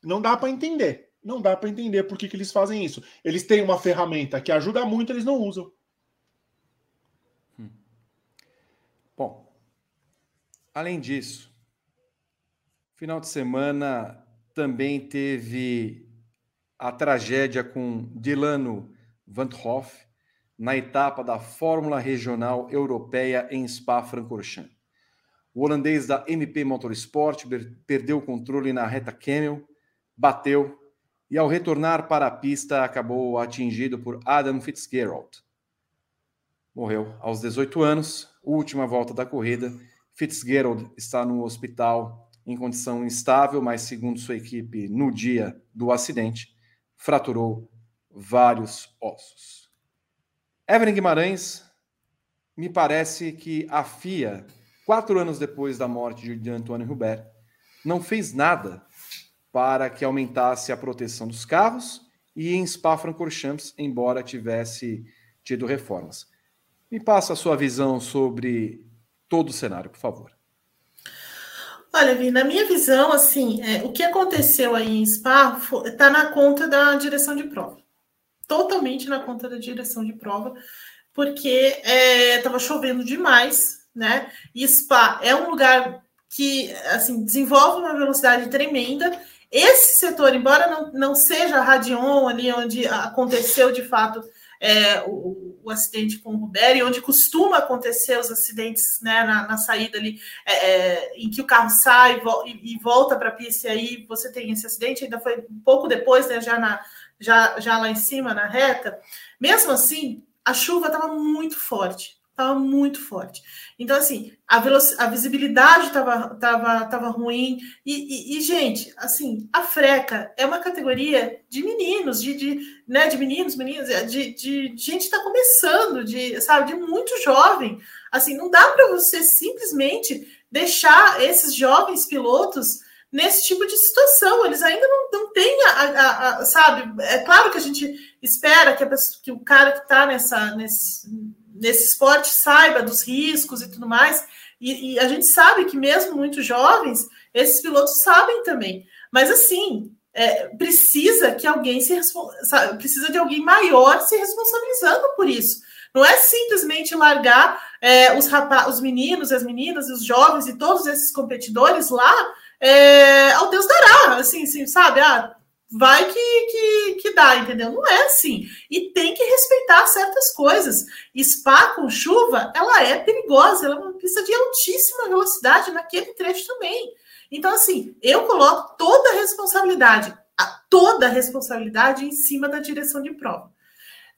Speaker 2: Não dá para entender. Não dá para entender por que, que eles fazem isso. Eles têm uma ferramenta que ajuda muito, eles não usam.
Speaker 1: Hum. Bom, além disso, final de semana também teve a tragédia com Dilano Van Hoff na etapa da Fórmula Regional Europeia em Spa-Francorchamps. O holandês da MP Motorsport perdeu o controle na reta Camel, bateu e, ao retornar para a pista, acabou atingido por Adam Fitzgerald. Morreu aos 18 anos, última volta da corrida. Fitzgerald está no hospital em condição instável, mas, segundo sua equipe, no dia do acidente, fraturou vários ossos. Evelyn Guimarães, me parece que a FIA, quatro anos depois da morte de Antônio Hubert, não fez nada para que aumentasse a proteção dos carros e em Spa-Francorchamps, embora tivesse tido reformas. Me passa a sua visão sobre todo o cenário, por favor.
Speaker 3: Olha, Vi, na minha visão, assim, é, o que aconteceu aí em Spa está na conta da direção de prova. Totalmente na conta da direção de prova, porque estava é, chovendo demais, né? E Spa é um lugar que, assim, desenvolve uma velocidade tremenda. Esse setor, embora não, não seja a Radion ali onde aconteceu de fato é, o, o, acidente com o Ruberi, onde costuma acontecer os acidentes né, na, na saída ali, é, é em que o carro sai e, e volta para a pista, e aí você tem esse acidente, ainda foi um pouco depois, né, já, na, já, já lá em cima, na reta. Mesmo assim, a chuva estava muito forte estava muito forte. Então, assim, a, a visibilidade estava tava, tava ruim. E, e, e, gente, assim, a freca é uma categoria de meninos, de, de, né, de meninos, meninas, de, de, de gente está começando, de, sabe, de muito jovem. Assim, não dá para você simplesmente deixar esses jovens pilotos nesse tipo de situação. Eles ainda não, não têm, a, a, a, sabe? É claro que a gente espera que, pessoa, que o cara que está nessa, nesse, nesse esporte saiba dos riscos e tudo mais. E, e, a gente sabe que mesmo muito jovens, esses pilotos sabem também. Mas assim, é, precisa que alguém se precisa de alguém maior se responsabilizando por isso. Não é simplesmente largar é, os, rapaz, os meninos, as meninas, os jovens e todos esses competidores lá é, ao Deus dará, assim, assim sabe? Ah, vai que, que, que dá, entendeu? Não é assim. E tem que respeitar certas coisas. Spa com chuva, ela é perigosa, ela é uma pista de altíssima velocidade naquele trecho também. Então, assim, eu coloco toda a responsabilidade, toda a responsabilidade em cima da direção de prova.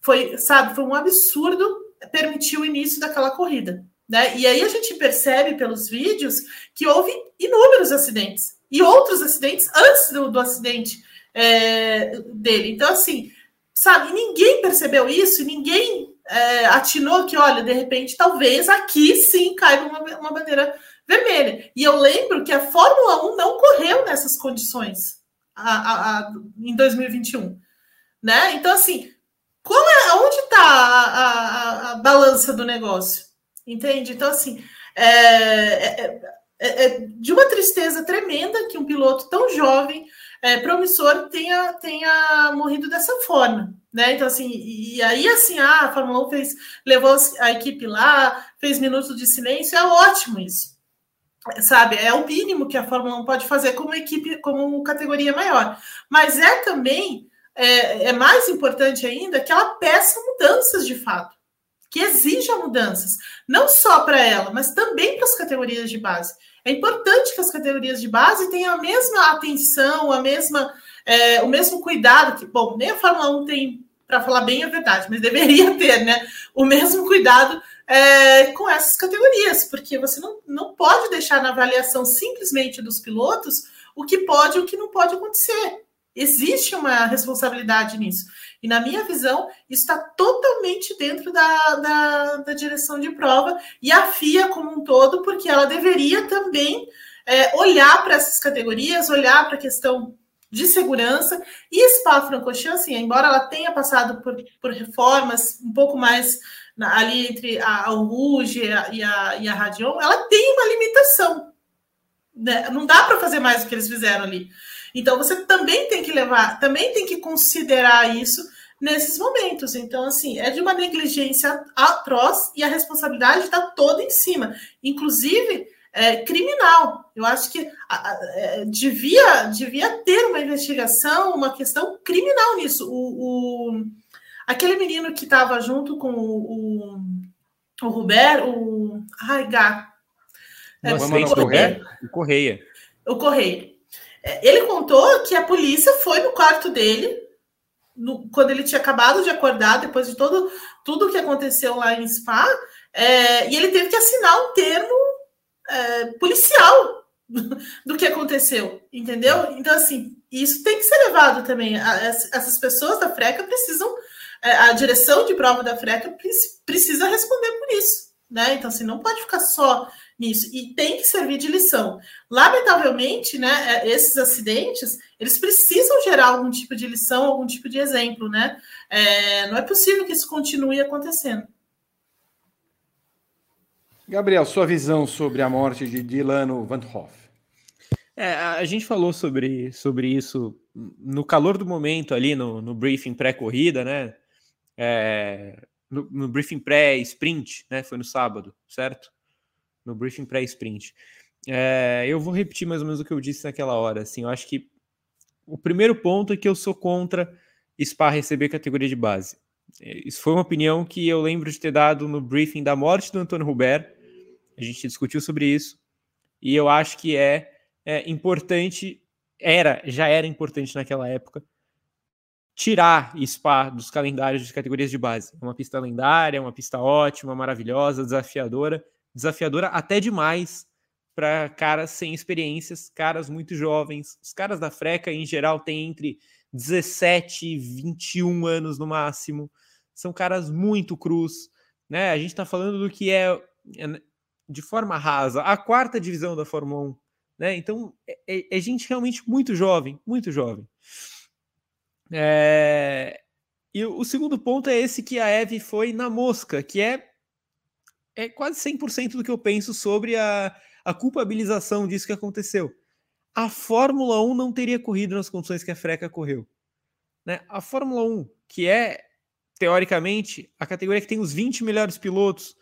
Speaker 3: Foi, sabe, foi um absurdo permitir o início daquela corrida. Né? E aí a gente percebe pelos vídeos que houve inúmeros acidentes e outros acidentes antes do, do acidente é, dele. Então, assim, sabe, ninguém percebeu isso, ninguém é, atinou que, olha, de repente, talvez aqui sim caiba uma, uma bandeira vermelha. E eu lembro que a Fórmula 1 não correu nessas condições a, a, a, em 2021. Né? Então, assim, qual é, onde está a, a, balança do negócio? Entende? Então, assim, é, é, é, é de uma tristeza tremenda que um piloto tão jovem é, promissor tenha, tenha morrido dessa forma. Né? Então, assim, e aí, assim, ah, a Fórmula 1 fez, levou a equipe lá, fez minutos de silêncio, é ótimo isso. Sabe, é o mínimo que a Fórmula 1 pode fazer como equipe, como categoria maior. Mas é também é, é mais importante ainda que ela peça mudanças de fato, que exija mudanças, não só para ela, mas também para as categorias de base. É importante que as categorias de base tenham a mesma atenção, a mesma, é, o mesmo cuidado que, bom, nem a Fórmula 1 tem, para falar bem a verdade, mas deveria ter, né? O mesmo cuidado é, com essas categorias, porque você não, não pode deixar na avaliação simplesmente dos pilotos o que pode e o que não pode acontecer. Existe uma responsabilidade nisso. E, na minha visão, está totalmente dentro da, da, da, direção de prova e a FIA como um todo, porque ela deveria também é, olhar para essas categorias, olhar para a questão de segurança. E Spa-Francorchamps, assim, embora ela tenha passado por, por reformas um pouco mais na, ali entre a, a Rouge e a, e a, e a Radion, ela tem uma limitação. Né? Não dá para fazer mais do que eles fizeram ali. Então você também tem que levar, também tem que considerar isso nesses momentos. Então, assim, é de uma negligência atroz e a responsabilidade está toda em cima, inclusive é, criminal. Eu acho que a, a, é, devia, devia ter uma investigação, uma questão criminal nisso. O, o aquele menino que estava junto com o, o, o Ruber, o. Ai, Gá.
Speaker 4: É, o Correia. O Correia.
Speaker 3: O Correia. Ele contou que a polícia foi no quarto dele no, quando ele tinha acabado de acordar, depois de todo tudo que aconteceu lá em Spa, é, e ele teve que assinar um termo é, policial do que aconteceu, entendeu? Então, assim, isso tem que ser levado também. Essas pessoas da FRECA precisam, é, a direção de prova da FRECA precisa responder por isso, né? Então, assim, não pode ficar só nisso e tem que servir de lição. Lamentavelmente, né, é, esses acidentes eles precisam gerar algum tipo de lição, algum tipo de exemplo, né? É, não é possível que isso continue acontecendo.
Speaker 1: Gabriel, sua visão sobre a morte de Dilano Van Hoff.
Speaker 4: É, a gente falou sobre, sobre isso no calor do momento ali no, no briefing pré-corrida, né? É, no, no, briefing pré-sprint, né? Foi no sábado, certo? No briefing pré-sprint. É, eu vou repetir mais ou menos o que eu disse naquela hora. Assim, eu acho que o primeiro ponto é que eu sou contra Spa receber categoria de base. É, isso foi uma opinião que eu lembro de ter dado no briefing da morte do Antônio Hubert. A gente discutiu sobre isso. E eu acho que é, é importante, era, já era importante naquela época, tirar Spa dos calendários de categorias de base. É uma pista lendária, uma pista ótima, maravilhosa, desafiadora desafiadora até demais para caras sem experiências, caras muito jovens. Os caras da Freca, em geral, têm entre 17 e 21 anos no máximo. São caras muito cruz. Né? A gente está falando do que é, é, de forma rasa, a quarta divisão da Fórmula 1. Né? Então, é, é, é gente realmente muito jovem, muito jovem. É... E o segundo ponto é esse que a Eve foi na mosca, que é é quase 100% do que eu penso sobre a, a culpabilização disso que aconteceu. A Fórmula 1 não teria corrido nas condições que a Freca correu. Né? A Fórmula 1, que é, teoricamente, a categoria que tem os 20 melhores pilotos,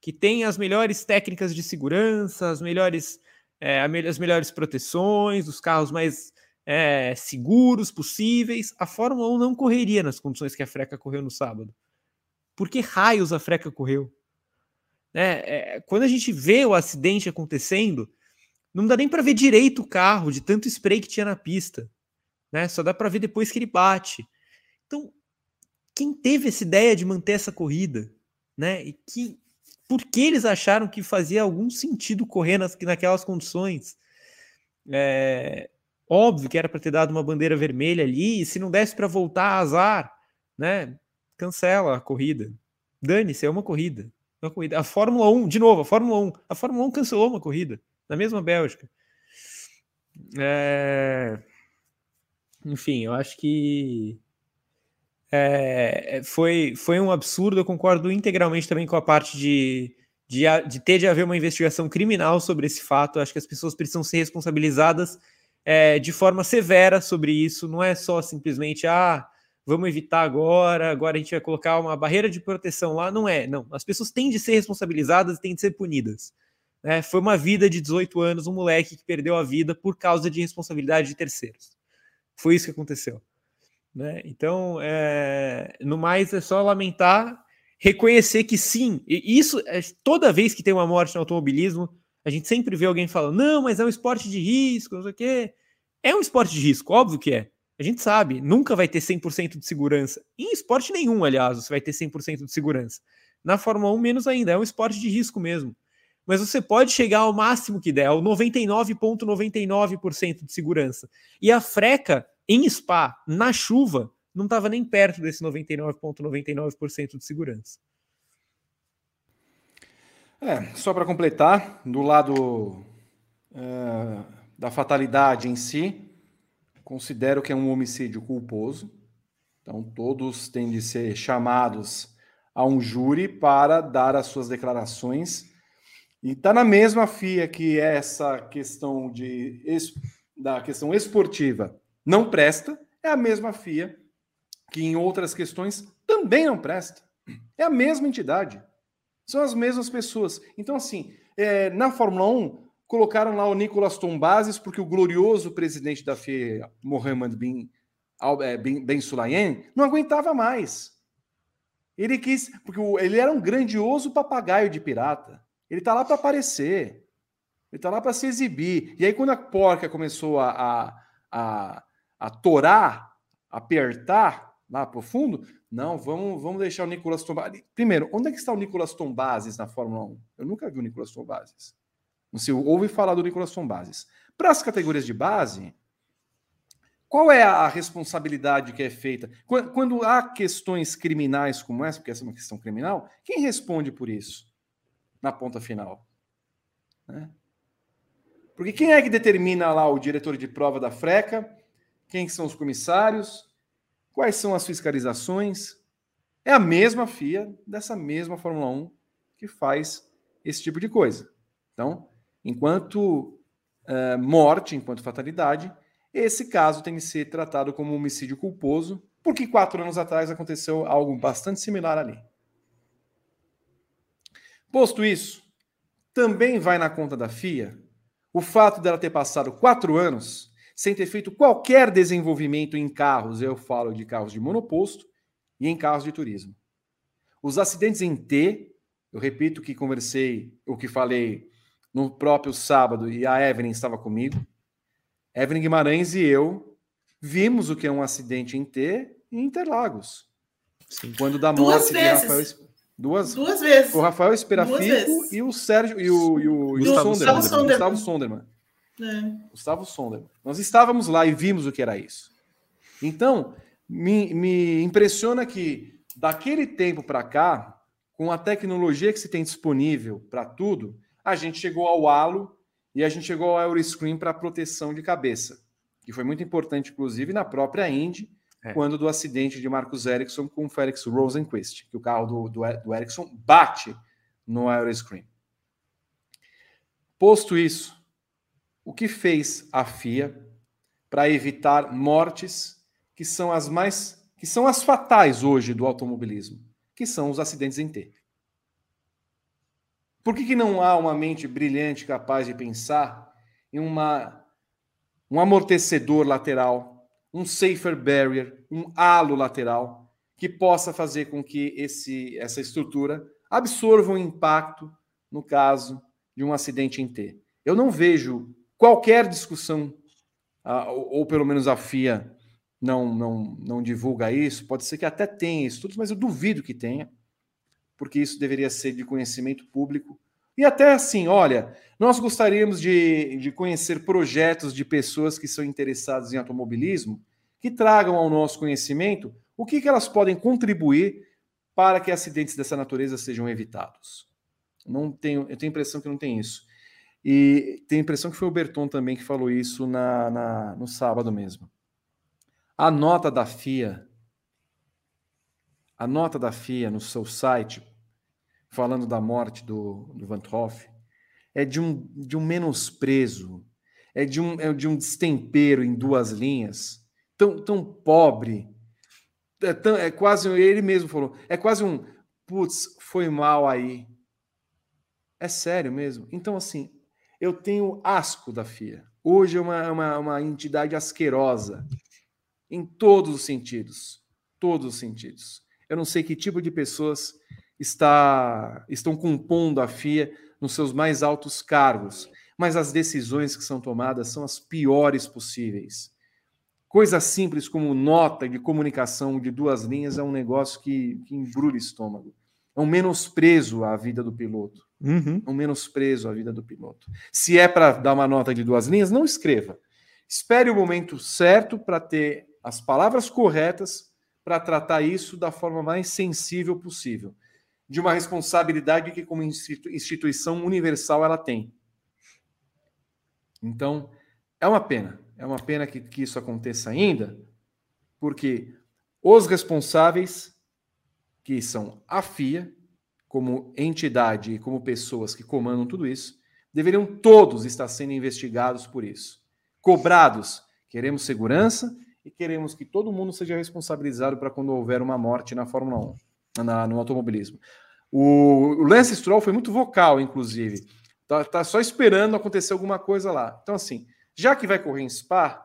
Speaker 4: que tem as melhores técnicas de segurança, as melhores, é, as melhores proteções, os carros mais é, seguros possíveis, a Fórmula 1 não correria nas condições que a Freca correu no sábado. Por que raios a Freca correu? Né? É, quando a gente vê o acidente acontecendo, não dá nem para ver direito o carro, de tanto spray que tinha na pista. Né? Só dá para ver depois que ele bate. Então, quem teve essa ideia de manter essa corrida? Né? E que, por que eles acharam que fazia algum sentido correr nas, naquelas condições? É, óbvio que era para ter dado uma bandeira vermelha ali, e se não desse para voltar, azar, né? Cancela a corrida. Dane-se, é uma corrida uma corrida. A Fórmula 1, de novo, a Fórmula 1. A Fórmula 1 cancelou uma corrida na mesma Bélgica. É... Enfim, eu acho que é, foi, foi um absurdo. Eu concordo integralmente também com a parte de, de, de ter de haver uma investigação criminal sobre esse fato. Eu acho que as pessoas precisam ser responsabilizadas é, de forma severa sobre isso. Não é só simplesmente, ah, vamos evitar agora, agora a gente vai colocar uma barreira de proteção lá. Não é, não. As pessoas têm de ser responsabilizadas e têm de ser punidas. Né? Foi uma vida de 18 anos, um moleque que perdeu a vida por causa de responsabilidade de terceiros. Foi isso que aconteceu.
Speaker 5: Né? Então, é, no mais, é só lamentar, reconhecer que sim, isso, é, toda vez que tem uma morte no automobilismo, a gente sempre vê alguém falando, não, mas é um esporte de risco, não sei o quê. É um esporte de risco, óbvio que é. A gente sabe, nunca vai ter 100% de segurança. Em esporte nenhum, aliás, você vai ter 100% de segurança. Na Fórmula 1, menos ainda, é um esporte de risco mesmo. Mas você pode chegar ao máximo que der, ao 99,99% ,99 de segurança. E a freca em Spa, na chuva, não estava nem perto desse 99,99% ,99 de segurança.
Speaker 1: É, só para completar, do lado é, da fatalidade em si, considero que é um homicídio culposo. Então, todos têm de ser chamados a um júri para dar as suas declarações. E está na mesma FIA que essa questão de da questão esportiva não presta, é a mesma FIA que em outras questões também não presta. É a mesma entidade. São as mesmas pessoas. Então, assim, é, na Fórmula 1, colocaram lá o Nicolas Tombases, porque o glorioso presidente da FIA, Mohamed bin, é, bin, ben Sulayem, não aguentava mais. Ele quis, porque ele era um grandioso papagaio de pirata. Ele tá lá para aparecer. Ele tá lá para se exibir. E aí, quando a porca começou a, a, a a torar, apertar lá profundo, não, vamos, vamos deixar o Nicolas Tombases. Primeiro, onde é que está o Nicolas Tombases na Fórmula 1? Eu nunca vi o Nicolas Tombases. Sei, ouve falar do Nicolas Tombases. Para as categorias de base, qual é a responsabilidade que é feita? Quando, quando, há questões criminais como essa, porque essa é uma questão criminal, quem responde por isso na ponta final? Né? Porque quem é que determina lá o diretor de prova da freca quem são os comissários? Quais são as fiscalizações? É a mesma FIA dessa mesma Fórmula 1 que faz esse tipo de coisa. Então, enquanto uh, morte, enquanto fatalidade, esse caso tem que ser tratado como homicídio culposo, porque quatro anos atrás aconteceu algo bastante similar ali. Posto isso, também vai na conta da FIA o fato dela ter passado quatro anos sem ter feito qualquer desenvolvimento em carros, eu falo de carros de monoposto e em carros de turismo. Os acidentes em T, eu repito que conversei, o que falei no próprio sábado e a Evelyn estava comigo. Evelyn Guimarães e eu vimos o que é um acidente em T em Interlagos. Sim. Quando da morte de Rafael Duas,
Speaker 3: Duas vezes.
Speaker 1: O Rafael Esperafico e o Sérgio e o, e o, e o Gustavo Sonderman. Sonderman. Gustavo Sonderman. É. Gustavo Sonderman. Nós estávamos lá e vimos o que era isso. Então, me, me impressiona que daquele tempo para cá, com a tecnologia que se tem disponível para tudo, a gente chegou ao halo e a gente chegou ao Euroscreen para proteção de cabeça, que foi muito importante, inclusive, na própria Indy, é. quando do acidente de Marcos Ericsson com o Felix Rosenquist, que o carro do, do, do Ericsson bate no Aeroscreen. Posto isso, o que fez a FIA para evitar mortes que são as mais que são as fatais hoje do automobilismo, que são os acidentes em T. Por que, que não há uma mente brilhante capaz de pensar em uma, um amortecedor lateral, um safer barrier, um halo lateral, que possa fazer com que esse, essa estrutura absorva o impacto no caso de um acidente em T? Eu não vejo qualquer discussão, ou, ou, pelo menos a FIA não, não, não divulga isso, pode ser que até tenha estudos, mas eu duvido que tenha, porque isso deveria ser de conhecimento público. E até assim, olha, nós gostaríamos de, de conhecer projetos de pessoas que são interessadas em automobilismo, que tragam ao nosso conhecimento o que, que elas podem contribuir para que acidentes dessa natureza sejam evitados. Não tenho, eu tenho a impressão que não tem isso. E tenho a impressão que foi o Berton também que falou isso na, na, no sábado mesmo. A nota da FIA, a nota da FIA no seu site, falando da morte do, do Van Hoff, é de um, de um menosprezo, é de um, é de um destempero em duas linhas, tão, tão pobre, é, tão, é quase, ele mesmo falou, é quase um, putz, foi mal aí. É sério mesmo? Então, assim, eu tenho asco da FIA. Hoje é uma, uma, uma entidade asquerosa. em todos os sentidos. Todos os sentidos. Eu não sei que tipo de pessoas está, estão compondo a FIA nos seus mais altos cargos, mas as decisões que são tomadas são as piores possíveis. Coisa simples como nota de comunicação de duas linhas é um negócio que, que embrulha estômago. É um menosprezo à vida do piloto. Uhum. É um menosprezo à vida do piloto. Se é para dar uma nota de duas linhas, não escreva. Espere o momento certo para ter as palavras corretas para tratar isso da forma mais sensível possível, de uma responsabilidade que, como instituição universal, ela tem. Então, é uma pena, é uma pena que, que isso aconteça ainda, porque os responsáveis, que são a FIA, como entidade e como pessoas que comandam tudo isso, deveriam todos estar sendo investigados por isso cobrados. Queremos segurança e queremos que todo mundo seja responsabilizado para quando houver uma morte na Fórmula 1, na, no automobilismo. O, o Lance Stroll foi muito vocal, inclusive. Tá, tá, só esperando acontecer alguma coisa lá. Então, assim, já que vai correr em Spa,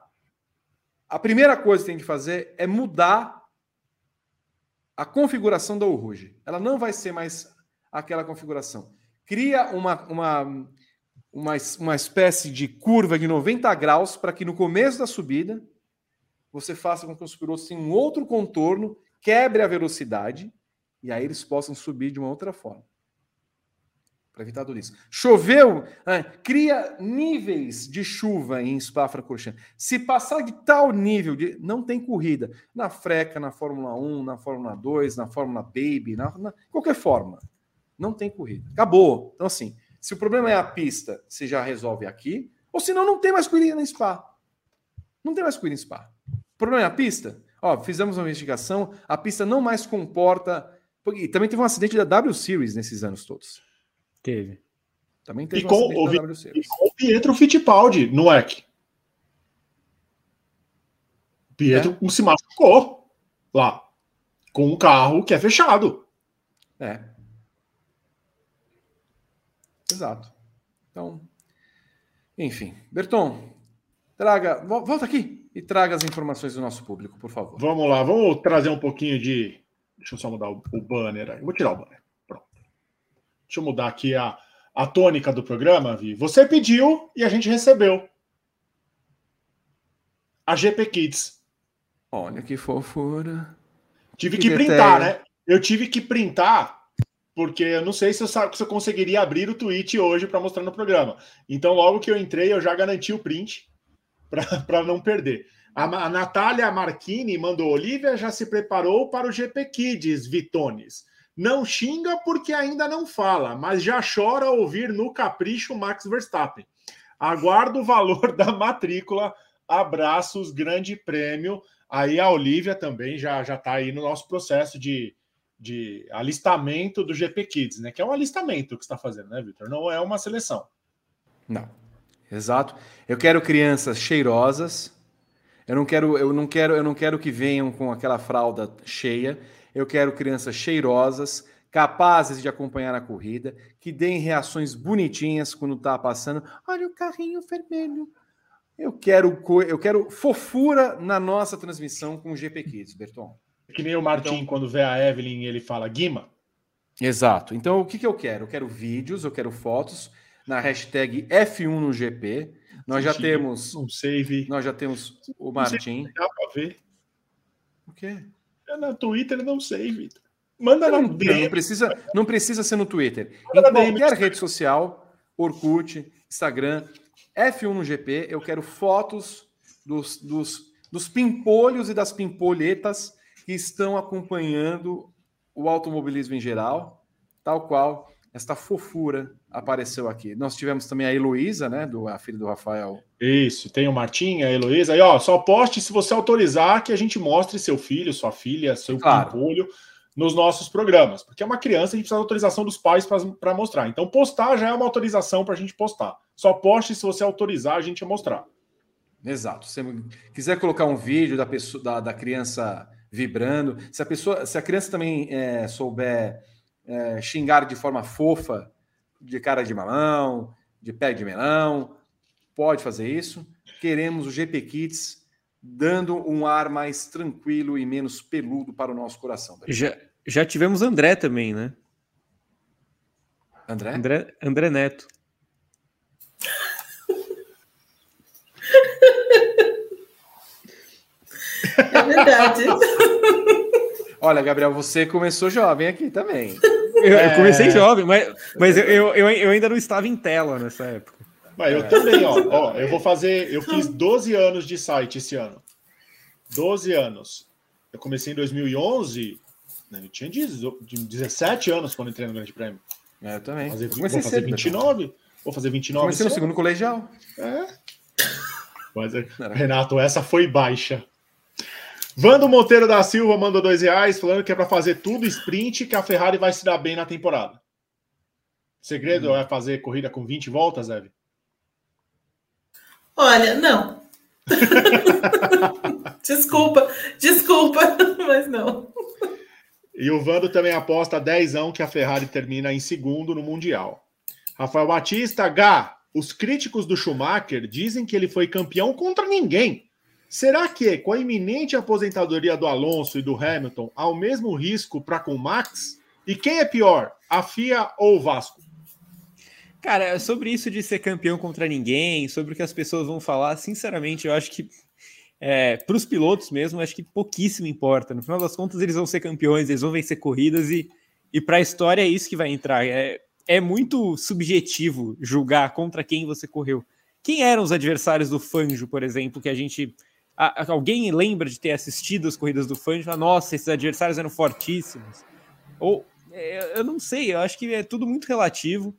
Speaker 1: a primeira coisa que tem que fazer é mudar a configuração da Uruge. Ela não vai ser mais aquela configuração. Cria uma, uma uma, uma espécie de curva de 90 graus para que no começo da subida você faça com que os pilotos tenham um outro contorno, quebre a velocidade e aí eles possam subir de uma outra forma. Para evitar tudo isso. Choveu, ah, cria níveis de chuva em Spa-Francorchamps. Se passar de tal nível, de, não tem corrida. Na Freca, na Fórmula 1, na Fórmula 2, na Fórmula Baby, na, na qualquer forma. Não tem corrida. Acabou. Então, assim, se o problema é a pista, você já resolve aqui, ou senão não tem mais corrida na Spa. Não tem mais corrida em Spa. O problema é a pista? Ó, fizemos uma investigação, a pista não mais comporta. E também teve um acidente da W Series nesses anos todos.
Speaker 5: Teve.
Speaker 2: Também teve e um com, acidente o, da W Series. E com o Pietro Fittipaldi no EC. O Pietro é. se machucou lá. Com um carro que é fechado.
Speaker 1: É. Exato. Então, enfim. Berton, traga, volta aqui e traga as informações do nosso público, por favor.
Speaker 2: Vamos lá, vamos trazer um pouquinho de. Deixa eu só mudar o, o banner aí. Vou tirar o banner. Pronto. Deixa eu mudar aqui a, a tônica do programa, Vi. Você pediu e a gente recebeu. A GP Kids.
Speaker 1: Olha que fofura.
Speaker 2: Tive que, que printar, né? Eu tive que printar porque eu não sei se eu, se eu conseguiria abrir o tweet hoje para mostrar no programa. Então, logo que eu entrei, eu já garanti o print para não perder. A, a Natália Marchini mandou: Olivia já se preparou para o GP Kids, Vitones. Não xinga porque ainda não fala, mas já chora ouvir no capricho Max Verstappen. Aguardo o valor da matrícula. Abraços, grande prêmio. Aí a Olivia também já já está aí no nosso processo de, de alistamento do GP Kids, né? Que é um alistamento que está fazendo, né, Vitor? Não é uma seleção.
Speaker 1: Não. Exato. Eu quero crianças cheirosas. Eu não quero, eu não quero, eu não quero que venham com aquela fralda cheia. Eu quero crianças cheirosas, capazes de acompanhar a corrida, que deem reações bonitinhas quando está passando. Olha o carrinho vermelho. Eu quero, eu quero fofura na nossa transmissão com o GP Kids, Berton.
Speaker 2: Que nem o Martin, então, quando vê a Evelyn, ele fala Guima.
Speaker 1: Exato. Então, o que, que eu quero? Eu quero vídeos, eu quero fotos na hashtag F1 no GP. Nós já temos.
Speaker 2: Um save.
Speaker 1: Nós já temos o Martin.
Speaker 2: Dá para ver.
Speaker 1: O quê?
Speaker 2: É na Twitter não save. Manda
Speaker 1: não, não, não precisa, não precisa ser no Twitter. Manda em qualquer rede social, Orkut, Instagram, F1 no GP, eu quero fotos dos, dos, dos pimpolhos e das pimpolhetas que estão acompanhando o automobilismo em geral, tal qual esta fofura apareceu aqui. Nós tivemos também a Heloísa, né, do, a filha do Rafael.
Speaker 2: Isso, tem o Martim, a Heloísa. E ó, só poste se você autorizar que a gente mostre seu filho, sua filha, seu claro. pimpolho nos nossos programas. Porque é uma criança, a gente precisa da autorização dos pais para mostrar. Então, postar já é uma autorização para a gente postar. Só poste se você autorizar a gente a mostrar.
Speaker 1: Exato. Se você quiser colocar um vídeo da, pessoa, da, da criança vibrando. Se a pessoa, se a criança também é, souber é, xingar de forma fofa, de cara de mamão, de pé de melão, pode fazer isso. Queremos o GP Kids dando um ar mais tranquilo e menos peludo para o nosso coração.
Speaker 4: Já, já tivemos André também, né?
Speaker 1: André?
Speaker 4: André, André Neto.
Speaker 3: É verdade.
Speaker 1: Olha, Gabriel, você começou jovem aqui também.
Speaker 4: Eu, é... eu comecei jovem, mas, mas eu, eu, eu, ainda não estava em tela nessa época.
Speaker 2: Mas eu é. também, ó, ó. Eu vou fazer. Eu fiz 12 anos de site esse ano. 12 anos. Eu comecei em 2011. Né, eu tinha 17 anos quando entrei no Grande Prêmio.
Speaker 1: É, eu também.
Speaker 2: Fazer, eu vou fazer cedo, 29. Vou fazer 29.
Speaker 1: Comecei no segundo colegial.
Speaker 2: É. Mas, Renato, essa foi baixa. Vando Monteiro da Silva mandou dois reais, falando que é para fazer tudo sprint, que a Ferrari vai se dar bem na temporada. O segredo hum. é fazer corrida com 20 voltas, Eve?
Speaker 3: Olha, não. desculpa, desculpa, mas não.
Speaker 2: E o Vando também aposta 10 que a Ferrari termina em segundo no Mundial. Rafael Batista, H. Os críticos do Schumacher dizem que ele foi campeão contra ninguém. Será que, com a iminente aposentadoria do Alonso e do Hamilton, há o mesmo risco para com o Max? E quem é pior, a FIA ou o Vasco?
Speaker 4: Cara, sobre isso de ser campeão contra ninguém, sobre o que as pessoas vão falar, sinceramente, eu acho que é, para os pilotos mesmo, acho que pouquíssimo importa. No final das contas, eles vão ser campeões, eles vão vencer corridas e, e para a história é isso que vai entrar. É, é muito subjetivo julgar contra quem você correu. Quem eram os adversários do Fanjo, por exemplo, que a gente alguém lembra de ter assistido as corridas do fã e fala, nossa, esses adversários eram fortíssimos. Ou é, eu não sei, eu acho que é tudo muito relativo.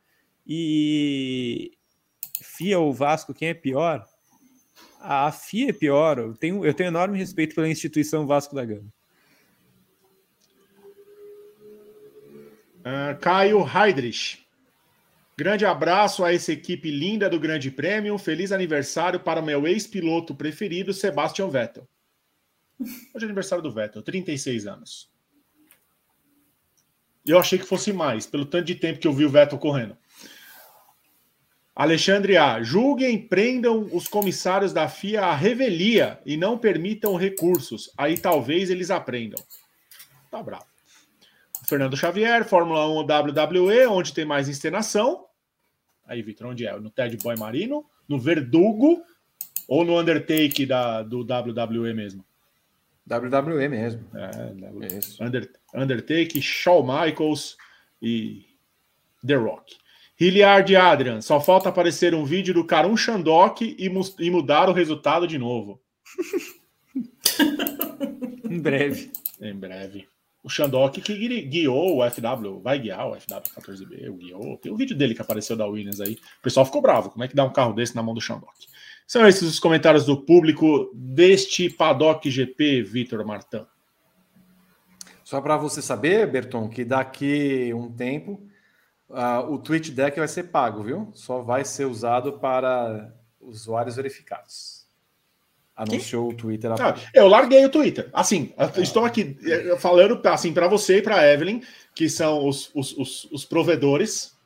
Speaker 4: E FIA ou Vasco, quem é pior? A FIA é pior. Eu tenho, eu tenho enorme respeito pela instituição Vasco da Gama.
Speaker 2: Uh, Caio Heidrich. Grande abraço a essa equipe linda do Grande Prêmio. Feliz aniversário para o meu ex-piloto preferido, Sebastian Vettel. Hoje é aniversário do Vettel, 36 anos. Eu achei que fosse mais, pelo tanto de tempo que eu vi o Vettel correndo. Alexandre A. Julguem, prendam os comissários da FIA à revelia e não permitam recursos. Aí talvez eles aprendam. Tá bravo. Fernando Xavier, Fórmula 1 WWE, onde tem mais encenação. Aí, Vitor, onde é? No Ted Boy Marino, no Verdugo ou no Undertake da, do WWE mesmo?
Speaker 1: WWE mesmo.
Speaker 2: É, Isso. Under, Undertake, Shawn Michaels e The Rock. Hilliard Adrian, só falta aparecer um vídeo do Karun Shandok e, e mudar o resultado de novo.
Speaker 4: em breve.
Speaker 2: Em breve o Shandok que guiou o FW, vai guiar o FW14B, o guiou. Tem um vídeo dele que apareceu da Williams aí. O pessoal ficou bravo. Como é que dá um carro desse na mão do Shandok? São esses os comentários do público deste Paddock GP, Vitor Martão.
Speaker 1: Só para você saber, Berton, que daqui um tempo uh, o Twitch Deck vai ser pago, viu? Só vai ser usado para usuários verificados. Anunciou o Twitter.
Speaker 2: Ah, eu larguei o Twitter. Assim, ah. estou aqui eh, falando assim para você e para Evelyn, que são os, os, os, os, provedores,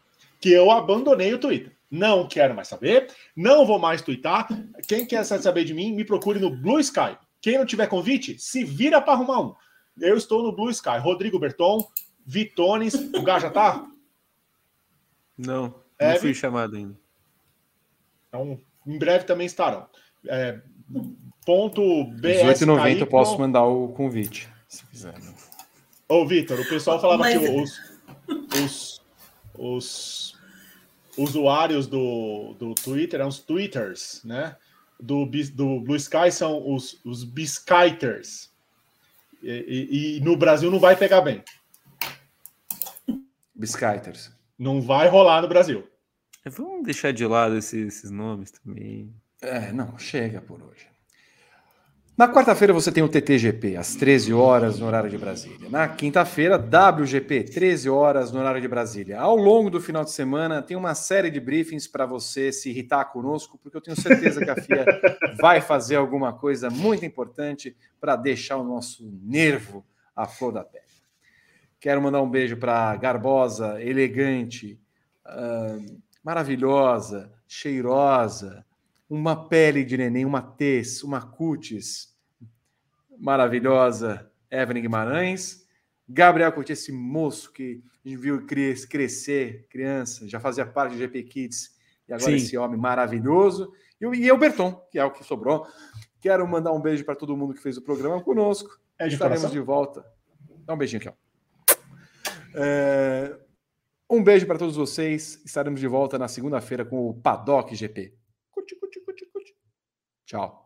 Speaker 2: que eu abandonei o Twitter. Não quero mais saber, não vou mais twittar. Quem quer saber de mim, me procure no Blue Sky. Quem não tiver convite, se vira para arrumar um. Eu estou no Blue Sky. Rodrigo Berton, Vitones. O Gá já tá?
Speaker 4: Não, não fui chamado ainda.
Speaker 2: Então, em breve também estarão. É, Ponto
Speaker 1: R$18,90 eu posso mandar o convite, se quiser. Né?
Speaker 2: Ô, Vitor, o pessoal falava Mas... que os, os, os usuários do, do Twitter eram os Twitters, né? Do, do Blue Sky são os, os Biskyters. E, e, e, no Brasil não vai pegar bem.
Speaker 1: Biskyters.
Speaker 2: Não vai rolar no Brasil.
Speaker 4: Vamos deixar de lado esses, esses nomes também.
Speaker 1: É, não, chega por hoje. Na quarta-feira você tem o TTGP, às 13 horas no horário de Brasília. Na quinta-feira, WGP, 13 horas no horário de Brasília. Ao longo do final de semana, tem uma série de briefings para você se irritar conosco, porque eu tenho certeza que a FIA vai fazer alguma coisa muito importante para deixar o nosso nervo à flor da pele. Quero mandar um beijo para Garbosa, elegante, uh, maravilhosa, cheirosa, uma pele de neném, uma tez, uma cutis maravilhosa, Evelyn Guimarães. Gabriel Coutinho, esse moço que a gente viu crescer, criança, já fazia parte do GP Kids, e agora Sim. esse homem maravilhoso. E o Berton, que é o que sobrou. Quero mandar um beijo para todo mundo que fez o programa conosco. É de Estaremos coração? de volta. Dá um beijinho aqui, ó. É... Um beijo para todos vocês. Estaremos de volta na segunda-feira com o Paddock GP. Curte, curte, curte, curte. Tchau.